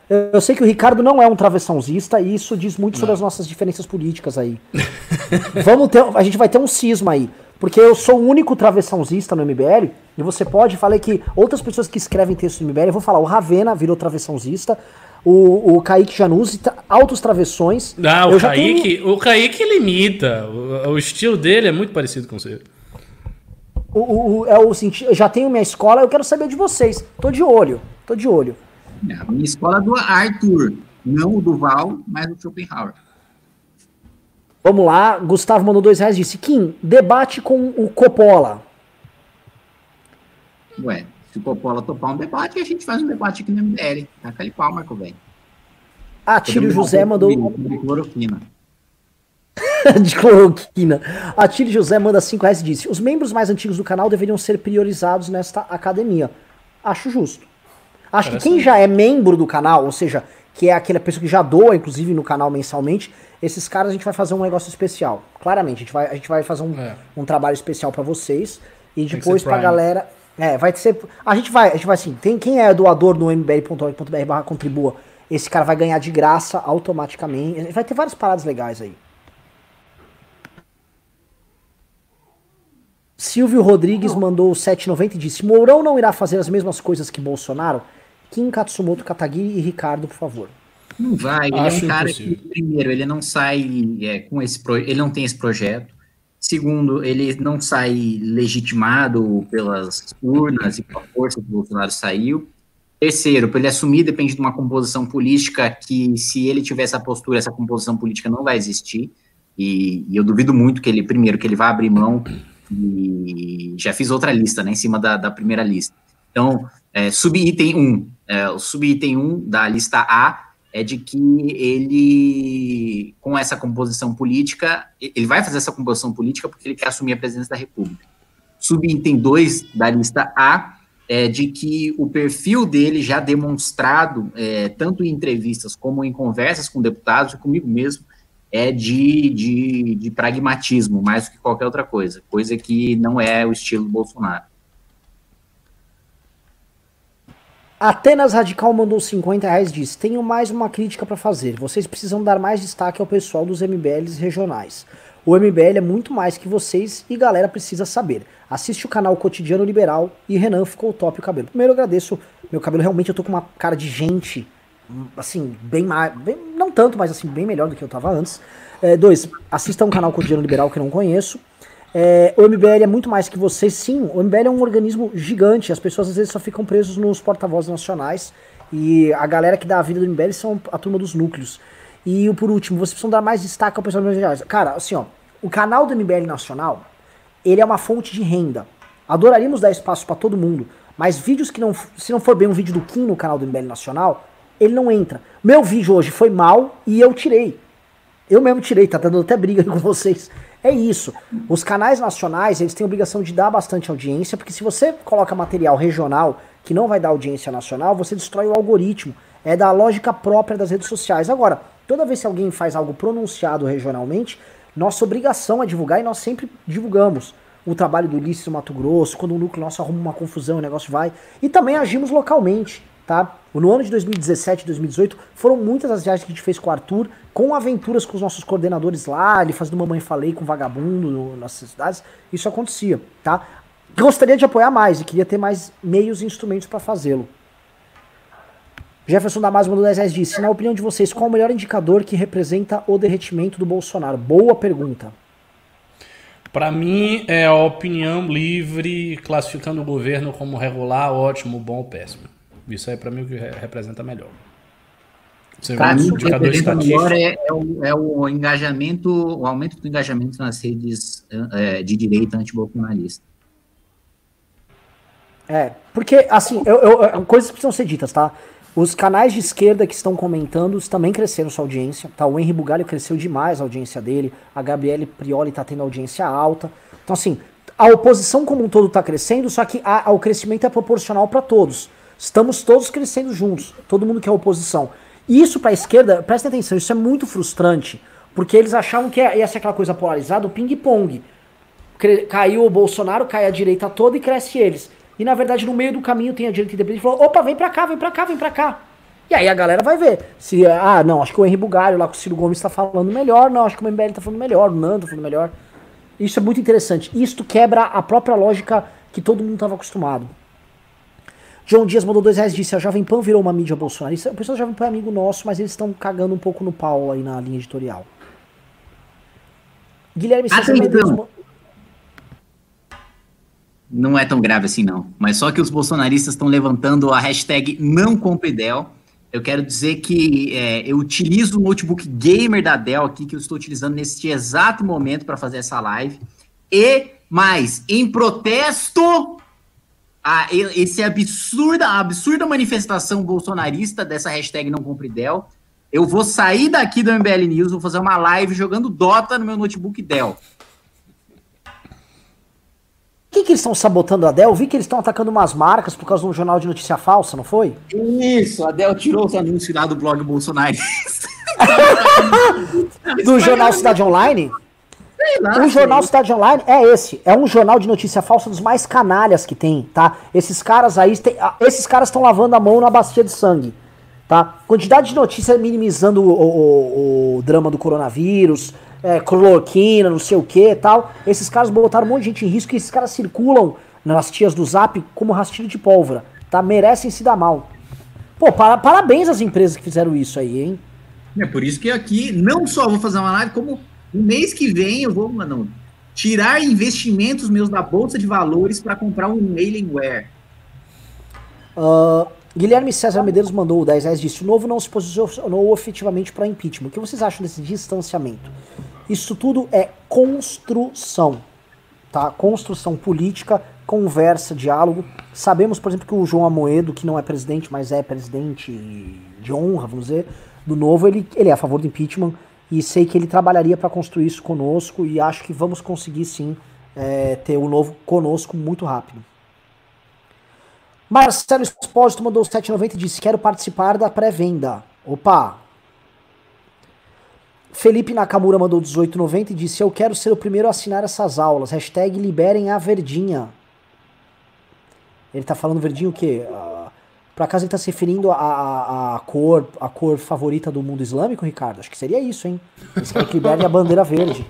Eu, sei que o Ricardo não é um travessãozista e isso diz muito sobre as nossas diferenças políticas aí. Vamos ter, a gente vai ter um cisma aí. Porque eu sou o único travessãozista no MBL, e você pode, falei que outras pessoas que escrevem texto no MBL, eu vou falar, o Ravena virou travessãozista, o, o Kaique Januzzi, tra- altos travessões. Eu o tenho- Kaique, o Kaique ele imita. O, o estilo dele é muito parecido com o seu. O, o- o- é o senti- eu já tenho minha escola, eu quero saber de vocês. Tô de olho, tô de olho. A minha escola é do Arthur, não o do Val, mas do Schopenhauer. Vamos lá, Gustavo mandou dois reais e disse, Kim, debate com o Coppola. Ué, se o Coppola topar um debate, a gente faz um debate aqui no MBL. Taca ali pau, Marco, velho. Atílio José mandou Sobre cloroquina. de cloroquina. Atílio José manda 5 reais e disse: Os membros mais antigos do canal deveriam ser priorizados nesta academia. Acho justo. Acho que quem já é membro do canal, ou seja, que é aquela pessoa que já doa, inclusive, no canal mensalmente, esses caras a gente vai fazer um negócio especial. Claramente, a gente vai, a gente vai fazer um, É. um trabalho especial pra vocês. E depois pra galera. É, vai ser. A gente vai, a gente vai assim. Tem, quem é doador no mbl.org.br barra contribua, esse cara vai ganhar de graça automaticamente. Vai ter várias paradas legais aí. Silvio Rodrigues mandou 7,90 e disse: Mourão não irá fazer as mesmas coisas que Bolsonaro? Kim Katsumoto Katagiri e Ricardo, por favor. Não vai, ele Acho é um cara impossível. que, primeiro, ele não sai é, com esse pro... ele não tem esse projeto. Segundo, ele não sai legitimado pelas urnas e pela força que o Bolsonaro saiu. Terceiro, para ele assumir depende de uma composição política que, se ele tiver essa postura, essa composição política não vai existir. E, e eu duvido muito que ele, primeiro, que ele vá abrir mão. E já fiz outra lista, né, em cima da, da primeira lista. Então, é, subitem 1. É, o subitem 1 da lista A é de que ele, com essa composição política, ele vai fazer essa composição política porque ele quer assumir a presidência da República. Subitem 2 da lista A é de que o perfil dele já demonstrado, é, tanto em entrevistas como em conversas com deputados e comigo mesmo, é de, de, de pragmatismo, mais do que qualquer outra coisa, coisa que não é o estilo do Bolsonaro. Atenas Radical mandou 50 reais diz: Tenho mais uma crítica para fazer. Vocês precisam dar mais destaque ao pessoal dos MBLs regionais. O MBL é muito mais que vocês e galera precisa saber. Assiste o canal Cotidiano Liberal e Renan ficou top o cabelo. Primeiro eu agradeço, meu cabelo realmente eu tô com uma cara de gente, assim, bem mais, bem, não tanto, mas assim, bem melhor do que eu tava antes. É, dois, assista um canal Cotidiano Liberal que eu não conheço. É, o MBL é muito mais que vocês, sim. O MBL é um organismo gigante. As pessoas às vezes só ficam presos nos porta-vozes nacionais. E a galera que dá a vida do MBL são a turma dos núcleos. E por último, vocês precisam dar mais destaque ao pessoal do Cara, assim, ó, o canal do MBL Nacional, ele é uma fonte de renda. Adoraríamos dar espaço para todo mundo, mas vídeos que não, se não for bem um vídeo do Kim no canal do MBL Nacional, ele não entra. Meu vídeo hoje foi mal e eu tirei. Eu mesmo tirei, tá dando até briga com vocês. É isso. Os canais nacionais, eles têm a obrigação de dar bastante audiência, porque se você coloca material regional que não vai dar audiência nacional, você destrói o algoritmo. É da lógica própria das redes sociais. Agora, toda vez que alguém faz algo pronunciado regionalmente, nossa obrigação é divulgar e nós sempre divulgamos o trabalho do Ulisses no Mato Grosso, quando o núcleo nosso arruma uma confusão, o negócio vai. E também agimos localmente, tá? No ano de 2017 e 2018 foram muitas as viagens que a gente fez com o Arthur, com aventuras com os nossos coordenadores lá, ele fazendo Mamãe Falei com vagabundo no, nas cidades, isso acontecia, tá? Gostaria de apoiar mais e queria ter mais meios e instrumentos para fazê-lo. Jefferson Damasio mandou 10 reais disse, na opinião de vocês, qual o melhor indicador que representa o derretimento do Bolsonaro? Boa pergunta. Para mim, é a opinião livre, classificando o governo como regular, ótimo, bom ou péssimo. Isso aí, para mim, é o que representa melhor. Você pra mim, o que representa melhor é, é, o, é, o, engajamento, o aumento do engajamento nas redes é, de direita antibolsonarista. É, porque, assim, eu, eu, coisas precisam ser ditas, tá? Os canais de esquerda que estão comentando também cresceram sua audiência. Tá? O Henry Bugalho cresceu demais a audiência dele. A Gabriele Prioli está tendo audiência alta. Então, assim, a oposição como um todo está crescendo, só que a, a, o crescimento é proporcional para todos. Estamos todos crescendo juntos. Todo mundo que é oposição. E isso para a esquerda, prestem atenção, isso é muito frustrante. Porque eles achavam que ia ser aquela coisa polarizada, o ping-pong. Caiu o Bolsonaro, cai a direita toda e cresce eles. E na verdade, no meio do caminho tem a direita independente e falou: opa, vem pra cá, vem pra cá, vem pra cá. E aí a galera vai ver. Se, ah, não, acho que o Henri Bugalho lá com o Ciro Gomes está falando melhor, não, acho que o MBL está falando melhor, o Nando tá falando melhor. Isso é muito interessante. Isto quebra a própria lógica que todo mundo estava acostumado. João Dias mandou dois reais disse: a Jovem Pan virou uma mídia bolsonarista. O pessoal da Jovem Pan é amigo nosso, mas eles estão cagando um pouco no pau aí na linha editorial. Guilherme César Medeiros não é tão grave assim, não. Mas só que os bolsonaristas estão levantando a hashtag não compre Dell. Eu quero dizer que é, eu utilizo o notebook gamer da Dell aqui, que eu estou utilizando neste exato momento para fazer essa live. E mais, em protesto a esse absurda, absurda manifestação bolsonarista dessa hashtag não compre Dell, eu vou sair daqui do MBL News, vou fazer uma live jogando Dota no meu notebook Dell. O que, que eles estão sabotando a Dell? Eu vi que eles estão atacando umas marcas por causa de um jornal de notícia falsa, não foi? Isso, a Dell tirou os anúncios lá do blog Bolsonaro. do jornal Cidade Online? Lá, o jornal Cidade Online é esse. É um jornal de notícia falsa dos mais canalhas que tem, tá? Esses caras aí, tem, ah, esses caras estão lavando a mão na bacia de sangue, tá? Quantidade de notícia minimizando o, o, o drama do coronavírus, é, cloroquina, não sei o que tal. Esses caras botaram um monte de gente em risco e esses caras circulam nas tias do Zap como rastilho de pólvora, tá? Merecem se dar mal. Pô, para, parabéns às empresas que fizeram isso aí, hein? É por isso que aqui não só vou fazer uma live, como no mês que vem eu vou, mano, tirar investimentos meus da bolsa de valores para comprar um Alienware. Uh, Guilherme César Medeiros mandou o 10 reais disse: o novo não se posicionou efetivamente para impeachment. O que vocês acham desse distanciamento? Isso tudo é construção, tá? Construção política, conversa, diálogo. Sabemos, por exemplo, que o João Amoedo, que não é presidente, mas é presidente de honra, vamos dizer, do novo, ele, ele é a favor do impeachment e sei que ele trabalharia para construir isso conosco e acho que vamos conseguir sim é, ter o novo conosco muito rápido. Marcelo Espósito mandou 7,90 e disse: Quero participar da pré-venda. Opa! Felipe Nakamura mandou 18,90 e disse: Eu quero ser o primeiro a assinar essas aulas. Hashtag liberem a verdinha. Ele tá falando verdinho o quê? Por acaso ele tá se referindo à, cor, a cor favorita do mundo islâmico, Ricardo? Acho que seria isso, hein? Eles querem que liberem a bandeira verde.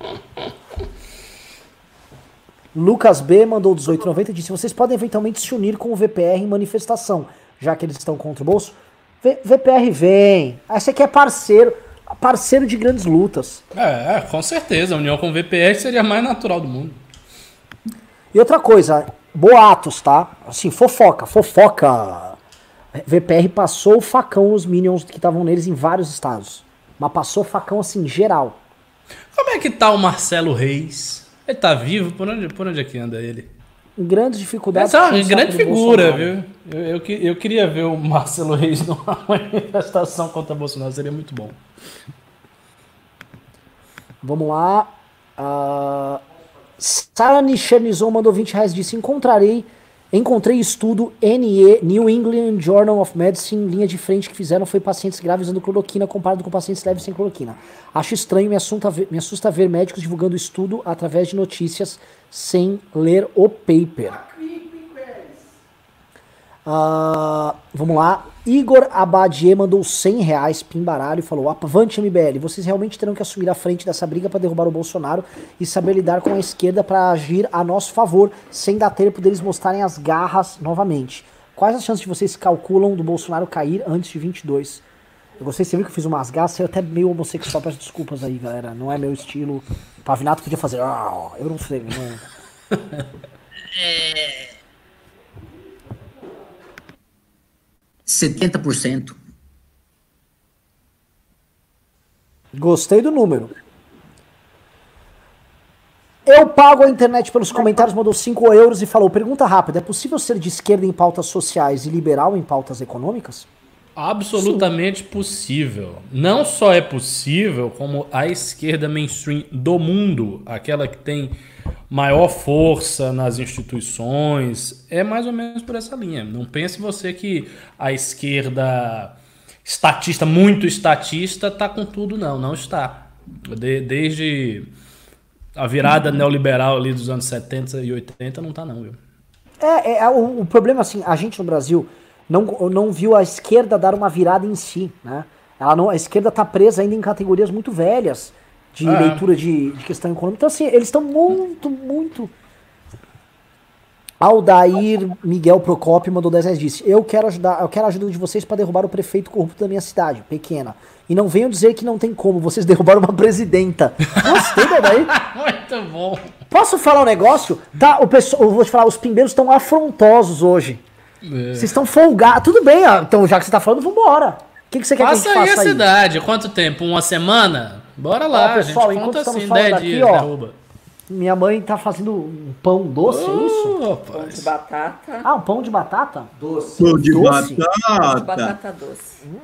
Lucas B mandou 18,90 e disse: Vocês podem eventualmente se unir com o VPR em manifestação, já que eles estão contra o bolso. V VPR vem. Aí você quer parceiro, parceiro de grandes lutas. É, é, com certeza. A união com o VPR seria a mais natural do mundo. E outra coisa, boatos, tá? Assim, fofoca, fofoca. VPR passou o facão nos Minions que estavam neles em vários estados. Mas passou facão assim, geral. Como é que tá o Marcelo Reis? Ele tá vivo? Por onde, por onde é que anda ele? Em grandes dificuldades. Essa é uma grande figura, viu? Eu, eu, eu, queria ver o Marcelo Reis numa manifestação contra Bolsonaro, seria muito bom. Vamos lá. Uh, Sara Nichanizon mandou 20 reais disse: Encontrarei Encontrei estudo NE, New England Journal of Medicine, linha de frente que fizeram foi pacientes graves usando cloroquina comparado com pacientes leves sem cloroquina. Acho estranho, me assusta, me assusta ver médicos divulgando estudo através de notícias sem ler o paper. Uh, vamos lá. Igor Abadie mandou 100 reais, pimbaralho, e falou: Avante MBL, vocês realmente terão que assumir a frente dessa briga para derrubar o Bolsonaro e saber lidar com a esquerda para agir a nosso favor, sem dar tempo deles mostrarem as garras novamente. Quais as chances de vocês calculam do Bolsonaro cair antes de 22? Eu gostei, você viu que eu fiz umas garras, eu até meio homossexual, peço desculpas aí, galera. Não é meu estilo. Pavinato podia fazer. Ah, eu não sei. Não... é. 70%. Gostei do número. Eu pago a internet pelos comentários, mandou 5 euros e falou: pergunta rápida: é possível ser de esquerda em pautas sociais e liberal em pautas econômicas? Absolutamente Sim. possível. Não só é possível, como a esquerda mainstream do mundo, aquela que tem maior força nas instituições, é mais ou menos por essa linha. Não pense você que a esquerda estatista, muito estatista, está com tudo, não. Não está. De, desde a virada neoliberal ali dos anos 70 e 80, não está não, viu? É, é o, o, problema, assim, a gente no Brasil não, não viu a esquerda dar uma virada em si, né? Ela não, a esquerda está presa ainda em categorias muito velhas de é. leitura de, de, questão econômica. Então, assim, eles estão muito, muito. Aldair Miguel Procópio mandou 10 reais disse: Eu quero ajudar, eu quero a ajuda de vocês para derrubar o prefeito corrupto da minha cidade, pequena. E não venham dizer que não tem como, vocês derrubaram uma presidenta. Gostei daí. Muito bom. Posso falar um negócio? Tá, o pessoal, eu vou te falar, os pimbeiros estão afrontosos hoje. É. Vocês estão folgados. Tudo bem, ó, então já que você tá falando, vambora. O que, que você quer Passa que a gente faça aí? a cidade. Quanto tempo? Uma semana? Bora lá, ó, pessoal, a gente conta assim, 10 dias, aqui, ó, derruba. Minha mãe tá fazendo um pão doce, oh, é isso? Pão de batata. Ah, um pão de batata? Doce. Pão de doce? batata. Pão de batata doce. Hum.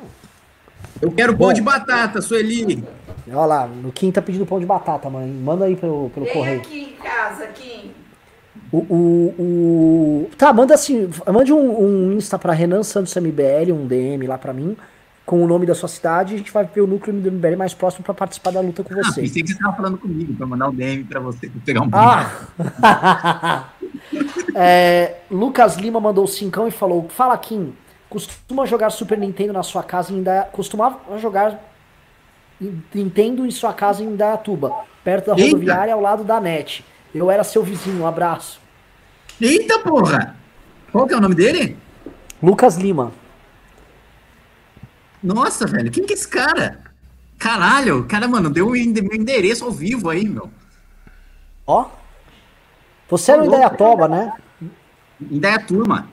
Eu quero pão de batata, Sueli. Olha lá, no Kim tá pedindo pão de batata, mãe. Manda aí pelo, pelo Vem correio. aqui em casa, Kim. O, o, o... Tá, manda assim, mande um, um Insta pra Renan Santos MBL, um DM lá pra mim com o nome da sua cidade, a gente vai ver o núcleo do MBL mais próximo para participar da luta com ah, você. Pensei que você estava falando comigo, para mandar um DM para você, pra pegar um Ah! é, Lucas Lima mandou cincão e falou: Fala, Kim, costuma jogar Super Nintendo na sua casa e ainda. Costumava jogar Nintendo em sua casa em Indaiatuba, perto da rodoviária ao lado da NET. Eu era seu vizinho, um abraço. Eita porra! Qual que é o nome dele? Lucas Lima. Nossa, velho, quem que é esse cara? Caralho, o cara, mano, deu meu endereço ao vivo aí, meu. Ó. Você é no Indaiatoba, né? Indaiaturma.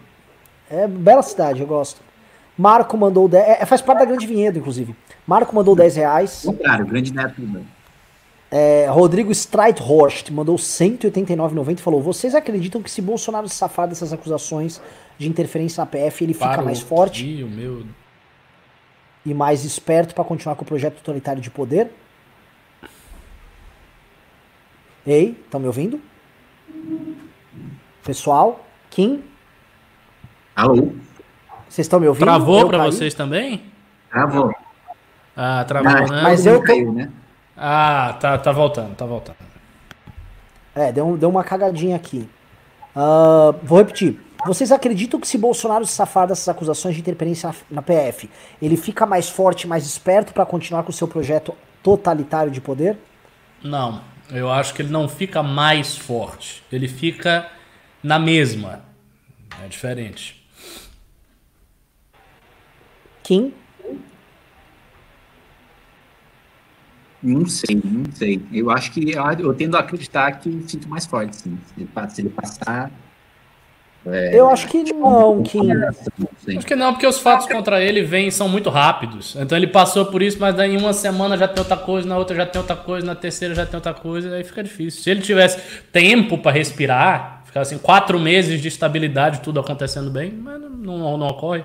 É bela cidade, eu gosto. Marco mandou 10. É, faz parte da grande vinheta, inclusive. Marco mandou 10 reais. Contrário, grande neto. É, Rodrigo Streithorst mandou 189,90 e falou: Vocês acreditam que se Bolsonaro se safar dessas acusações de interferência na PF, ele fica Para mais o forte tio, meu. e mais esperto pra continuar com o projeto totalitário de poder? Ei, estão me ouvindo? Pessoal, Kim, Alô? vocês estão me ouvindo? Travou caí? vocês também? Travou. Ah, travou, Ah, né? mas eu caiu, né? Ah, tá, tá voltando, tá voltando. É, deu, deu uma cagadinha aqui. Ah, vou repetir. Vocês acreditam que se Bolsonaro se safar dessas acusações de interferência na, PF, ele fica mais forte, mais esperto pra continuar com o seu projeto totalitário de poder? Não, eu acho que ele não fica mais forte. Ele fica na mesma. É diferente. Kim? Não sei, não sei. Eu acho que eu, eu tendo a acreditar que fica mais forte, sim. Se ele, passar. é, Eu acho que não, Kim. não sei. Acho que não, porque os fatos contra ele vêm são muito rápidos. Então ele passou por isso, mas daí em uma semana já tem outra coisa, na outra já tem outra coisa, na terceira já tem outra coisa, aí fica difícil. Se ele tivesse tempo pra respirar, ficar assim, quatro meses de estabilidade, tudo acontecendo bem, mas não, não, não ocorre.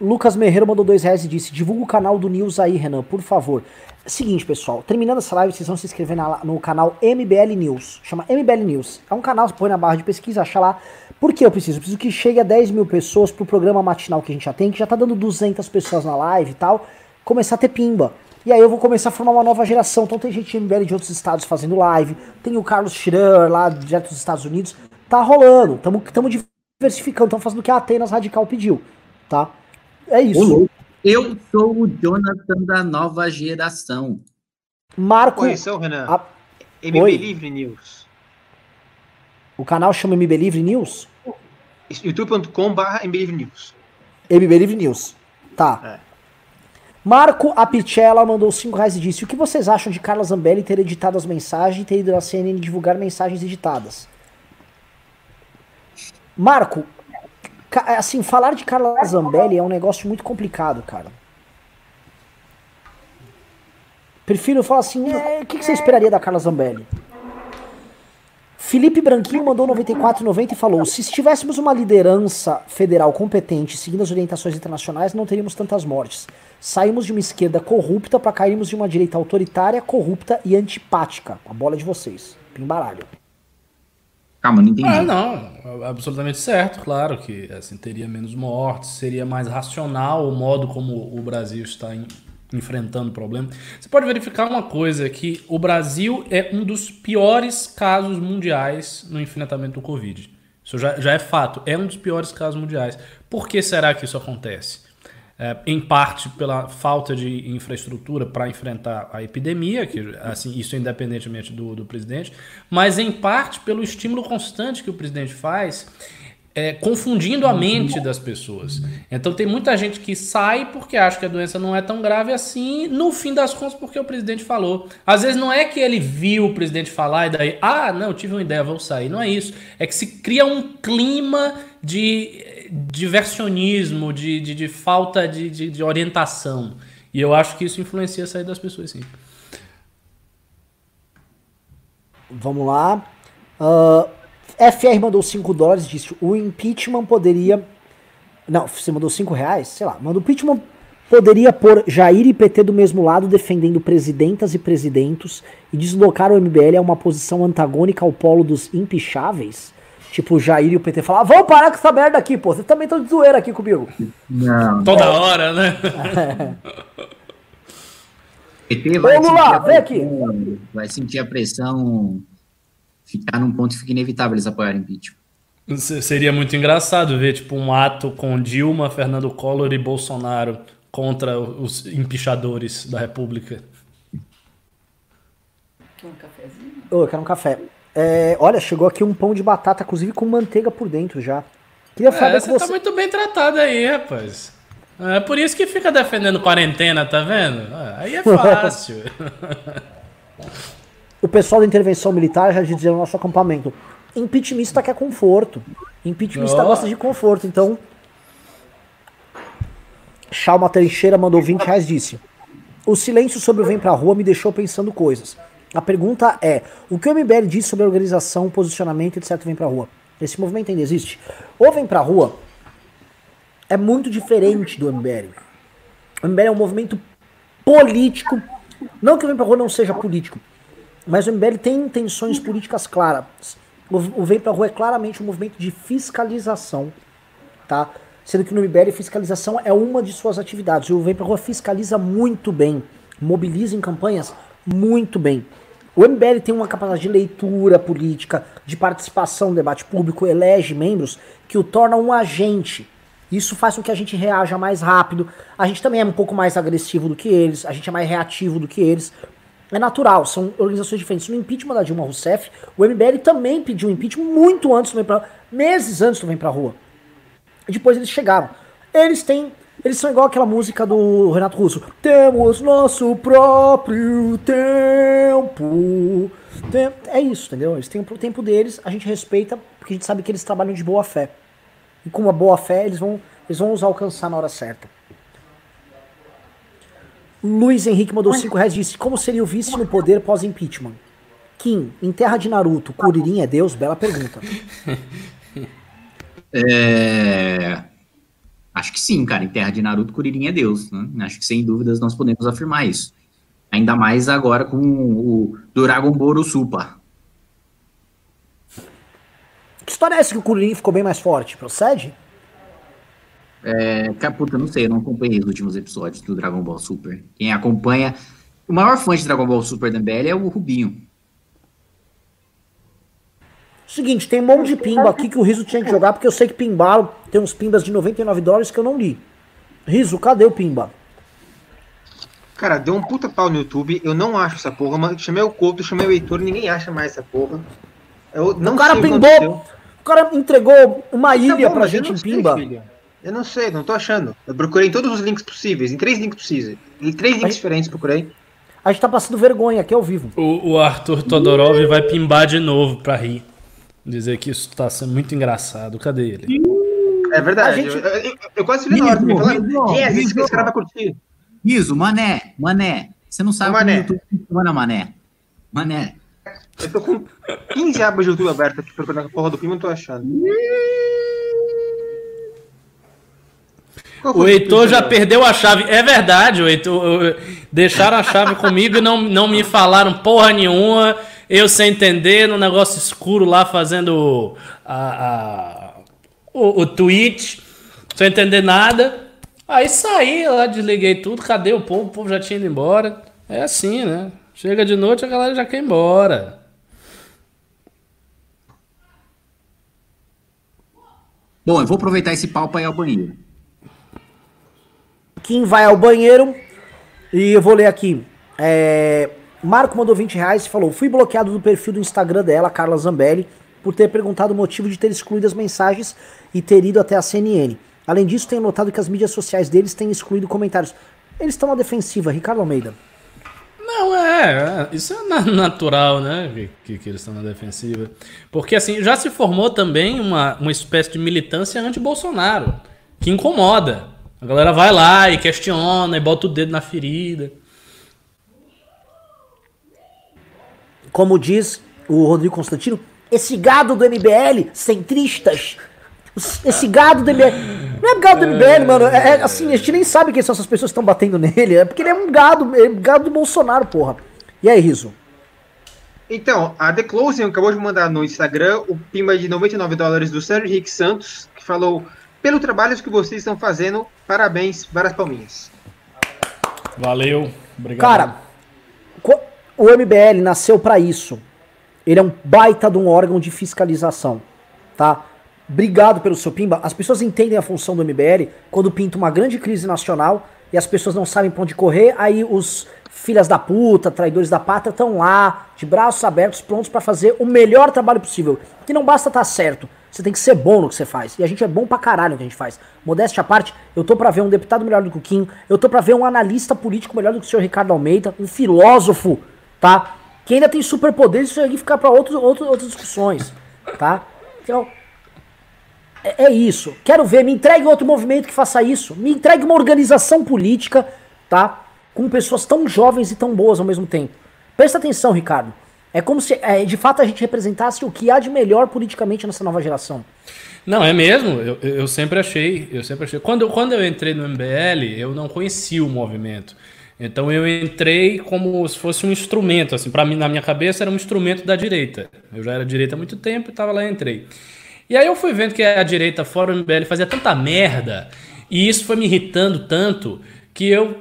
Lucas Merreiro mandou dois reais e disse: divulga o canal do News aí, Renan, por favor. Seguinte, pessoal, terminando essa live, vocês vão se inscrever na- no canal MBL News. Chama MBL News. É um canal, você põe na barra de pesquisa, acha lá. Por que eu preciso? Eu preciso que chegue a 10 mil pessoas pro programa matinal que a gente já tem, que já tá dando 200 pessoas na live e tal, começar a ter pimba. E aí eu vou começar a formar uma nova geração. Então tem gente de MBL de outros estados fazendo live, tem o Carlos Schroer lá, direto dos Estados Unidos. Tá rolando, tamo, tamo diversificando, estamos fazendo o que a Atenas Radical pediu, tá? É isso. Eu sou o Jonathan da nova geração. Marco, Correção, Renan. a- MB Oi. Livre News. o canal chama MB Livre News? youtube.com.br MB Livre News. MB Livre News. Tá. É. Marco Apicella mandou 5 reais e disse: O que vocês acham de Carla Zambelli ter editado as mensagens e ter ido na CNN divulgar mensagens editadas? Marco, assim, falar de Carla Zambelli é um negócio muito complicado, cara. Prefiro falar assim: é, o que que você esperaria da Carla Zambelli? Felipe Branquinho mandou 94,90 e falou: se tivéssemos uma liderança federal competente seguindo as orientações internacionais, não teríamos tantas mortes. Saímos de uma esquerda corrupta para cairmos de uma direita autoritária, corrupta e antipática. A bola é de vocês. Pimbaralho. Calma, não entendi. Ah, não, absolutamente certo, claro que assim, teria menos mortes, seria mais racional o modo como o Brasil está em- enfrentando o problema. Você pode verificar uma coisa, que o Brasil é um dos piores casos mundiais no enfrentamento do Covid. Isso já, já é fato, é um dos piores casos mundiais. Por que será que isso acontece? É, em parte pela falta de infraestrutura para enfrentar a epidemia, que assim, isso independentemente do, do presidente, mas em parte pelo estímulo constante que o presidente faz, é, confundindo a mente das pessoas. Então tem muita gente que sai porque acha que a doença não é tão grave assim, no fim das contas porque o presidente falou. Às vezes não é que ele viu o presidente falar e daí, ah, não, tive uma ideia, vou sair. Não é isso. É que se cria um clima de diversionismo, de, de, de falta de, de, de orientação. E eu acho que isso influencia a saída das pessoas, sim. Vamos lá. Ah, FR mandou 5 dólares disse: o impeachment poderia. Não, você mandou 5 reais? Sei lá. Mas o impeachment poderia pôr Jair e PT do mesmo lado, defendendo presidentas e presidentos, e deslocar o MBL a uma posição antagônica ao polo dos impicháveis? Tipo, o Jair e o PT falar: vamos parar com essa merda aqui, pô. Vocês também estão de zoeira aqui comigo. Não. Toda hora, né? PT vai vem pressão- Vai sentir a pressão ficar num ponto que fica inevitável eles apoiarem impeachment. Se- Seria muito engraçado ver tipo um ato com Dilma, Fernando Collor e Bolsonaro contra os empichadores da República. Quer um cafezinho? Ô, eu quero um café. É, olha, chegou aqui um pão de batata, inclusive com manteiga por dentro já. Queria saber É, você tá você. muito bem tratado aí, rapaz. É por isso que fica defendendo quarentena, tá vendo? Ah, Aí é fácil. O pessoal da intervenção militar já dizia no nosso acampamento: impeachmentista quer conforto. Impeachmentista Ó. gosta de conforto, então. Chalma Teixeira mandou 20 reais disse: O silêncio sobre o Vem Pra Rua me deixou pensando coisas. A pergunta é: o que o MBL diz sobre organização, posicionamento, etc. Vem Pra Rua? Esse movimento ainda existe? O Vem Pra Rua é muito diferente do MBL. O MBL é um movimento político. Não que o Vem Pra Rua não seja político, mas o MBL tem intenções políticas claras. O o Vem Pra Rua é claramente um movimento de fiscalização, tá? Sendo que no MBL fiscalização é uma de suas atividades. E o Vem Pra Rua fiscaliza muito bem, mobiliza em campanhas muito bem. O MBL tem uma capacidade de leitura política, de participação no debate público, elege membros que o tornam um agente. Isso faz com que a gente reaja mais rápido. A gente também é um pouco mais agressivo do que eles, a gente é mais reativo do que eles. É natural, são organizações diferentes. No impeachment da Dilma Rousseff, o MBL também pediu impeachment muito antes do Vem Pra meses antes do Vem Pra Rua. Depois eles chegaram. Eles têm. Eles são igual aquela música do Renato Russo. Temos nosso próprio tempo. Tem- É isso, entendeu? Eles têm o tempo deles, a gente respeita, porque a gente sabe que eles trabalham de boa fé. E com uma boa fé, eles vão, eles vão nos alcançar na hora certa. Luiz Henrique mandou 5 reais e disse: Como seria o vice no poder pós-impeachment? Kim, em terra de Naruto, Kuririn é Deus? Bela pergunta. É... Acho que sim, cara. Em Terra de Naruto, Kuririn é Deus. Né? Acho que sem dúvidas nós podemos afirmar isso. Ainda mais agora com o Dragon Ball Super. Que história é essa que o Kuririn ficou bem mais forte? Procede? É, não sei, eu não acompanhei os últimos episódios do Dragon Ball Super. Quem acompanha. O maior fã de Dragon Ball Super da MBL é o Rubinho. Seguinte, tem um monte de pimba aqui que o Riso tinha que jogar, porque eu sei que pimbalo tem uns pimbas de 99 dólares que eu não li. Riso, cadê o pimba? Cara, deu um puta pau no YouTube, eu não acho essa porra, mas chamei o Couto, chamei o Heitor, ninguém acha mais essa porra. Eu não o cara sei pimbou, o cara entregou uma Tá ilha bom, pra gente em sei, pimba. filho. Eu não sei, não tô achando. Eu procurei em todos os links possíveis, em três links possíveis. Em três links Aí- diferentes procurei. A gente tá passando vergonha aqui ao vivo. O, o Arthur Todorov vai pimbar de novo pra rir. Dizer que isso tá sendo muito engraçado. Cadê ele? É verdade. Gente- eu, eu- eu quase falei na hora, me falaram, quem é esse que esse cara vai curtir? Riso, Mané, Mané. Você não sabe Ô, Mané. como o YouTube funciona, Mané. Mané. Eu tô com 15 abas de YouTube abertas aqui procurando a porra do filme, não tô achando. O Heitor já perdeu. a chave. É verdade, o Heitor. o- Deixaram a chave comigo e não, não me falaram porra nenhuma. Eu sem entender, no negócio escuro lá fazendo a, a- o, o tweet, sem entender nada. Aí saí lá, desliguei tudo. Cadê o povo? O povo já tinha ido embora. É assim, né? Chega de noite, a galera já quer ir embora. Bom, eu vou aproveitar esse pau pra ir ao banheiro. Kim vai ao banheiro e eu vou ler aqui. É, Marco mandou 20 reais e falou: Fui bloqueado do perfil do Instagram dela, Carla Zambelli, por ter perguntado o motivo de ter excluído as mensagens e ter ido até a CNN. Além disso, tenho notado que as mídias sociais deles têm excluído comentários. Eles estão na defensiva, Ricardo Almeida. Não, é, é, isso é na- natural, né? Que, que eles estão na defensiva. Porque assim, já se formou também uma, uma espécie de militância anti-Bolsonaro, que incomoda. A galera vai lá e questiona e bota o dedo na ferida. Como diz o Rodrigo Constantino, esse gado do MBL, centristas. Esse gado do MBL. Não é gado do MBL, mano. É, é assim, a gente nem sabe quem são essas pessoas que estão batendo nele. É porque ele é um gado, é um gado do Bolsonaro, porra. E aí, Riso? Então, a The Closing acabou de mandar no Instagram o pimba de 99 dólares do Sérgio Henrique Santos, que falou: pelo trabalho que vocês estão fazendo, parabéns, várias palminhas. Valeu. Obrigado. Cara, o MBL nasceu pra isso. Ele é um baita de um órgão de fiscalização, tá? Obrigado pelo seu pimba. As pessoas entendem a função do MBL quando pinta uma grande crise nacional e as pessoas não sabem pra onde correr, aí os filhas da puta, traidores da pátria estão lá, de braços abertos, prontos pra fazer o melhor trabalho possível. Que não basta estar certo, você tem que ser bom no que você faz. E a gente é bom pra caralho no que a gente faz. Modéstia à parte, eu tô pra ver um deputado melhor do que o Kim, eu tô pra ver um analista político melhor do que o senhor Ricardo Almeida, um filósofo, tá? Que ainda tem superpoderes, isso aí ficar pra outros, outros, outras discussões, tá? Então, É, é isso. Quero ver, me entregue outro movimento que faça isso. Me entregue uma organização política, tá? Com pessoas tão jovens e tão boas ao mesmo tempo. Presta atenção, Ricardo. É como se, é, de fato, a gente representasse o que há de melhor politicamente nessa nova geração. Não, é mesmo. Eu, eu sempre achei, eu sempre achei. Quando, quando eu entrei no MBL, eu não conhecia o movimento. Então eu entrei como se fosse um instrumento, assim, para mim na minha cabeça era um instrumento da direita. Eu já era direita há muito tempo e estava lá e entrei. E aí eu fui vendo que a direita fora do MBL fazia tanta merda, e isso foi me irritando tanto que eu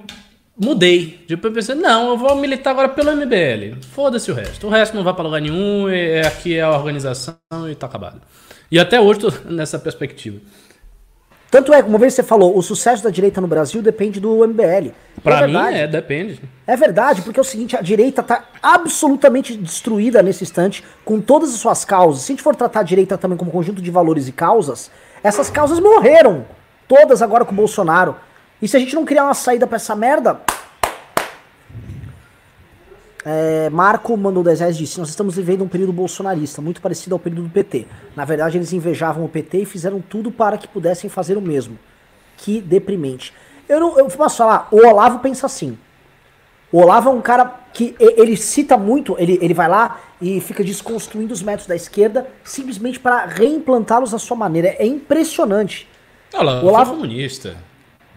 mudei. Tipo, eu pensei, não, eu vou militar agora pelo MBL. Foda-se o resto. O resto não vai para lugar nenhum, é, aqui é a organização e tá acabado. E até hoje tô nessa perspectiva. Tanto é, vez você falou, o sucesso da direita no Brasil depende do MBL. Pra é mim, é, depende. É verdade, porque é o seguinte, a direita tá absolutamente destruída nesse instante, com todas as suas causas. Se a gente for tratar a direita também como conjunto de valores e causas, essas causas morreram. Todas agora com o Bolsonaro. E se a gente não criar uma saída para essa merda, é, Marco mandou 10 reais e disse: Nós estamos vivendo um período bolsonarista, muito parecido ao período do PT. Na verdade, eles invejavam o PT e fizeram tudo para que pudessem fazer o mesmo. Que deprimente. Eu, não, eu posso falar, o Olavo pensa assim. O Olavo é um cara que ele cita muito, ele, ele vai lá e fica desconstruindo os métodos da esquerda simplesmente para reimplantá-los à sua maneira. É impressionante. O Olavo foi comunista.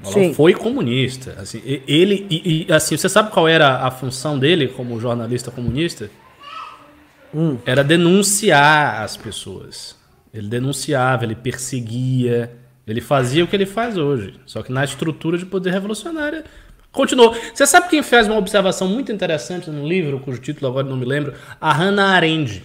Sim. foi comunista. Assim, ele e, e, assim, você sabe qual era a função dele como jornalista comunista? Hum. Era denunciar as pessoas. Ele denunciava, ele perseguia, ele fazia o que ele faz hoje, só que na estrutura de poder revolucionária. Continuou. Você sabe quem fez uma observação muito interessante no livro, cujo título agora não me lembro? A Hannah Arendt.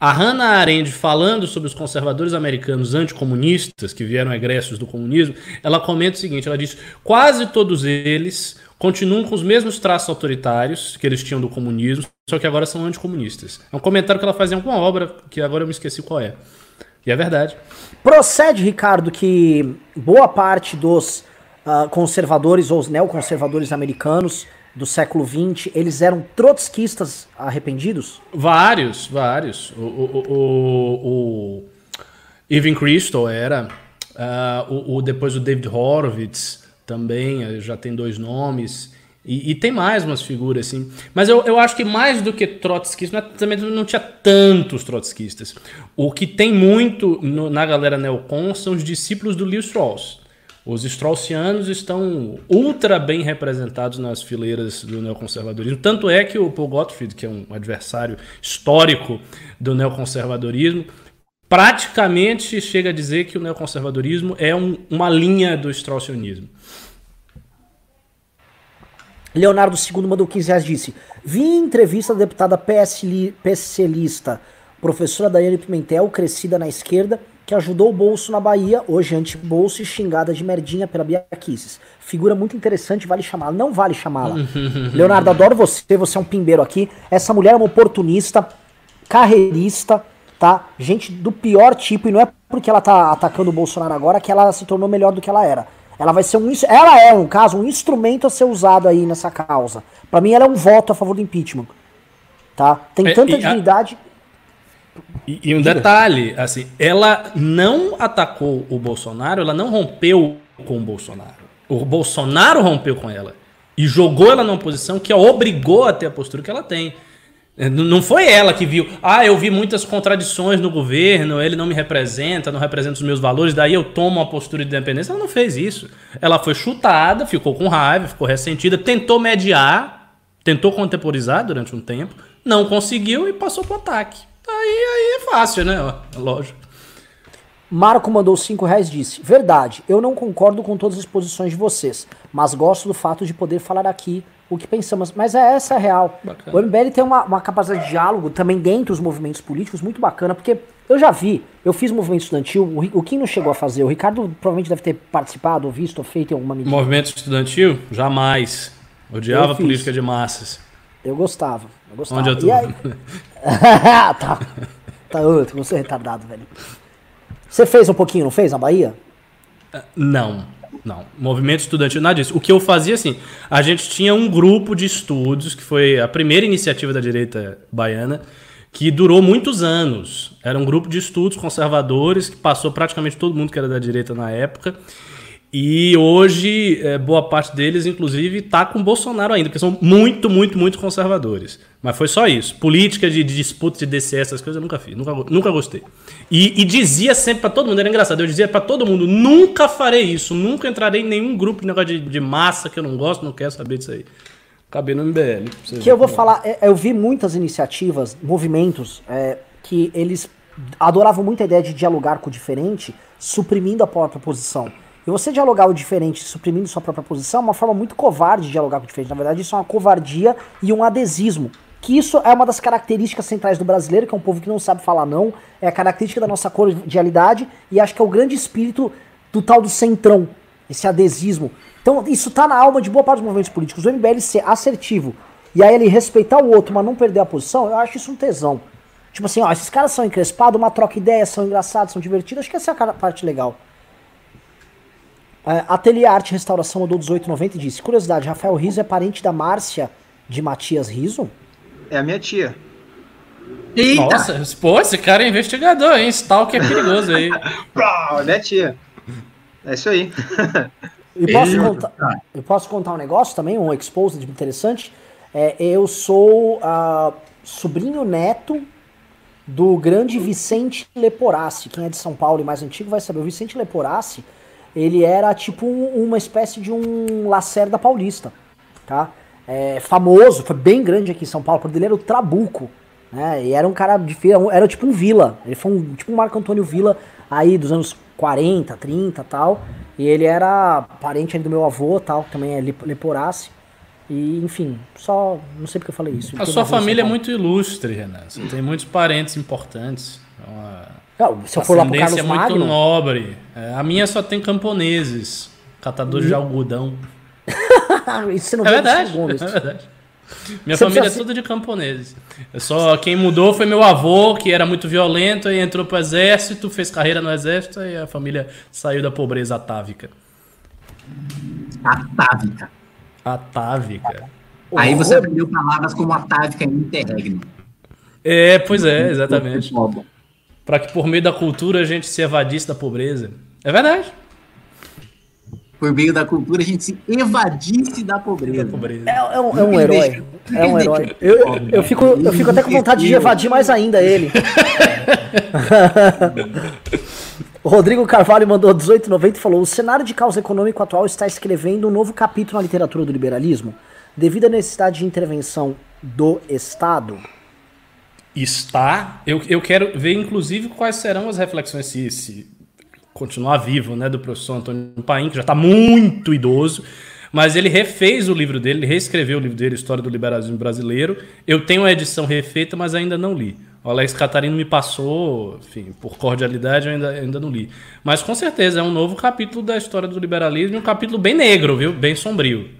A Hannah Arendt, falando sobre os conservadores americanos anticomunistas que vieram egressos do comunismo, ela comenta o seguinte: ela diz, quase todos eles continuam com os mesmos traços autoritários que eles tinham do comunismo, só que agora são anticomunistas. É um comentário que ela faz em alguma obra que agora eu me esqueci qual é. E é verdade. Procede, Ricardo, que boa parte dos uh, conservadores ou os neoconservadores americanos do século XX, eles eram trotskistas arrependidos? Vários, vários. O, o, o, o Kristol era, uh, o, o, depois o David Horowitz também, eh, já tem dois nomes. E, e, tem mais umas figuras assim. Mas eu, eu acho que mais do que trotskistas, também não tinha tantos trotskistas. O que tem muito no, na galera neocon são os discípulos do Leo Strauss. Os straussianos estão ultra bem representados nas fileiras do neoconservadorismo. Tanto é que o Paul Gottfried, que é um adversário histórico do neoconservadorismo, praticamente chega a dizer que o neoconservadorismo é um, uma linha do straussianismo. Leonardo II mandou 15 reais disse: Vi em entrevista da deputada PSLista, professora Daiane Pimentel, crescida na esquerda, que ajudou o Bolso na Bahia, hoje anti-bolso e xingada de merdinha pela Bia Kicis. Figura muito interessante, vale chamá-la. Não vale chamá-la. Leonardo, adoro você, você é um pimbeiro aqui. Essa mulher é uma oportunista, carreirista, tá? Gente do pior tipo, e não é porque ela tá atacando o Bolsonaro agora que ela se tornou melhor do que ela era. Ela vai ser um. Ela é, um caso, um instrumento a ser usado aí nessa causa. Para mim, ela é um voto a favor do impeachment. Tá? Tem é, tanta é, dignidade. A e, e um detalhe, assim, ela não atacou o Bolsonaro, ela não rompeu com o Bolsonaro. O Bolsonaro rompeu com ela e jogou ela numa posição que a obrigou a ter a postura que ela tem. É, não foi ela que viu, ah, eu vi muitas contradições no governo, ele não me representa, não representa os meus valores, daí eu tomo uma postura de independência. Ela não fez isso. Ela foi chutada, ficou com raiva, ficou ressentida, tentou mediar, tentou contemporizar durante um tempo, não conseguiu e passou para o ataque. Aí, aí é fácil, né? Lógico. Marco mandou 5 reais disse: Verdade, eu não concordo com todas as posições de vocês, mas gosto do fato de poder falar aqui o que pensamos. Mas é essa a real. Bacana. O MBL tem uma, uma capacidade de diálogo também dentro dos movimentos políticos muito bacana, porque eu já vi, eu fiz movimento estudantil, o, o Kim não chegou a fazer, o Ricardo provavelmente deve ter participado, ou visto, ou feito em alguma medida. Movimento estudantil? Jamais. Odiava política de massas. Eu gostava. Eu gostava. Onde eu tô? Aí... tá. Tá outro, você é retardado, velho. Você fez um pouquinho, não fez, na Bahia? Não, não. Movimento estudantil, nada disso. O que eu fazia, assim, a gente tinha um grupo de estudos, que foi a primeira iniciativa da direita baiana, que durou muitos anos. Era um grupo de estudos conservadores que passou praticamente todo mundo que era da direita na época. E hoje, é, boa parte deles, inclusive, está com Bolsonaro ainda, porque são muito, muito, muito conservadores. Mas foi só isso. Política de, de disputa de DCE, essas coisas eu nunca fiz, nunca, nunca gostei. E, e dizia sempre para todo mundo, era engraçado, eu dizia para todo mundo: nunca farei isso, nunca entrarei em nenhum grupo de negócio de, de massa que eu não gosto, não quero saber disso aí. Acabei no MBL. Que eu vou falar, é, eu vi muitas iniciativas, movimentos, é, que eles adoravam muito a ideia de dialogar com o diferente, suprimindo a própria posição. E você dialogar o diferente suprimindo sua própria posição é uma forma muito covarde de dialogar com o diferente. Na verdade, isso é uma covardia e um adesismo. Que isso é uma das características centrais do brasileiro, que é um povo que não sabe falar não, é a característica da nossa cordialidade e acho que é o grande espírito do tal do centrão, esse adesismo. Então, isso tá na alma de boa parte dos movimentos políticos. O MBL ser assertivo e aí ele respeitar o outro, mas não perder a posição, eu acho isso um tesão. Tipo assim, ó, esses caras são encrespados, uma troca ideia, são engraçados, são divertidos, acho que essa é a parte legal. Uh, Ateliê Arte Restauração mandou 1890 e disse: Curiosidade, Rafael Riso é parente da Márcia de Matias Riso? É a minha tia. Eita. Nossa, pô, esse cara é investigador, hein? Stalk é perigoso aí. Pô, né, tia? É isso aí. e posso, contar, eu posso contar um negócio também, um exposed interessante. É, eu sou uh, sobrinho neto do grande Vicente Leporassi. Quem é de São Paulo e mais antigo vai saber. O Vicente Leporassi ele era tipo um, uma espécie de um Lacerda paulista, tá? É, famoso, foi bem grande aqui em São Paulo, porque ele era o Trabuco, né? E era um cara de feira, era tipo um Vila, ele foi um, tipo um Marco Antônio Vila aí dos anos 40, 30 tal, e ele era parente do meu avô tal, que também é Leporace, e enfim, só, não sei porque eu falei isso. A sua família é muito ilustre, Renan, você tem muitos parentes importantes, é uma não, se eu for lá pro Carlos é muito Magno... nobre. É, a minha só tem camponeses, catadores de algodão. Isso você não é verdade, é verdade. Minha você família precisa... é tudo de camponeses. Eu só quem mudou foi meu avô, que era muito violento e entrou pro exército, fez carreira no exército e a família saiu da pobreza atávica. Atávica. Atávica. Aí você aprendeu palavras como atávica e interregno. É, pois é, exatamente para que por meio da cultura a gente se evadisse da pobreza. É verdade. Por meio da cultura a gente se evadisse da pobreza. Da pobreza. É, é, um, é um herói. É um herói. Eu, eu, fico, eu fico até com vontade de evadir mais ainda ele. o Rodrigo Carvalho mandou 1890 e falou: O cenário de causa econômico atual está escrevendo um novo capítulo na literatura do liberalismo, devido à necessidade de intervenção do Estado está. Eu, eu quero ver, inclusive, quais serão as reflexões, se, se continuar vivo, né, do professor Antônio Paim, que já está muito idoso. Mas ele refez o livro dele, ele reescreveu o livro dele, História do Liberalismo Brasileiro. Eu tenho a edição refeita, mas ainda não li. O Alex Catarino me passou, enfim, por cordialidade, eu ainda, ainda não li. Mas com certeza é um novo capítulo da história do liberalismo e um capítulo bem negro, viu? Bem sombrio.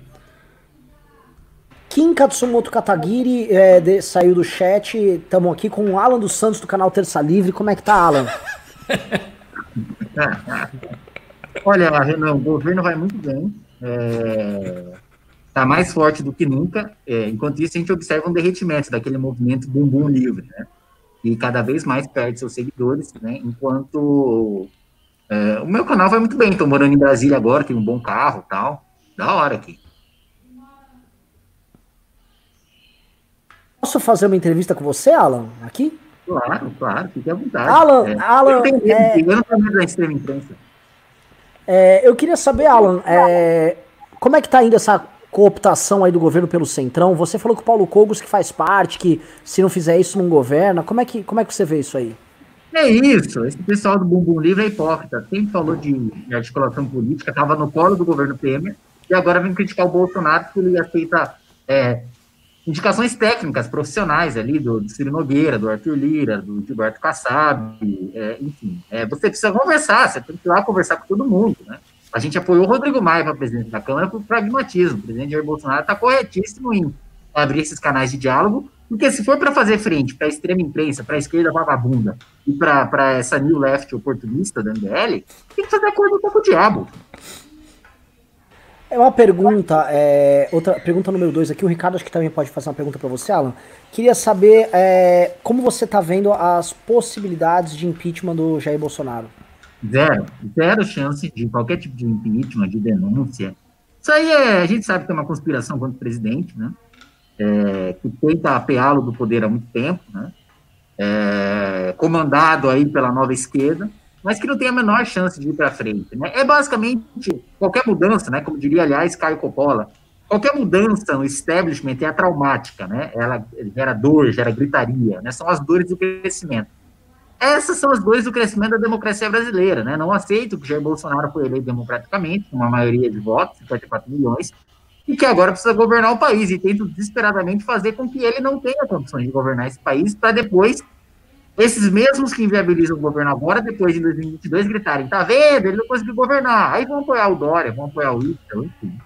Kim Katsumoto Katagiri é, de, saiu do chat. Estamos aqui com o Alan dos Santos do canal Terça Livre. Como é que tá, Alan? Olha, Renan, o governo vai muito bem. Está é, mais forte do que nunca. É, enquanto isso, a gente observa um derretimento daquele movimento bumbum livre, né? E cada vez mais perde seus seguidores, né? Enquanto é, o meu canal vai muito bem. Estou morando em Brasília agora, tenho um bom carro tal. Da hora aqui. Posso fazer uma entrevista com você, Alan, aqui? Claro, claro, fique à vontade. Alan, é. Alan. Eu, tenho medo, é... eu não tenho medo da extrema imprensa. É, eu queria saber, Alan, é, como é que tá indo essa cooptação aí do governo pelo Centrão? Você falou que o Paulo Cogos que faz parte, que se não fizer isso não governa. Como é que, como é que você vê isso aí? É isso, esse pessoal do Bumbum Livre é hipócrita. Sempre falou de, de articulação política, estava no colo do governo Temer, e agora vem criticar o Bolsonaro porque ele aceita é, indicações técnicas, profissionais ali, do, do Ciro Nogueira, do Arthur Lira, do Gilberto Kassab, é, enfim. É, você precisa conversar, você tem que ir lá conversar com todo mundo, né? A gente apoiou o Rodrigo Maia para presidente da Câmara por pragmatismo. O presidente Jair Bolsonaro está corretíssimo em abrir esses canais de diálogo, porque se for para fazer frente para a extrema imprensa, para a esquerda vagabunda e para essa new left oportunista da MBL, tem que fazer acordo com o diabo. É uma pergunta, é, outra pergunta número dois aqui. O Ricardo acho que também pode fazer uma pergunta para você, Alan. Queria saber é, como você está vendo as possibilidades de impeachment do Jair Bolsonaro. Zero. Zero chance de qualquer tipo de impeachment, de denúncia. Isso aí é, a gente sabe que é uma conspiração contra o presidente, né? É, que tenta apeá-lo do poder há muito tempo, né? É, comandado aí pela nova esquerda mas que não tem a menor chance de ir para frente. Né? É basicamente qualquer mudança, né? como diria, aliás, Caio Coppola, qualquer mudança no establishment é traumática, né? ela gera dor, gera gritaria, né? são as dores do crescimento. Essas são as dores do crescimento da democracia brasileira. Né? Não aceito que Jair Bolsonaro foi eleito democraticamente, com uma maioria de votos, 54 milhões, e que agora precisa governar o país, e tento desesperadamente fazer com que ele não tenha condições de governar esse país, para depois esses mesmos que inviabilizam o governo agora, depois de 2022, gritarem, tá vendo, ele não conseguiu governar. Aí vão apoiar o Dória, vão apoiar o Ítalo, enfim.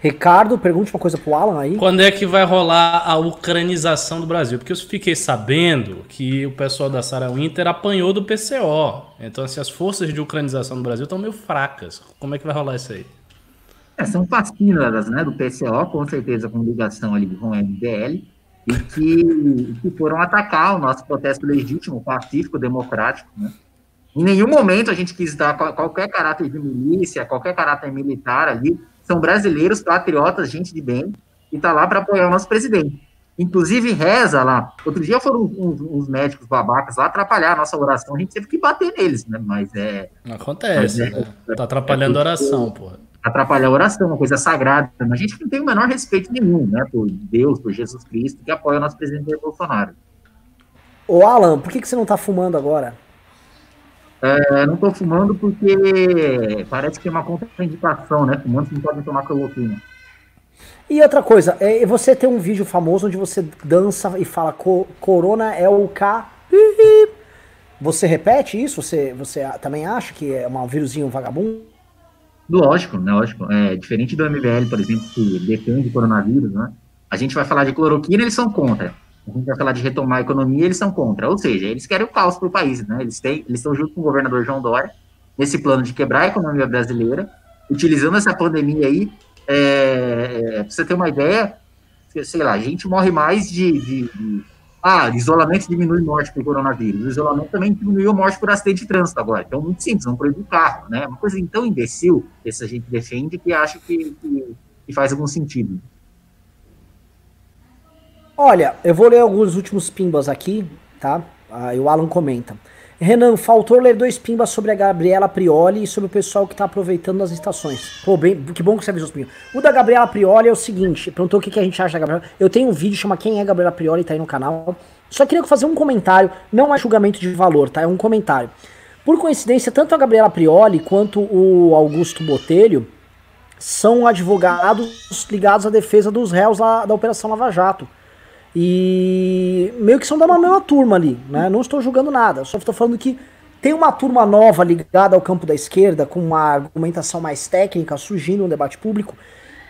Ricardo, pergunte uma coisa pro Alan aí. Quando é que vai rolar a ucranização do Brasil? Porque eu fiquei sabendo que o pessoal da Sarah Winter apanhou do PCO. Então, assim, as forças de ucranização do Brasil estão meio fracas. Como é que vai rolar isso aí? É, são fascínoras, né, do PCO, com certeza com ligação ali com o MBL e que, que foram atacar o nosso protesto legítimo, pacífico, democrático. Né? Em nenhum momento a gente quis dar qualquer caráter de milícia, qualquer caráter militar ali. São brasileiros, patriotas, gente de bem, e está lá para apoiar o nosso presidente. Inclusive reza lá. Outro dia foram uns, uns, médicos babacas lá atrapalhar a nossa oração, a gente teve que bater neles, né? Mas é. Acontece, mas é, né? Tá atrapalhando é, a oração, porra atrapalhar a oração, uma coisa sagrada. A gente não tem o menor respeito nenhum, né, por Deus, por Jesus Cristo, que apoia o nosso presidente Bolsonaro. Ô Alan, por que, que você não tá fumando agora? É, não tô fumando porque parece que é uma contraindicação, né? Fumantes não podem tomar cloroquina. E outra coisa, é, você tem um vídeo famoso onde você dança e fala Corona é o K. Você repete isso? Você, você também acha que é um vírusinho vagabundo? Lógico, né, lógico. É, diferente do MBL, por exemplo, que defende o coronavírus, né? A gente vai falar de cloroquina, eles são contra. A gente vai falar de retomar a economia, eles são contra. Ou seja, eles querem o caos para o país, né? Eles, têm, eles estão junto com o governador João Dória nesse plano de quebrar a economia brasileira, utilizando essa pandemia aí. É, é, pra você ter uma ideia, sei lá, a gente morre mais de, de, de ah, isolamento diminui morte por coronavírus. O isolamento também diminuiu morte por acidente de trânsito agora. Então, muito simples, vamos proibir o carro, né? Uma coisa tão imbecil que essa gente defende que acha que, que, que faz algum sentido. Olha, eu vou ler alguns últimos pimbas aqui, tá? Aí o Alan comenta. Renan, faltou ler dois pimbas sobre a Gabriela Prioli e sobre o pessoal que tá aproveitando nas estações. Pô, bem, que bom que você avisou os pimbas. O da Gabriela Prioli é o seguinte, perguntou o que, que a gente acha da Gabriela. Eu tenho um vídeo chama Quem é Gabriela Prioli, tá aí no canal. Só queria fazer um comentário, não é julgamento de valor, tá? É um comentário. Por coincidência, tanto a Gabriela Prioli quanto o Augusto Botelho são advogados ligados à defesa dos réus lá da Operação Lava Jato. E meio que são da mesma turma ali, né? Não estou julgando nada, só estou falando que tem uma turma nova ligada ao campo da esquerda, com uma argumentação mais técnica, surgindo no debate público.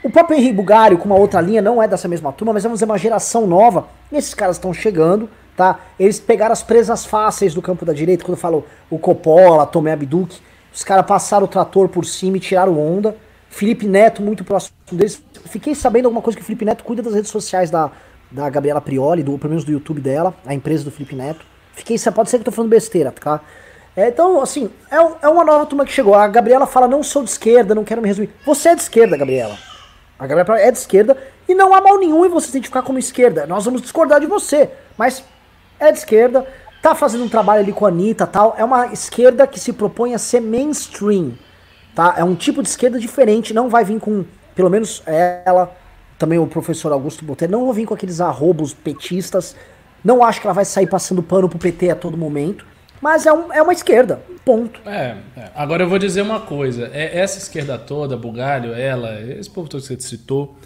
O próprio Henrique Bugário, com uma outra linha, não é dessa mesma turma, mas vamos dizer uma geração nova. E esses caras estão chegando, tá? Eles pegaram as presas fáceis do campo da direita, quando falou o Coppola, Tomé Abduc. Os caras passaram o trator por cima e tiraram onda. Felipe Neto, muito próximo deles. Fiquei sabendo alguma coisa que o Felipe Neto cuida das redes sociais da, da Gabriela Prioli, do, pelo menos do YouTube dela, a empresa do Felipe Neto. Fiquei, pode ser que eu tô falando besteira, tá? É, então, assim, é, é uma nova turma que chegou. A Gabriela fala, não sou de esquerda, não quero me resumir. Você é de esquerda, Gabriela. A Gabriela é de esquerda e não há mal nenhum em você se identificar como esquerda. Nós vamos discordar de você, mas é de esquerda, tá fazendo um trabalho ali com a Anitta tal. É uma esquerda que se propõe a ser mainstream, tá? É um tipo de esquerda diferente, não vai vir com, pelo menos ela, também o professor Augusto Botelho, não vou vir com aqueles arrobos petistas. Não acho que ela vai sair passando pano pro PT a todo momento. Mas é, um, é uma esquerda, ponto. É, é, agora eu vou dizer uma coisa. É, essa esquerda toda, Bugalho, ela, esse povo todo que você citou,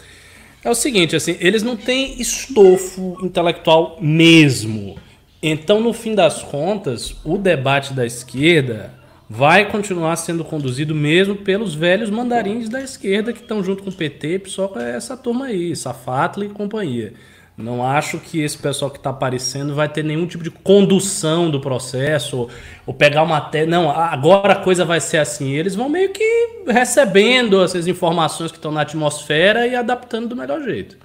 é o seguinte, assim, eles não têm estofo intelectual mesmo. Então, no fim das contas, o debate da esquerda vai continuar sendo conduzido mesmo pelos velhos mandarins da esquerda que estão junto com o PT, só com essa turma aí, Safatli e companhia. Não acho que esse pessoal que está aparecendo vai ter nenhum tipo de condução do processo ou, ou pegar uma te... não, agora a coisa vai ser assim. Eles vão meio que recebendo essas informações que estão na atmosfera e adaptando do melhor jeito.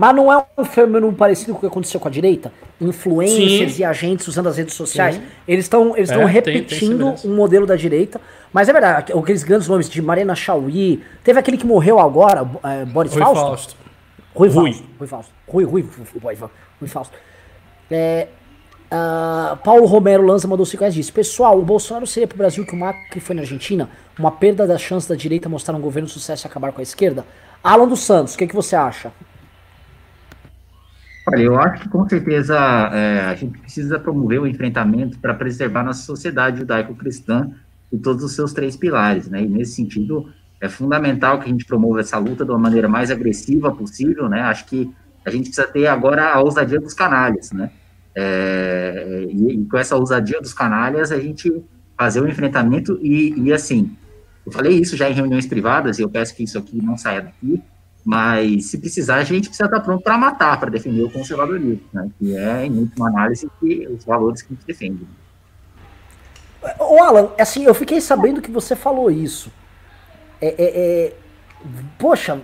Mas não é um fenômeno parecido com o que aconteceu com a direita? Influencers Sim. e agentes usando as redes sociais. Sim. Eles estão eles É, estão tem- tem repetindo um modelo da direita. Mas é verdade, aqueles grandes nomes de Marina Chauí. Teve aquele que morreu agora, é, Boris Rui Fausto? Fausto. Rui Rui. Fausto. Rui Fausto. Rui, Rui, Rui, Rui, Fausto. É, ah, Paulo Romero Lanza mandou 5 reais e disse: Pessoal, o Bolsonaro seria pro Brasil que o Macri foi na Argentina? Uma perda da chance da direita mostrar um governo de sucesso e acabar com a esquerda? Alan dos Santos, o que, que você acha? Olha, eu acho que com certeza é, a gente precisa promover o enfrentamento para preservar nossa sociedade judaico-cristã e todos os seus três pilares, né? E nesse sentido é fundamental que a gente promova essa luta de uma maneira mais agressiva possível, né? Acho que a gente precisa ter agora a ousadia dos canalhas, né? É, e, e com essa ousadia dos canalhas a gente fazer o enfrentamento e, e assim, eu falei isso já em reuniões privadas e eu peço que isso aqui não saia daqui, mas se precisar, a gente precisa estar pronto para matar, para defender o conservadorismo, né? que é, em última análise, que, os valores que a gente defende. Ô Alan, assim, eu fiquei sabendo que você falou isso. É, é, é, Poxa,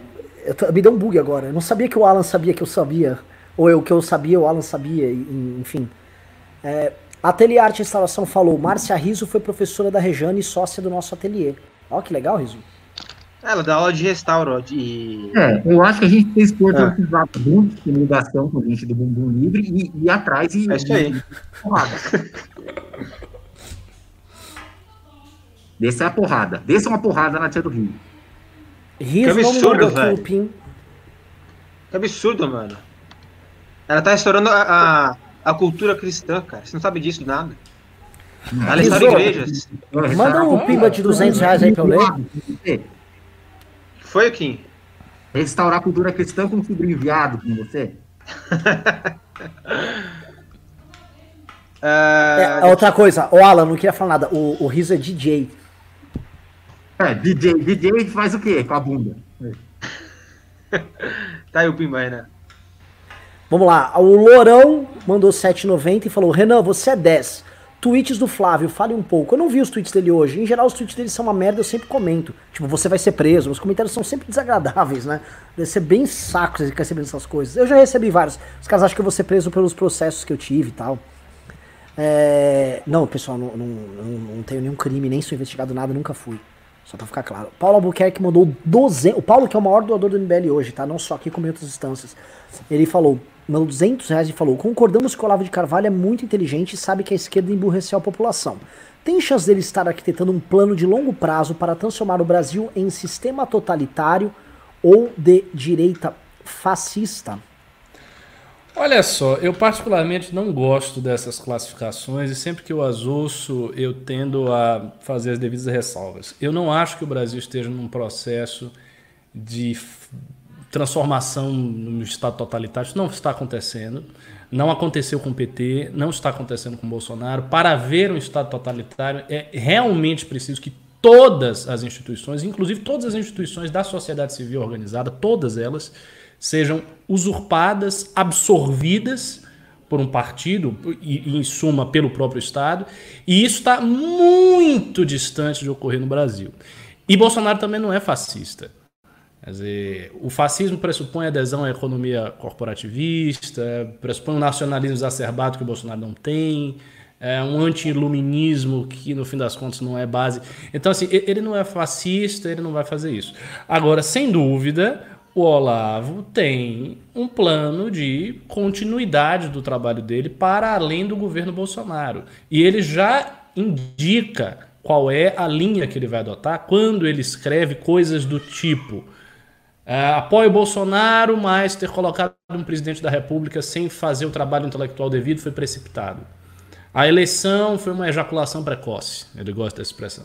tô- me deu um bug agora. Eu não sabia que o Alan sabia que eu sabia. Ou eu que eu sabia, o Alan sabia, enfim. É, Ateliê Arte Instalação falou: Márcia Riso foi professora da Rejane e sócia do nosso ateliê. Ó, que legal, Riso. Ela dá aula de restauro, de. É, eu acho que a gente tem É. todos esses vagabundos que ligação com gente do bumbum livre e e ir atrás e. É isso aí. e- porrada. Desça a porrada. Desça uma porrada na tia do Rio. Riso Que absurdo, velho. Que absurdo, mano. Ela tá restaurando a, a, a cultura cristã, cara. Você não sabe disso nada. Ela restaura Riso. igrejas. Manda um pimba de 200 reais aí pra eu ler. Foi, Kim? Restaurar a cultura cristã com sobrinho viado com você? Ah, É, outra coisa, ô Alan, não queria falar nada. O, o Riso é DJ. É, DJ, DJ faz o quê com a bunda? Tá aí o Pimba né? Vamos lá, o Lourão mandou 7,90 e falou: Renan, você é 10. Tweets do Flávio, fale um pouco. Eu não vi os tweets dele hoje. Em geral, os tweets dele são uma merda, eu sempre comento. Tipo, você vai ser preso. Os comentários são sempre desagradáveis, né? Deve ser bem saco você recebendo essas coisas. Eu já recebi vários. Os caras acham que eu vou ser preso pelos processos que eu tive e tal. É... Não, pessoal, não, não, não, não tenho nenhum crime, nem sou investigado nada, nunca fui. Só pra ficar claro. Paulo Albuquerque mandou 12. O Paulo, que é o maior doador do MBL hoje, tá? Não só aqui, como em outras instâncias. Ele falou, mandou 200 reais e falou: Concordamos que o Olavo de Carvalho é muito inteligente e sabe que a esquerda emburreceu a população. Tem chance dele estar arquitetando um plano de longo prazo para transformar o Brasil em sistema totalitário ou de direita fascista? Olha só, eu particularmente não gosto dessas classificações e sempre que eu as ouço eu tendo a fazer as devidas ressalvas. Eu não acho que o Brasil esteja num processo de transformação no Estado totalitário. Isso não está acontecendo. Não aconteceu com o PT, não está acontecendo com o Bolsonaro. Para haver um Estado totalitário, é realmente preciso que todas as instituições, inclusive todas as instituições da sociedade civil organizada, todas elas, sejam usurpadas, absorvidas por um partido e, em suma, pelo próprio Estado. E isso está muito distante de ocorrer no Brasil. E Bolsonaro também não é fascista. Quer dizer, o fascismo pressupõe adesão à economia corporativista, pressupõe um nacionalismo exacerbado que o Bolsonaro não tem, é um anti-iluminismo que, no fim das contas, não é base. Então, assim, ele não é fascista, ele não vai fazer isso. Agora, sem dúvida, o Olavo tem um plano de continuidade do trabalho dele para além do governo Bolsonaro. E ele já indica qual é a linha que ele vai adotar quando ele escreve coisas do tipo. É, apoio Bolsonaro, mas ter colocado um presidente da República sem fazer o trabalho intelectual devido foi precipitado. A eleição foi uma ejaculação precoce. Ele gosta dessa expressão.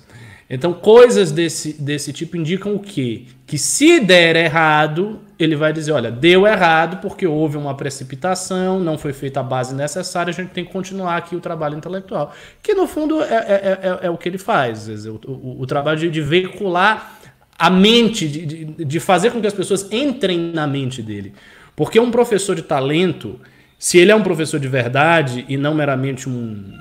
Então, coisas desse, desse tipo indicam o quê? Que se der errado, ele vai dizer: olha, deu errado porque houve uma precipitação, não foi feita a base necessária, a gente tem que continuar aqui o trabalho intelectual. Que no fundo é, é, é, é o que ele faz. O, o, o trabalho de, de veicular a mente, de, de, fazer com que as pessoas entrem na mente dele. Porque um professor de talento, se ele é um professor de verdade e não meramente um,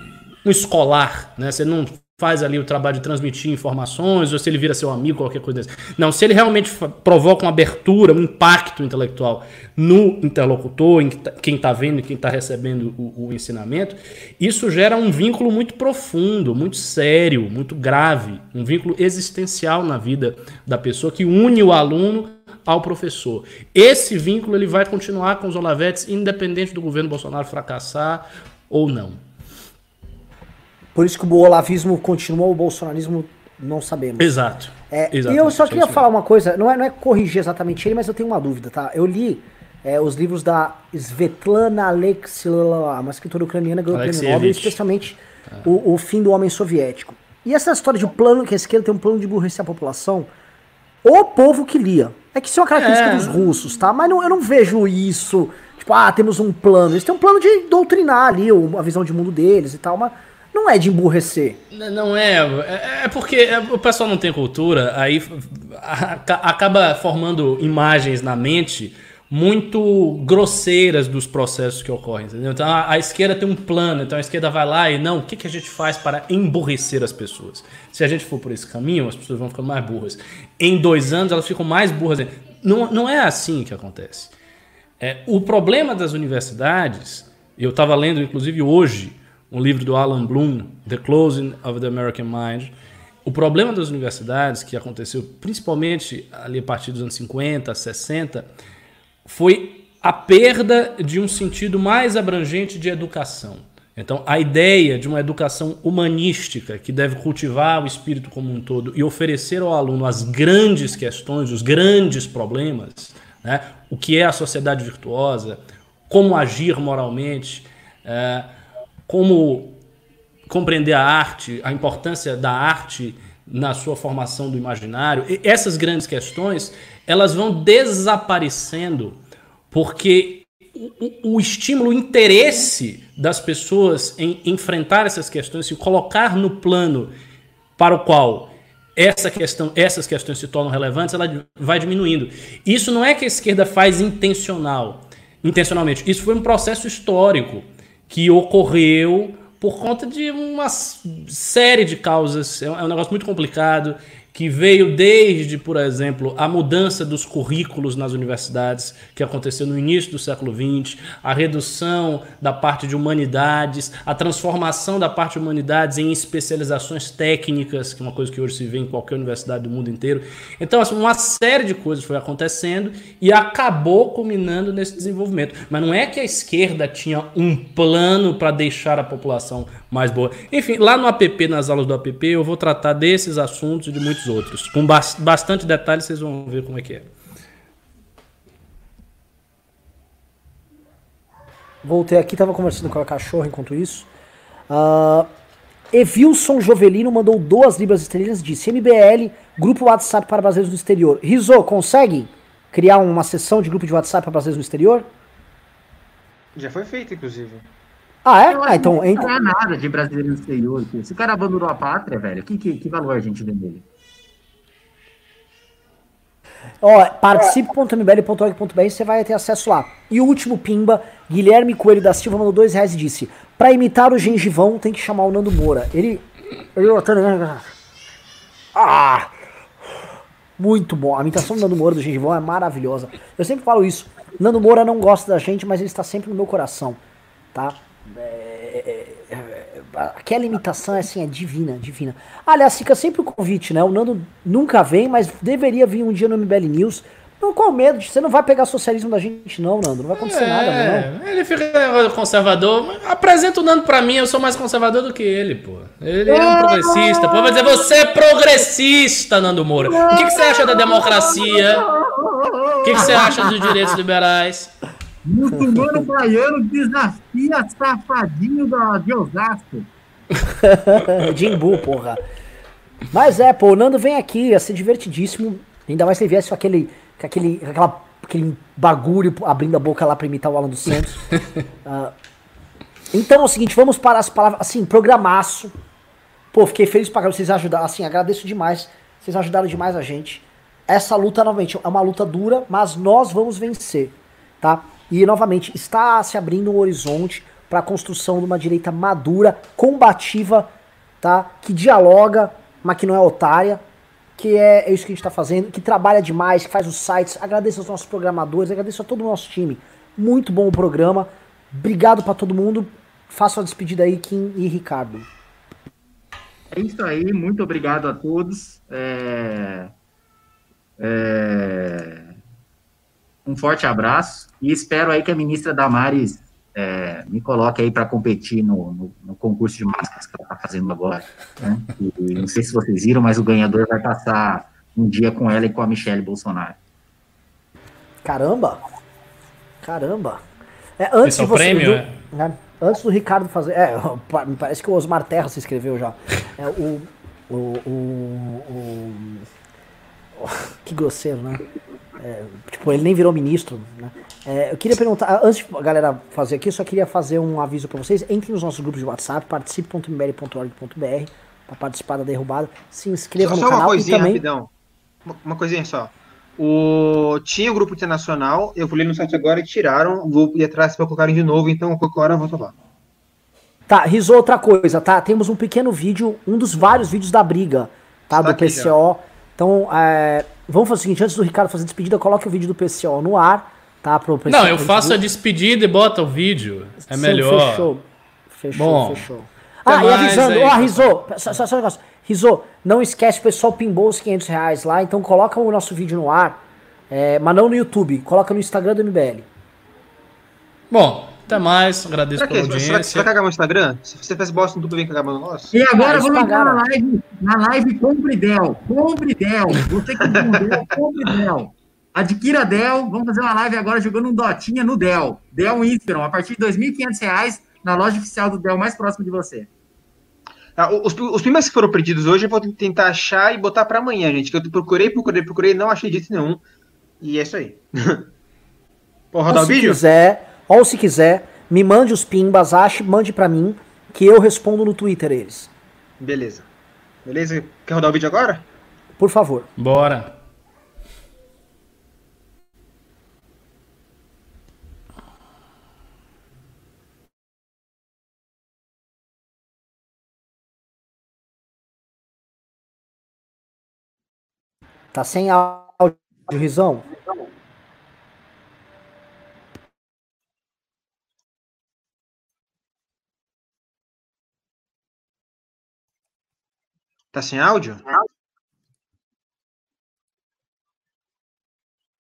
um escolar, né? Você não faz ali o trabalho de transmitir informações, ou se ele vira seu amigo, qualquer coisa dessa. Não, se ele realmente provoca uma abertura, um impacto intelectual no interlocutor, em quem está vendo quem está recebendo o, o, ensinamento, isso gera um vínculo muito profundo, muito sério, muito grave, um vínculo existencial na vida da pessoa que une o aluno ao professor. Esse vínculo ele vai continuar com os Olavetes, independente do governo Bolsonaro fracassar ou não. Por isso que o olavismo continua, o bolsonarismo não sabemos. Exato. É, e eu só queria falar uma coisa, não é, não é corrigir exatamente ele, mas eu tenho uma dúvida, tá? Eu li é, os livros da Svetlana Alexeyeva, uma escritora ucraniana ganhou o prêmio Nobel, especialmente é. o, o, fim do homem soviético. E essa história de plano, que a esquerda tem um plano de emburrecer a população, o povo que lia. É que isso é uma característica é. dos russos, tá? Mas não, eu não vejo isso, tipo, ah, temos um plano. Eles têm um plano de doutrinar ali a visão de mundo deles e tal, mas não é de emburrecer. Não é. É, é porque é, o pessoal não tem cultura, aí acaba formando imagens na mente muito grosseiras dos processos que ocorrem. Entendeu? Então a, esquerda tem um plano, então a esquerda vai lá e não, o que, que a gente faz para emburrecer as pessoas? Se a gente for por esse caminho, as pessoas vão ficando mais burras. Em dois anos elas ficam mais burras. Não, não é assim que acontece. É, o problema das universidades, eu estava lendo inclusive hoje um livro do Alan Bloom, The Closing of the American Mind. O problema das universidades, que aconteceu principalmente ali a partir dos anos 50, 60, foi a perda de um sentido mais abrangente de educação. Então, a ideia de uma educação humanística que deve cultivar o espírito como um todo e oferecer ao aluno as grandes questões, os grandes problemas, né? o que é a sociedade virtuosa, como agir moralmente, é, como compreender a arte, a importância da arte na sua formação do imaginário. Essas grandes questões, elas vão desaparecendo porque o, o, estímulo, o interesse das pessoas em enfrentar essas questões, se colocar no plano para o qual essa questão, essas questões se tornam relevantes, ela vai diminuindo. Isso não é que a esquerda faz intencional, intencionalmente. Isso foi um processo histórico que ocorreu por conta de uma série de causas. É um é negócio muito complicado que veio desde, por exemplo, a mudança dos currículos nas universidades, que aconteceu no início do século XX, a redução da parte de humanidades, a transformação da parte de humanidades em especializações técnicas, que é uma coisa que hoje se vê em qualquer universidade do mundo inteiro. Então, assim, uma série de coisas foi acontecendo e acabou culminando nesse desenvolvimento. Mas não é que a esquerda tinha um plano para deixar a população mais boa. Enfim, lá no app, nas aulas do app, eu vou tratar desses assuntos e de muitos outros. Com bastante detalhe, vocês vão ver como é que é. Voltei aqui, estava conversando com a cachorra enquanto isso. Uh, Evilson Jovelino mandou duas libras estrelas disse MBL, grupo WhatsApp para brasileiros no exterior. Rizô, consegue criar uma sessão de grupo de WhatsApp para brasileiros no exterior? Já foi feito, inclusive. Ah, é? Ah, então. Não é nada de brasileiro no exterior. Se o cara abandonou a pátria, velho, que, que, que valor a gente vê nele? Ó, participe.mbl.org.br, você vai ter acesso lá. E o último pimba, Guilherme Coelho da Silva mandou dois reais e disse: Pra imitar o gengivão, tem que chamar o Nando Moura. Ele. ele ah! Muito bom. A imitação do Nando Moura do gengivão é maravilhosa. Eu sempre falo isso. Nando Moura não gosta da gente, mas ele está sempre no meu coração. Tá? É, é, é, aquela imitação é assim, é divina, divina. Aliás, fica sempre o convite, né? O Nando nunca vem, mas deveria vir um dia no MBL News. Não, qual medo? Você não vai pegar socialismo da gente, não, Nando. Não vai acontecer é, nada, não. Ele fica conservador. Apresenta o Nando pra mim, eu sou mais conservador do que ele, pô. Ele é um progressista. Pô, vai dizer, você é progressista, Nando Moura. O que, que você acha da democracia? O que, que você acha dos direitos liberais? Muçulmano baiano desafia safadinho da, de Osasco. Jimbu, porra. Mas é, pô, o Nando vem aqui, ia ser divertidíssimo. Ainda mais se ele viesse com aquele, com aquele, aquela, aquele bagulho abrindo a boca lá pra imitar o Alan dos Santos. uh, então é o seguinte, vamos para as palavras. Assim, programaço. Pô, fiquei feliz pra vocês ajudaram. Assim, agradeço demais. Vocês ajudaram demais a gente. Essa luta, novamente, é uma luta dura, mas nós vamos vencer. tá? E novamente está se abrindo um horizonte para a construção de uma direita madura, combativa, tá? Que dialoga, mas que não é otária, que é, é isso que a gente está fazendo, que trabalha demais, que faz os sites. Agradeço aos nossos programadores, agradeço a todo o nosso time. Muito bom o programa. Obrigado para todo mundo. Faça a despedida aí, Kim e Ricardo. É isso aí, muito obrigado a todos. É... É... Um forte abraço e espero aí que a ministra Damares é, me coloque aí para competir no, no, no, concurso de máscaras que ela está fazendo agora. Né? E, não sei se vocês viram, mas o ganhador vai passar um dia com ela e com a Michelle Bolsonaro. Caramba! Caramba! É, antes Esse é o prêmio, do, né? Antes do Ricardo fazer. É, me parece que o Osmar Terra se inscreveu já. É, o, o, o, o, Que grosseiro, né? É, tipo, ele nem virou ministro, né? É, eu queria perguntar, antes de a galera fazer aqui, eu só queria fazer um aviso para vocês. Entrem nos nossos grupos de WhatsApp, participe.mbl.org.br para participar da derrubada. Se inscreva só, no só canal uma coisinha, e também. Rapidão. Uma, uma coisinha só. O... Tinha o grupo internacional, eu fui no site agora e tiraram, vou ir atrás para colocarem de novo, então qualquer hora eu volto lá. Tá, risou outra coisa, tá? Temos um pequeno vídeo, um dos vários vídeos da briga, tá? Tá do PCO. Então, é, vamos fazer o seguinte, antes do Ricardo fazer a despedida, coloque o vídeo do PCO no ar, tá? Pro PCO, Não, eu faço a despedida e bota o vídeo. É Sim, melhor. Fechou, fechou, Bom, fechou. Ah, e avisando, ó, pessoal. Rizô, só, só, só um negócio. Rizô, não esquece, o pessoal pimbou os 500 reais lá, então coloca o nosso vídeo no ar, é, mas não no YouTube, coloca no Instagram do MBL. Bom, até mais. Agradeço Será que pela você vai, audiência. cagar meu Instagram? Se você faz bosta no YouTube, vem cagar meu nosso? E agora eles vamos entrar na live, na live Compre Del. Compre Del. Você que Del, compre Del. Adquira Del. Vamos fazer uma live agora jogando um Dotinha no Del. Del Inspiron, a partir de 2.500 reais na loja oficial do Del mais próximo de você. Ah, os, os que foram pedidos hoje eu vou tentar achar e botar pra amanhã, gente. Que eu procurei, procurei, procurei, não achei jeito nenhum. E é isso aí. Pode rodar Ou o se vídeo? quiser, ou se quiser, me mande os pimbas, ache, mande pra mim, que eu respondo no Twitter eles. Beleza. Beleza? Quer rodar o vídeo agora? Por favor. Bora. Tá sem áudio, Rizão? Tá sem áudio?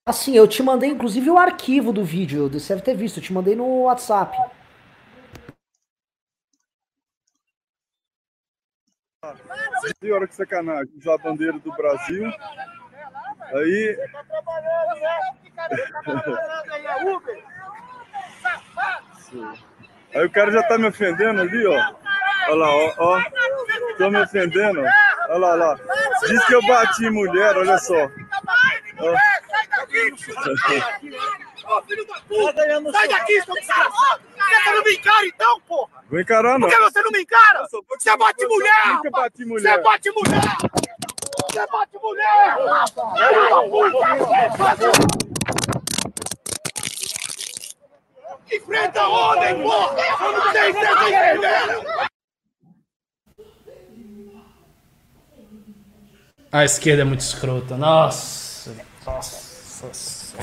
Assim, eu te mandei inclusive o arquivo do vídeo, você deve ter visto, eu te mandei no WhatsApp. Senhora, que sacanagem. Já a bandeira do Brasil. Aí. Aí o cara já tá me ofendendo ali, ó. Olha lá, ó, ó. Tô me ofendendo. Olha lá, olha lá. Diz que eu bati em mulher, olha só. Ó. Sai daqui, seu desgraçado! Você não me encara então, porra! Vou encarar, não. Por que você não me encara? Você bate mulher! Rapaz! bati mulher. Você bate mulher! Você bate mulher! Enfrenta a ordem, porra! Vocês estão entendendo? A esquerda é muito escrota. Nossa. Nossa.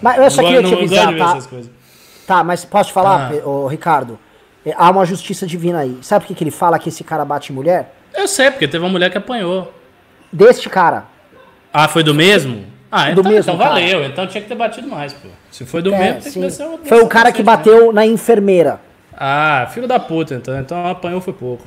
Mas eu só queria te avisar, tá? essas coisas. Tá, mas posso te falar, Ah. Ô, Ricardo? É, Há uma justiça divina aí. Sabe por que, que ele fala que esse cara bate em mulher? Eu sei, porque teve uma mulher que apanhou. Deste cara. Ah, foi do mesmo? Ah, Do então, mesmo, então cara. valeu. Então tinha que ter batido mais, pô. Se foi do É, mesmo, tem sim. que descer outro. Foi o cara que bateu na enfermeira. Ah, filho da puta, então. Então apanhou foi pouco.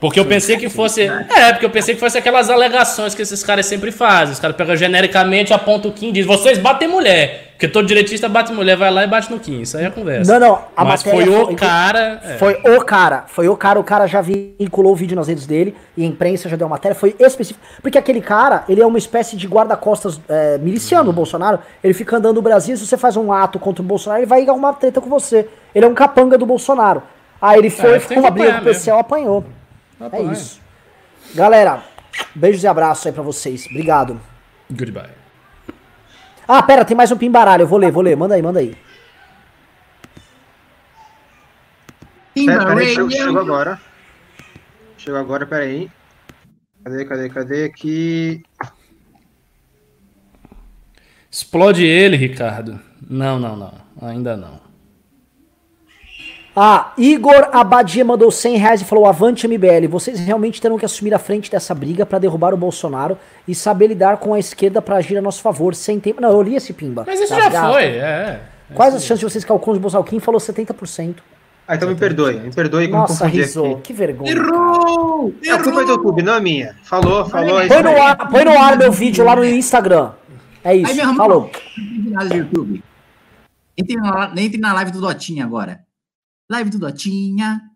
Porque eu pensei que fosse. É, porque eu pensei que fosse aquelas alegações que esses caras sempre fazem. Os caras pegam genericamente, apontam o Kim e dizem: vocês batem mulher. Porque todo direitista bate mulher, vai lá e bate no Kim. Isso aí é conversa. Não, não, a Mas foi o cara. é. Foi o cara, foi o cara, o cara já vinculou o vídeo nas redes dele e a imprensa já deu matéria, foi específico. Porque aquele cara, ele é uma espécie de guarda-costas é, miliciano do Bolsonaro, ele fica andando no Brasil, se você faz um ato contra o Bolsonaro, ele vai arrumar treta com você. Ele é um capanga do Bolsonaro. Aí ele foi, É, ficou uma briga com o PCL, apanhou. É Apanha. isso. Galera, beijos e abraços aí pra vocês. Obrigado. Goodbye. Ah, pera, tem mais um pimbaralho. Eu vou ler, vou ler. Manda aí, manda aí. Pera, pera aí, chegou, chegou agora. Chegou agora, peraí. Cadê, cadê, cadê aqui? Explode ele, Ricardo. Não, não, não. Ainda não. Ah, Igor Abadia mandou 100 reais e falou: Avante MBL, vocês realmente terão que assumir a frente dessa briga pra derrubar o Bolsonaro e saber lidar com a esquerda pra agir a nosso favor, sem tempo. Não, eu li esse pimba. Mas isso Das já foi, é. Quais as chances de vocês calculam de Bolsonaro? Quem falou 70%? Ah, então me perdoe, me perdoe me Nossa, confundi risou. aqui. Que vergonha. cara. Errou! A culpa é do YouTube, não é minha. Falou, falou. é isso Põe no aí. ar, põe no ar meu vídeo lá no Instagram. É Aí, isso. meu irmão, Falou. não tem nada do YouTube. Entre na, entre na live do Dotinha agora. Live do Dotinha.